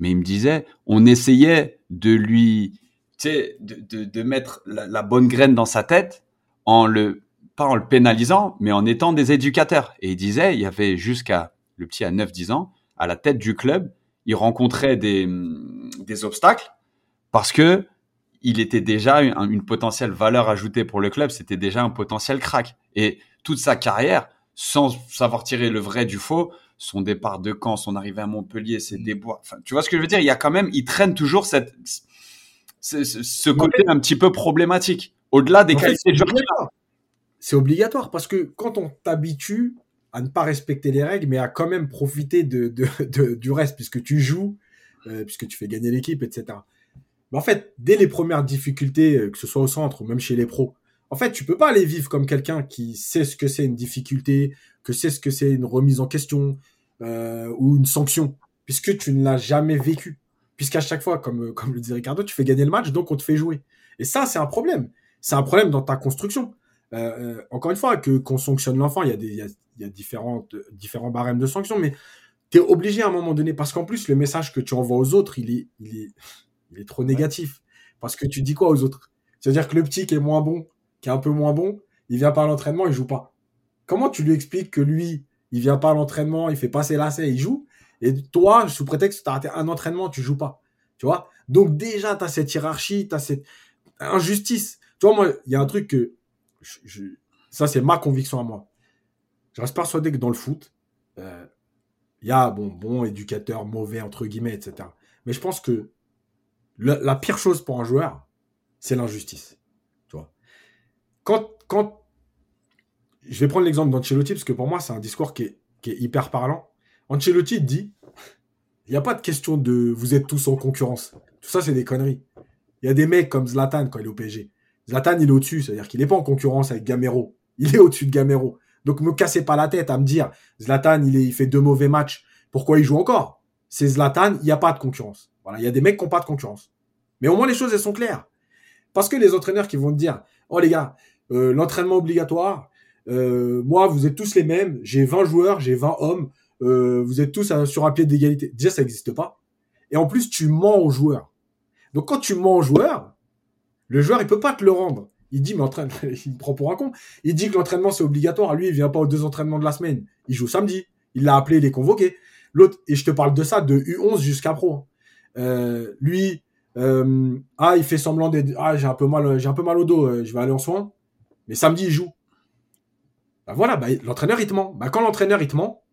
Mais il me disait, on essayait de lui, de, mettre la, bonne graine dans sa tête en le, pas en le pénalisant, mais en étant des éducateurs. Et il disait, il y avait jusqu'à le petit à 9-10 ans, à la tête du club, il rencontrait des, obstacles parce que il était déjà une, une potentielle valeur ajoutée pour le club, c'était déjà un potentiel crack. Et toute sa carrière, sans savoir tirer le vrai du faux, son départ de Caen, son arrivée à Montpellier, ses déboires, enfin, tu vois ce que je veux dire? Il y a quand même, il traîne toujours cette, ce, côté un petit peu problématique, au-delà des qualités c'est de joueur. obligatoire. C'est obligatoire parce que quand on t'habitue à ne pas respecter les règles, mais à quand même profiter de, de- de- du reste, puisque tu joues, euh, puisque tu fais gagner l'équipe, etc. Mais en fait, dès les premières difficultés, euh, que ce soit au centre ou même chez les pros, en fait, tu peux pas aller vivre comme quelqu'un qui sait ce que c'est une difficulté, que sait ce que c'est une remise en question euh, ou une sanction, puisque tu ne l'as jamais vécu. Puisqu'à chaque fois, comme, comme le dit Ricardo, tu fais gagner le match, donc on te fait jouer. Et ça, c'est un problème. C'est un problème dans ta construction. Euh, euh, encore une fois, que qu'on sanctionne l'enfant, il y a des, il y a, il y a différentes, différents barèmes de sanctions, mais tu es obligé à un moment donné, parce qu'en plus, le message que tu envoies aux autres, il est, il est, il est trop négatif. Parce que tu dis quoi aux autres? C'est-à-dire que le petit qui est moins bon, qui est un peu moins bon, il vient pas à l'entraînement, il joue pas. Comment tu lui expliques que lui, il vient pas à l'entraînement, il fait pas ses lacets, il joue, et toi, sous prétexte que tu as raté un entraînement, tu joues pas. Tu Donc déjà, tu as cette hiérarchie, tu as cette injustice. Tu vois, moi, il y a un truc que... ça, c'est ma conviction à moi. Je reste persuadé que dans le foot, euh, il y a bon, bon éducateur, mauvais, entre guillemets, etc. Mais je pense que la pire chose pour un joueur, c'est l'injustice. Tu quand, quand... Je vais prendre l'exemple d'Ancelotti, parce que pour moi, c'est un discours qui est hyper parlant. Ancelotti dit, il n'y a pas de question de vous êtes tous en concurrence. Tout ça, c'est des conneries. Il y a des mecs comme Zlatan quand il est au PSG. Zlatan, il est au-dessus, c'est-à-dire qu'il n'est pas en concurrence avec Gamero. Il est au-dessus de Gamero. Donc, me cassez pas la tête à me dire, Zlatan, il, fait deux mauvais matchs. Pourquoi il joue encore? C'est Zlatan, il n'y a pas de concurrence. Voilà, il y a des mecs qui n'ont pas de concurrence. Mais au moins, les choses, elles sont claires. Parce que les entraîneurs qui vont te dire, oh les gars, euh, l'entraînement obligatoire, euh, moi, vous êtes tous les mêmes, j'ai 20 joueurs, j'ai 20 hommes, euh, vous êtes tous sur un pied d'égalité. Déjà, ça n'existe pas. Et en plus, tu mens aux joueurs. Donc, quand tu mens aux joueurs, le joueur, il peut pas te le rendre. Il dit, mais entraîne... (laughs) il me prend pour un con. Il dit que l'entraînement, c'est obligatoire. Lui, il vient pas aux deux entraînements de la semaine. Il joue samedi. Il l'a appelé, il est convoqué. L'autre, et je te parle de ça de U11 jusqu'à pro. hein. Euh, lui, euh, ah, il fait semblant d'être, ah, j'ai un peu mal, j'ai un peu mal au dos, euh, je vais aller en soins. Mais samedi, il joue. Bah voilà, bah, l'entraîneur, il te ment. Bah, quand l'entraîneur, il te ment,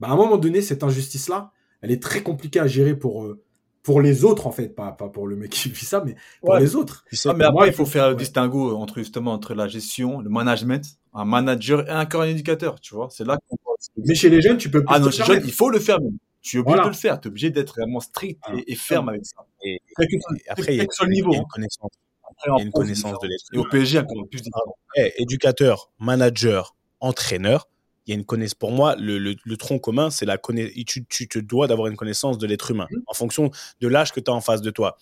bah, à un moment donné, cette injustice-là, elle est très compliquée à gérer pour, euh, pour les autres, en fait. Pas, pas pour le mec qui vit ça, mais pour Ouais. les autres. Ah, mais pour moi, après, il faut faire le ouais. distinguo entre justement entre la gestion, le management, un manager et un corps éducateur, tu vois. C'est là qu'on Mais chez les jeunes, tu peux plus Ah non, chez les jeunes, il faut le faire même. Tu es obligé Voilà. de le faire. Tu es obligé d'être vraiment strict Ah. et, et ferme avec ça. Et, et après, il y a, il y a niveau. une connaissance, Après, il y a une connaissance de l'être Et au. PSG, encore plus différent. Eh, éducateur, manager, entraîneur, il y a une connaissance. Pour moi, le, le- le tronc commun, c'est la connaissance. Tu, tu te dois d'avoir une connaissance de l'être humain en fonction de l'âge que tu as en face de toi.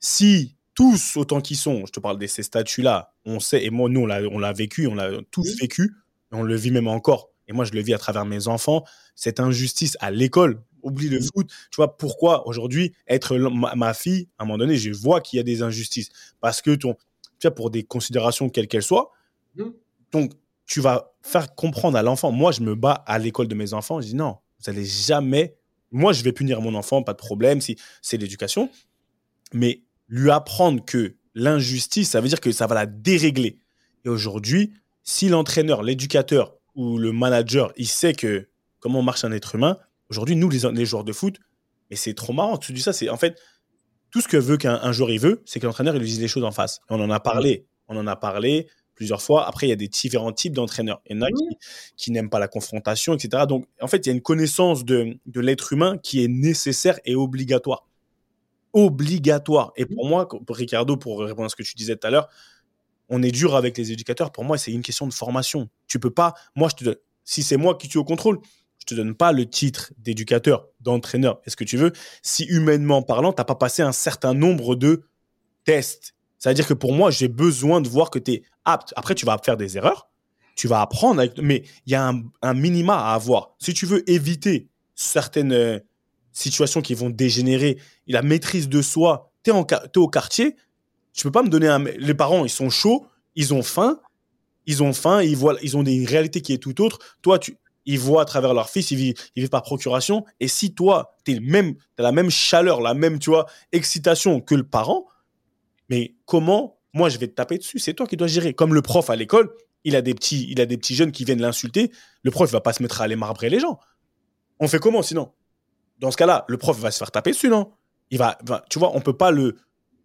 Si tous, autant qu'ils sont, je te parle de ces statuts-là, on sait, et moi, nous, on l'a vécu, on l'a tous Mhm. vécu, on le vit même encore. Et moi, je le vis à travers mes enfants, cette injustice à l'école. Oublie le Mhm. foot. Tu vois, pourquoi aujourd'hui, être ma, ma fille, à un moment donné, je vois qu'il y a des injustices? Parce que ton, tu vois, pour des considérations quelles qu'elles soient, Mhm. Tu vas faire comprendre à l'enfant. Moi, je me bats à l'école de mes enfants. Je dis non, vous allez jamais. Moi, je vais punir mon enfant, pas de problème, si c'est l'éducation. Mais lui apprendre que l'injustice, ça veut dire que ça va la dérégler. Et aujourd'hui, si l'entraîneur, l'éducateur ou le manager, il sait que comment marche un être humain, aujourd'hui, nous, les, joueurs de foot, mais c'est trop marrant tu dis ça. C'est en fait tout ce que veut qu'un un joueur il veut, c'est que l'entraîneur il lui dise les choses en face. On en a parlé, on en a parlé plusieurs fois. Après, il y a des différents types d'entraîneurs. Il y en a qui, qui n'aiment pas la confrontation, etc. Donc, en fait, il y a une connaissance de, de l'être humain qui est nécessaire et obligatoire. Obligatoire. Et pour moi, pour Ricardo, pour répondre à ce que tu disais tout à l'heure, on est dur avec les éducateurs. Pour moi, c'est une question de formation. Tu peux pas. Moi, je te, si c'est moi qui suis au contrôle, je te donne pas le titre d'éducateur, d'entraîneur, est-ce que tu veux, si humainement parlant, tu n'as pas passé un certain nombre de tests. C'est-à-dire que pour moi, j'ai besoin de voir que tu es apte. Après, tu vas faire des erreurs, tu vas apprendre, mais il y a un, minima à avoir. Si tu veux éviter certaines euh, situations qui vont dégénérer, la maîtrise de soi, tu es, es, au quartier, tu peux pas me donner un... Les parents, ils sont chauds, ils ont faim, ils ont faim, ils, voient, ils ont une réalité qui est tout autre. Toi, tu, ils voient à travers leur fils, ils vivent, par procuration. Et si toi, tu as la même chaleur, la même, tu vois, excitation que le parent, mais comment moi je vais te taper dessus? C'est toi qui dois gérer. Comme le prof à l'école, il a des petits, il a des petits jeunes qui viennent l'insulter. Le prof va pas se mettre à aller marbrer les gens. On fait comment sinon? Dans ce cas-là, le prof va se faire taper dessus, non? Il va, tu vois, on peut pas le,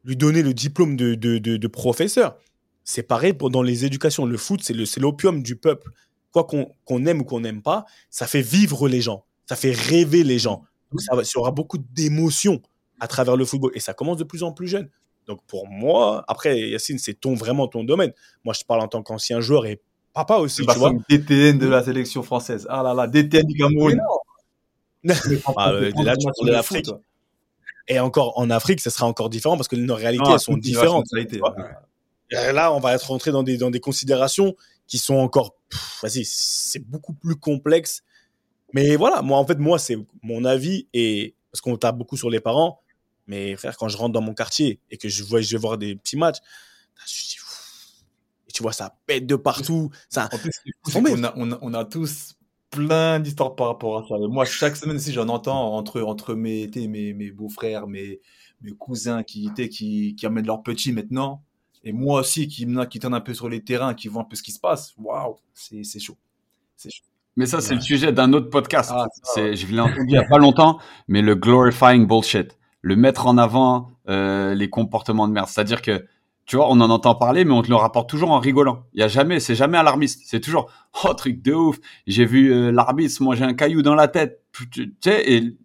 lui donner le diplôme de, de professeur. C'est pareil dans les éducations. Le foot, c'est l'opium du peuple. Quoi qu'on aime ou qu'on n'aime pas, ça fait vivre les gens. Ça fait rêver les gens. Donc, ça, y aura beaucoup d'émotions à travers le football. Et ça commence de plus en plus jeune. Donc, pour moi, après, Yacine, c'est ton, vraiment ton domaine. Moi, je parle en tant qu'ancien joueur et papa aussi, tu vois. DTN de la sélection française. Ah là là, DTN du Cameroun. (laughs) ah, là, tu parles de l'Afrique. Et encore, en Afrique, ça sera encore différent parce que nos réalités, elles sont différentes. Là, on va être rentré dans des, dans des considérations qui sont encore, vas-y, c'est beaucoup plus complexe. Mais voilà, moi, en fait, moi, c'est mon avis et parce qu'on tape beaucoup sur les parents. Mais frère, quand je rentre dans mon quartier et que je vois, je vais voir des petits matchs, je dis, et tu vois, ça pète de partout. Ça, en plus, on, a, on, a, on, a, tous plein d'histoires par rapport à ça. Moi, chaque semaine, si j'en entends entre, entre mes, mes, mes beaux-frères, mes, mes cousins qui, qui, qui amènent leurs petits maintenant, et moi aussi, qui, qui tourne un peu sur les terrains, qui voit un peu ce qui se passe, waouh, c'est chaud. chaud. Mais ça, c'est le sujet d'un autre podcast. Ah, je l'ai entendu il n'y a pas longtemps, mais le glorifying bullshit. Le mettre en avant euh, les comportements de merde. C'est-à-dire que, tu vois, on en entend parler, mais on te le rapporte toujours en rigolant. Il y a jamais, c'est jamais alarmiste. C'est toujours, oh, truc de ouf. J'ai vu euh, l'arbitre manger un caillou dans la tête. Tu sais, et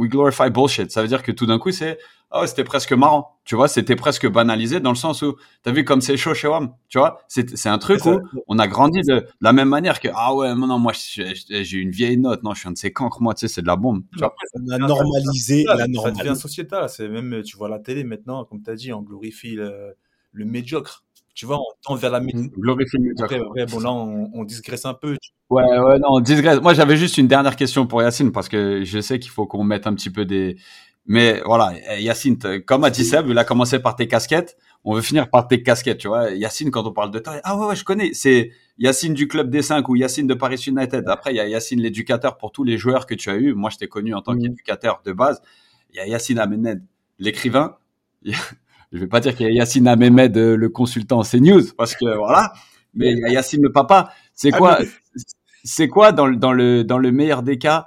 we glorify bullshit. Ça veut dire que tout d'un coup, c'est, oh, c'était presque marrant. Tu vois, c'était presque banalisé dans le sens où, t'as vu comme c'est chaud chez WAM. Tu vois, c'est un truc où on a grandi de, la même manière que, ah ouais, non, moi, j'ai une vieille note. Non, je suis un de ces cancres. Moi, tu sais, c'est de la bombe. Tu vois? on a normalisé la normalité. Ça devient sociétal. C'est même, tu vois, la télé maintenant, comme tu as dit, on glorifie le, le médiocre. Tu vois, on tend vers la médiocre. Glorifie le médiocre. Après, bon, là, on, on digresse un peu. Ouais, ouais, non, on digresse. Moi, j'avais juste une dernière question pour Yacine parce que je sais qu'il faut qu'on mette un petit peu des, mais voilà, Yacine, comme a dit Seb, il a commencé par tes casquettes. On veut finir par tes casquettes, tu vois. Yacine, quand on parle de toi, ah ouais, ouais, je connais. C'est Yacine du club des 5 ou Yacine de Paris United. Après, il y a Yacine l'éducateur pour tous les joueurs que tu as eu. Moi, je t'ai connu en tant mmh. qu'éducateur de base. Il y a Yacine Amened, l'écrivain. Je vais pas dire qu'il y a Yacine Amened, le consultant CNews, parce que voilà. Mais il y a Yacine le papa. C'est ah, quoi, c'est quoi dans, dans le, dans le meilleur des cas,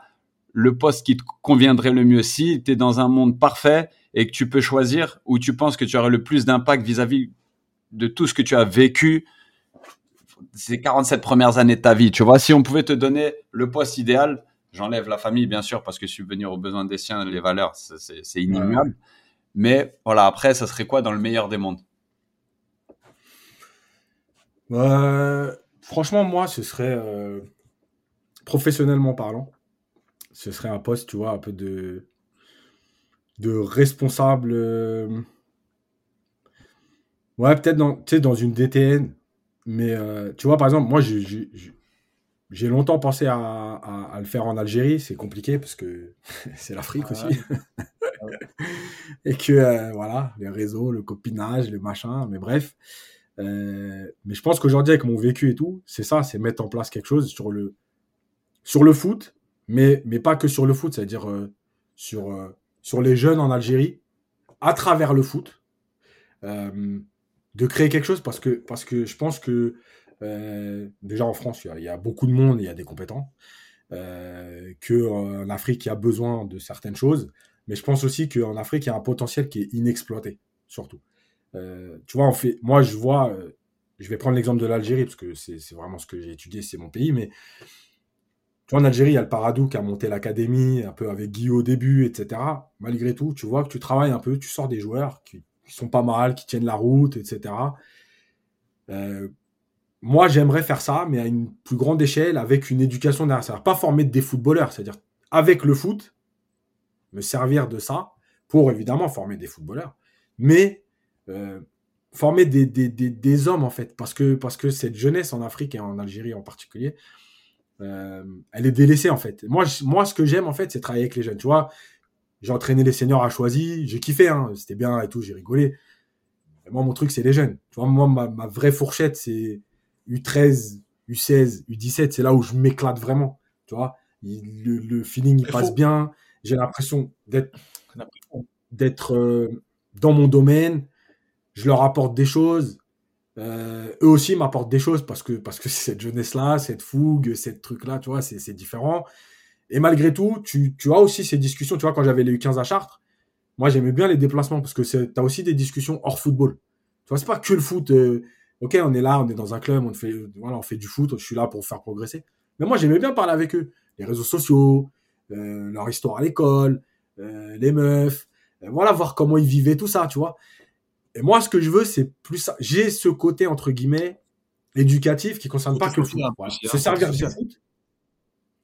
le poste qui te conviendrait le mieux? Si tu es dans un monde parfait et que tu peux choisir où tu penses que tu aurais le plus d'impact vis-à-vis de tout ce que tu as vécu ces 47 premières années de ta vie. Tu vois, si on pouvait te donner le poste idéal, j'enlève la famille bien sûr parce que subvenir aux besoins des siens, les valeurs, c'est inimmuable. Mais voilà, après, ça serait quoi dans le meilleur des mondes? Euh, Franchement, moi, ce serait euh, professionnellement parlant ce serait un poste, tu vois, un peu de, de responsable. Euh, ouais, peut-être dans, dans une DTN. Mais euh, tu vois, par exemple, moi, j'ai longtemps pensé à, le faire en Algérie. C'est compliqué parce que (laughs) c'est l'Afrique aussi. (laughs) (laughs) Et que, euh, voilà, les réseaux, le copinage, le machin, mais bref. mais je pense qu'aujourd'hui, avec mon vécu et tout, c'est ça, c'est mettre en place quelque chose sur le, sur le foot, mais, mais pas que sur le foot, c'est-à-dire euh, sur, euh, sur les jeunes en Algérie, à travers le foot, euh, de créer quelque chose parce que, parce que je pense que déjà en France, il y, a, beaucoup de monde, il y a des compétents, qu'en Afrique, il y a besoin de certaines choses, mais je pense aussi qu'en Afrique, il y a un potentiel qui est inexploité, surtout. tu vois, on fait, moi, je vois, je vais prendre l'exemple de l'Algérie, parce que c'est vraiment ce que j'ai étudié, c'est mon pays, mais en Algérie, il y a le Paradou qui a monté l'académie, un peu avec Guy au début, etc. Malgré tout, tu vois que tu travailles un peu, tu sors des joueurs qui, sont pas mal, qui tiennent la route, etc. Euh, moi, j'aimerais faire ça, mais à une plus grande échelle, avec une éducation derrière. C'est-à-dire pas former des footballeurs, c'est-à-dire avec le foot, me servir de ça pour évidemment former des footballeurs, mais euh, former des, des, des, des, hommes en fait, parce que, parce que cette jeunesse en Afrique et en Algérie en particulier, euh, elle est délaissée en fait. Moi, moi ce que j'aime en fait, c'est travailler avec les jeunes. Tu vois, j'ai entraîné les seniors à choisi, j'ai kiffé, hein, c'était bien et tout, j'ai rigolé. moi, mon truc, c'est les jeunes. Tu vois, moi, ma, ma vraie fourchette, c'est U13, U16, U17, c'est là où je m'éclate vraiment. Tu vois, le, le, feeling, il passe bien. J'ai l'impression d'être d'être euh, dans mon domaine. Je leur apporte des choses. Euh, eux aussi m'apportent des choses parce que parce que cette jeunesse là, cette fougue, cette truc là, tu vois, c'est différent. Et malgré tout, tu, tu as aussi ces discussions. Tu vois, quand j'avais les U15 à Chartres, moi j'aimais bien les déplacements parce que tu as aussi des discussions hors football. Tu vois, c'est pas que le foot. Euh, ok, on est là, on est dans un club, on fait, voilà, on fait du foot, je suis là pour faire progresser. Mais moi, j'aimais bien parler avec eux. Les réseaux sociaux, leur histoire à l'école, euh, les meufs, euh, voilà, voir comment ils vivaient, tout ça, tu vois. Et moi, ce que je veux, c'est plus ça. J'ai ce côté, entre guillemets, éducatif qui concerne pas que le foot. Se servir du foot.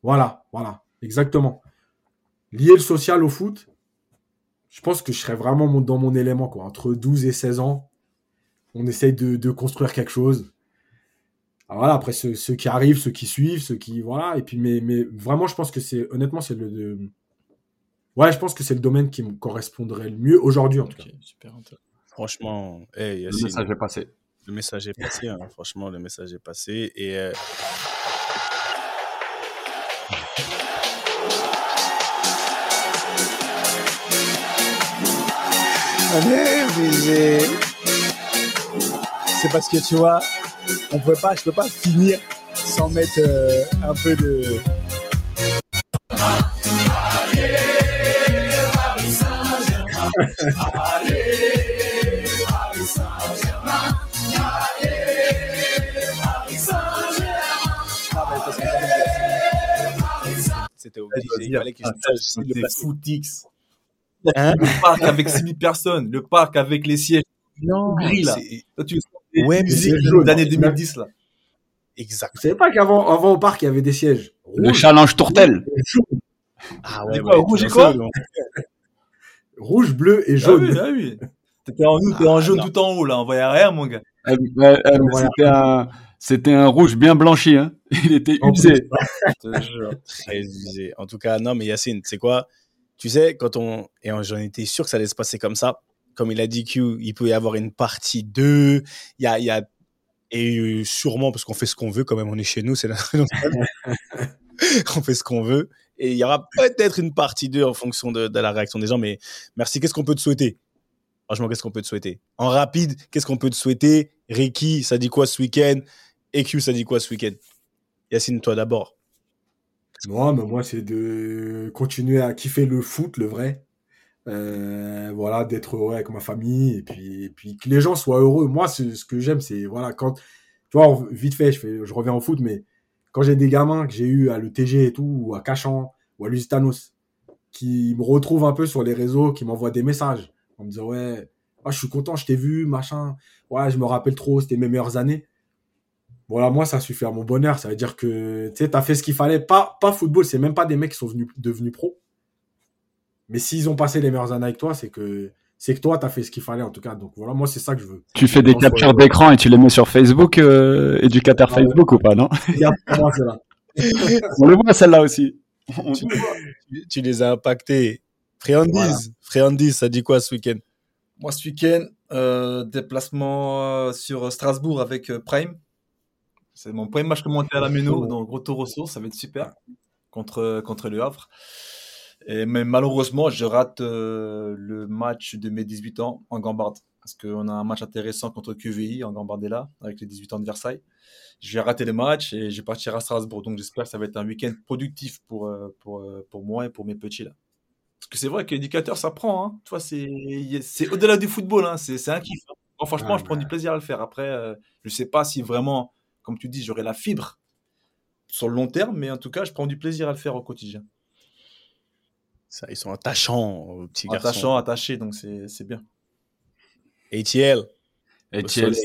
Voilà, voilà, exactement. Lier le social au foot, je pense que je serais vraiment dans mon élément, quoi. Entre 12 et 16 ans, on essaye de, construire quelque chose. Voilà, après ceux, qui arrivent, ceux qui suivent, ceux qui voilà, et puis mais, mais vraiment, je pense que c'est honnêtement c'est le, ouais, je pense que c'est le domaine qui me correspondrait le mieux aujourd'hui en tout cas. Super Franchement, le message est passé. Le message est passé, hein. (laughs) franchement, le message est passé et. Euh... Allez, c'est parce que tu vois, on peut pas, je peux pas finir sans mettre euh, un peu de. C'était obligé, il fallait que je le footix. Hein le parc avec 6000 personnes, le parc avec les sièges non, gris là. tu ouais, musique d'année 2010 là. Exact. Vous savez pas qu'avant avant au parc il y avait des sièges. Le challenge tourtel. Ah ouais, quoi, rouge et quoi Rouge, bleu et jaune. Ah oui, ah oui. T'étais en, en ah, jaune tout en haut là, on voyait rien mon gars. Eh, c'était un c'était un rouge bien blanchi hein. (laughs) Il était usé. Très usé. En tout cas, non mais Yacine, c'est quoi? Tu sais quand on et j'en étais sûr que ça allait se passer comme ça comme il a dit Q, il peut y avoir une partie 2. Il y a, et sûrement, parce qu'on fait ce qu'on veut, quand même, on est chez nous, c'est la... (laughs) (laughs) on fait ce qu'on veut. Et il y aura peut-être une partie 2 en fonction de, la réaction des gens. Mais merci. Qu'est-ce qu'on peut te souhaiter? Franchement, qu'est-ce qu'on peut te souhaiter? En rapide, qu'est-ce qu'on peut te souhaiter? Ricky, ça dit quoi ce week-end? Et Q, ça dit quoi ce week-end? Yacine, toi d'abord. Moi, mais moi, c'est de continuer à kiffer le foot, le vrai. Euh, voilà, d'être heureux avec ma famille et puis, puis que les gens soient heureux. Moi, ce que j'aime, c'est voilà, quand tu vois, vite fait, je, reviens au foot, mais quand j'ai des gamins que j'ai eu à l'ETG et tout, ou à Cachan, ou à Lusitanos, qui me retrouvent un peu sur les réseaux, qui m'envoient des messages en me disant Ouais, ah, je suis content, je t'ai vu, machin, ouais, je me rappelle trop, c'était mes meilleures années. Voilà, moi, ça suffit à mon bonheur. Ça veut dire que tu sais, as fait ce qu'il fallait. Pas, pas football, c'est même pas des mecs qui sont venus, devenus pros mais s'ils ont passé les meilleures années avec toi, c'est que c'est que toi, tu as fait ce qu'il fallait en tout cas. Donc voilà, moi, c'est ça que je veux. Tu fais des captures d'écran et tu les mets sur Facebook, euh, éducateur Facebook ou pas, non? (laughs) On le voit celle-là aussi. tu, les as impactés. Friandise, voilà. ça dit quoi ce week-end? Moi, ce week-end, euh, déplacement euh, sur Strasbourg avec Prime. C'est mon premier match commenté à la Méno, donc gros tour ressources, ça va être super contre, contre le Havre mais malheureusement, je rate euh, le match de mes 18 ans en Gambarde. Parce qu'on a un match intéressant contre QVI en Gambardella, avec les 18 ans de Versailles. Je vais rater le match et je vais partir à Strasbourg. Donc j'espère que ça va être un week-end productif pour, euh, pour, euh, pour moi et pour mes petits là. Parce que c'est vrai que l'éducateur, ça prend. Hein. Tu vois, c'est au-delà du football. Hein. C'est un kiff. Hein. franchement, je prends du plaisir à le faire. Après, je ne sais pas si vraiment, comme tu dis, j'aurai la fibre sur le long terme, mais en tout cas, je prends du plaisir à le faire au quotidien. Ça, ils sont attachants, petits garçons. Attachants, attachés, donc c'est bien. ATL. Soleil.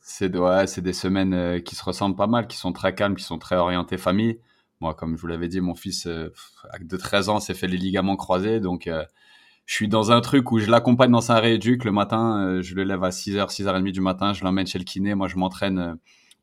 c'est ouais, c'est des semaines euh, qui se ressemblent pas mal, qui sont très calmes, qui sont très orientées famille. Moi, comme je vous l'avais dit, mon fils euh, de 13 ans s'est fait les ligaments croisés, donc euh, je suis dans un truc où je l'accompagne dans sa rééduque le matin, euh, je le lève à 6h, 6h30 du matin, je l'emmène chez le kiné, moi je m'entraîne euh,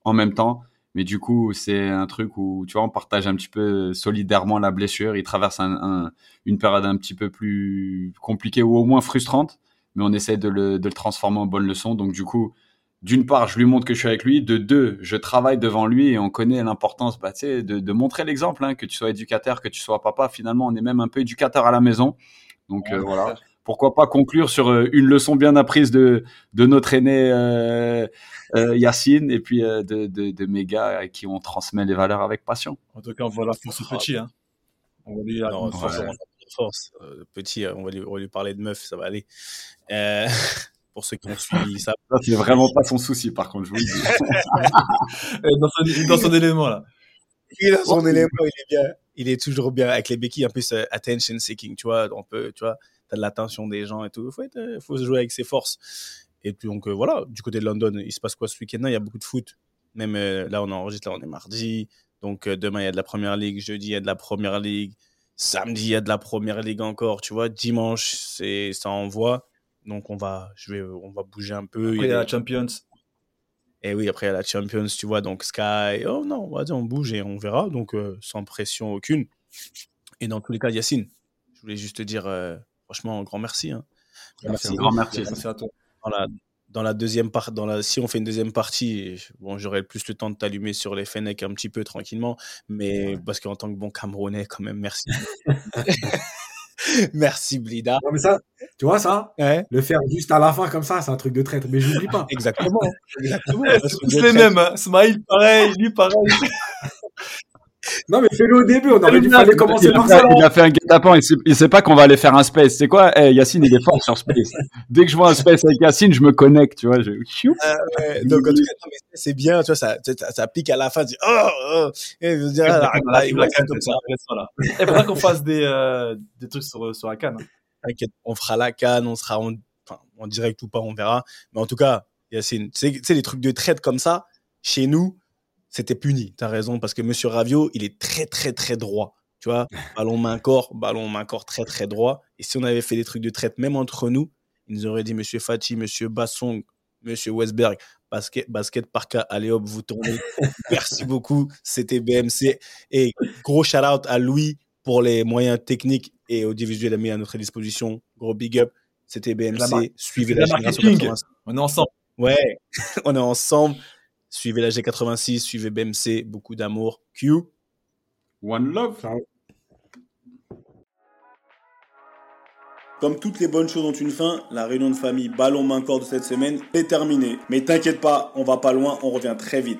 en même temps. Mais du coup, c'est un truc où, tu vois, on partage un petit peu solidairement la blessure. Il traverse un, un- une période un petit peu plus compliquée ou au moins frustrante, mais on essaie de le, de le transformer en bonne leçon. Donc, du coup, d'une part, je lui montre que je suis avec lui. De deux, je travaille devant lui et on connaît l'importance bah, de montrer l'exemple, hein, que tu sois éducateur, que tu sois papa. Finalement, on est même un peu éducateur à la maison. Donc, euh, voilà pourquoi pas conclure sur euh, une leçon bien apprise de, de notre aîné euh, euh, Yacine et puis euh, de, de, de mes gars à qui on transmet les valeurs avec passion. En tout cas, on voit la force au petit. Hein. On va lui Non, force. Euh, petit, on va, lui, on va lui parler de meuf, ça va aller. Euh, (laughs) pour ceux qui ont suivi ça. Ça, c'est vraiment pas son souci, par contre, je vous le dis. (laughs) Dans son, dans son élément, là. Il a son élément, il est bien. Il est toujours bien avec les béquilles, en plus, attention seeking, tu vois. On peut, tu vois, t'as de l'attention des gens et tout. Faut, être, euh, faut se jouer avec ses forces. Et puis, donc, euh, voilà, du côté de London, il se passe quoi ce week-end Il y a beaucoup de foot. Même euh, là, on enregistre, là, on est mardi. Donc, euh, demain, il y a de la première ligue. Jeudi, il y a de la première ligue. Samedi, il y a de la première ligue encore, tu vois. Dimanche, c'est, ça envoie. Donc, on va, je vais, on va bouger un peu. Après, il y a a la Champions. et oui, après, il y a la Champions, tu vois, donc Sky. Oh non, on va dire, on bouge et on verra. Donc, sans pression aucune. Et dans tous les cas, Yacine, je voulais juste te dire, franchement, un grand merci. hein. Merci, grand merci. Merci à toi. Dans la, dans la deuxième part, dans la, si on fait une deuxième partie, bon, j'aurai plus le temps de t'allumer sur les Fennecs un petit peu tranquillement. Mais parce qu'en tant que bon Camerounais, quand même, merci. (laughs) (laughs) merci, Blida. Non, mais ça, tu vois ça, Ouais, le faire juste à la fin comme ça, c'est un truc de traître. Mais j'oublie pas. exactement. exactement. C'est les mêmes. Hein. Smile, pareil. Lui, pareil. (laughs) Non, mais fais-le au début. On aurait dû fallait a- commencer Il a, par ça. il a fait un guet-apens, il sait, il sait pas qu'on va aller faire un space. C'est quoi? Eh, Yacine, il est fort sur space. Dès que je vois un space avec Yacine, je me connecte, tu vois. Je... Ouais, donc, en tout cas, non, mais c'est bien, tu vois, ça, ça, ça pique à la fin, tu dis, oh, oh, et je veux dire, ah, là, il va comme ça. Il faudra qu'on fasse des, euh, des trucs sur, sur la canne. hein. T'inquiète, on fera la canne, on sera en, enfin, en direct ou pas, on verra. Mais en tout cas, Yacine, tu sais, tu sais, les trucs de traite comme ça, chez nous, c'était puni. T'as raison, parce que Monsieur Ravio, il est très, très, très droit. Tu vois, ballon main-corps, ballon main-corps très, très droit. Et si on avait fait des trucs de traite, même entre nous, ils nous auraient dit Monsieur Fati, Monsieur Bassong, Monsieur Westberg, basket, basket par cas, allez hop, vous tournez. (laughs) Merci beaucoup, c'était BMC. Et gros shout-out à Louis pour les moyens techniques et audiovisuels mis à notre disposition. Gros big up, c'était BMC. Suivez la la génération marketing. 86. On est ensemble. Ouais, (laughs) on est ensemble. Suivez la G86, suivez BMC, beaucoup d'amour. Q. One love. Comme toutes les bonnes choses ont une fin, la réunion de famille ballon main corps de cette semaine est terminée. Mais t'inquiète pas, on va pas loin, on revient très vite.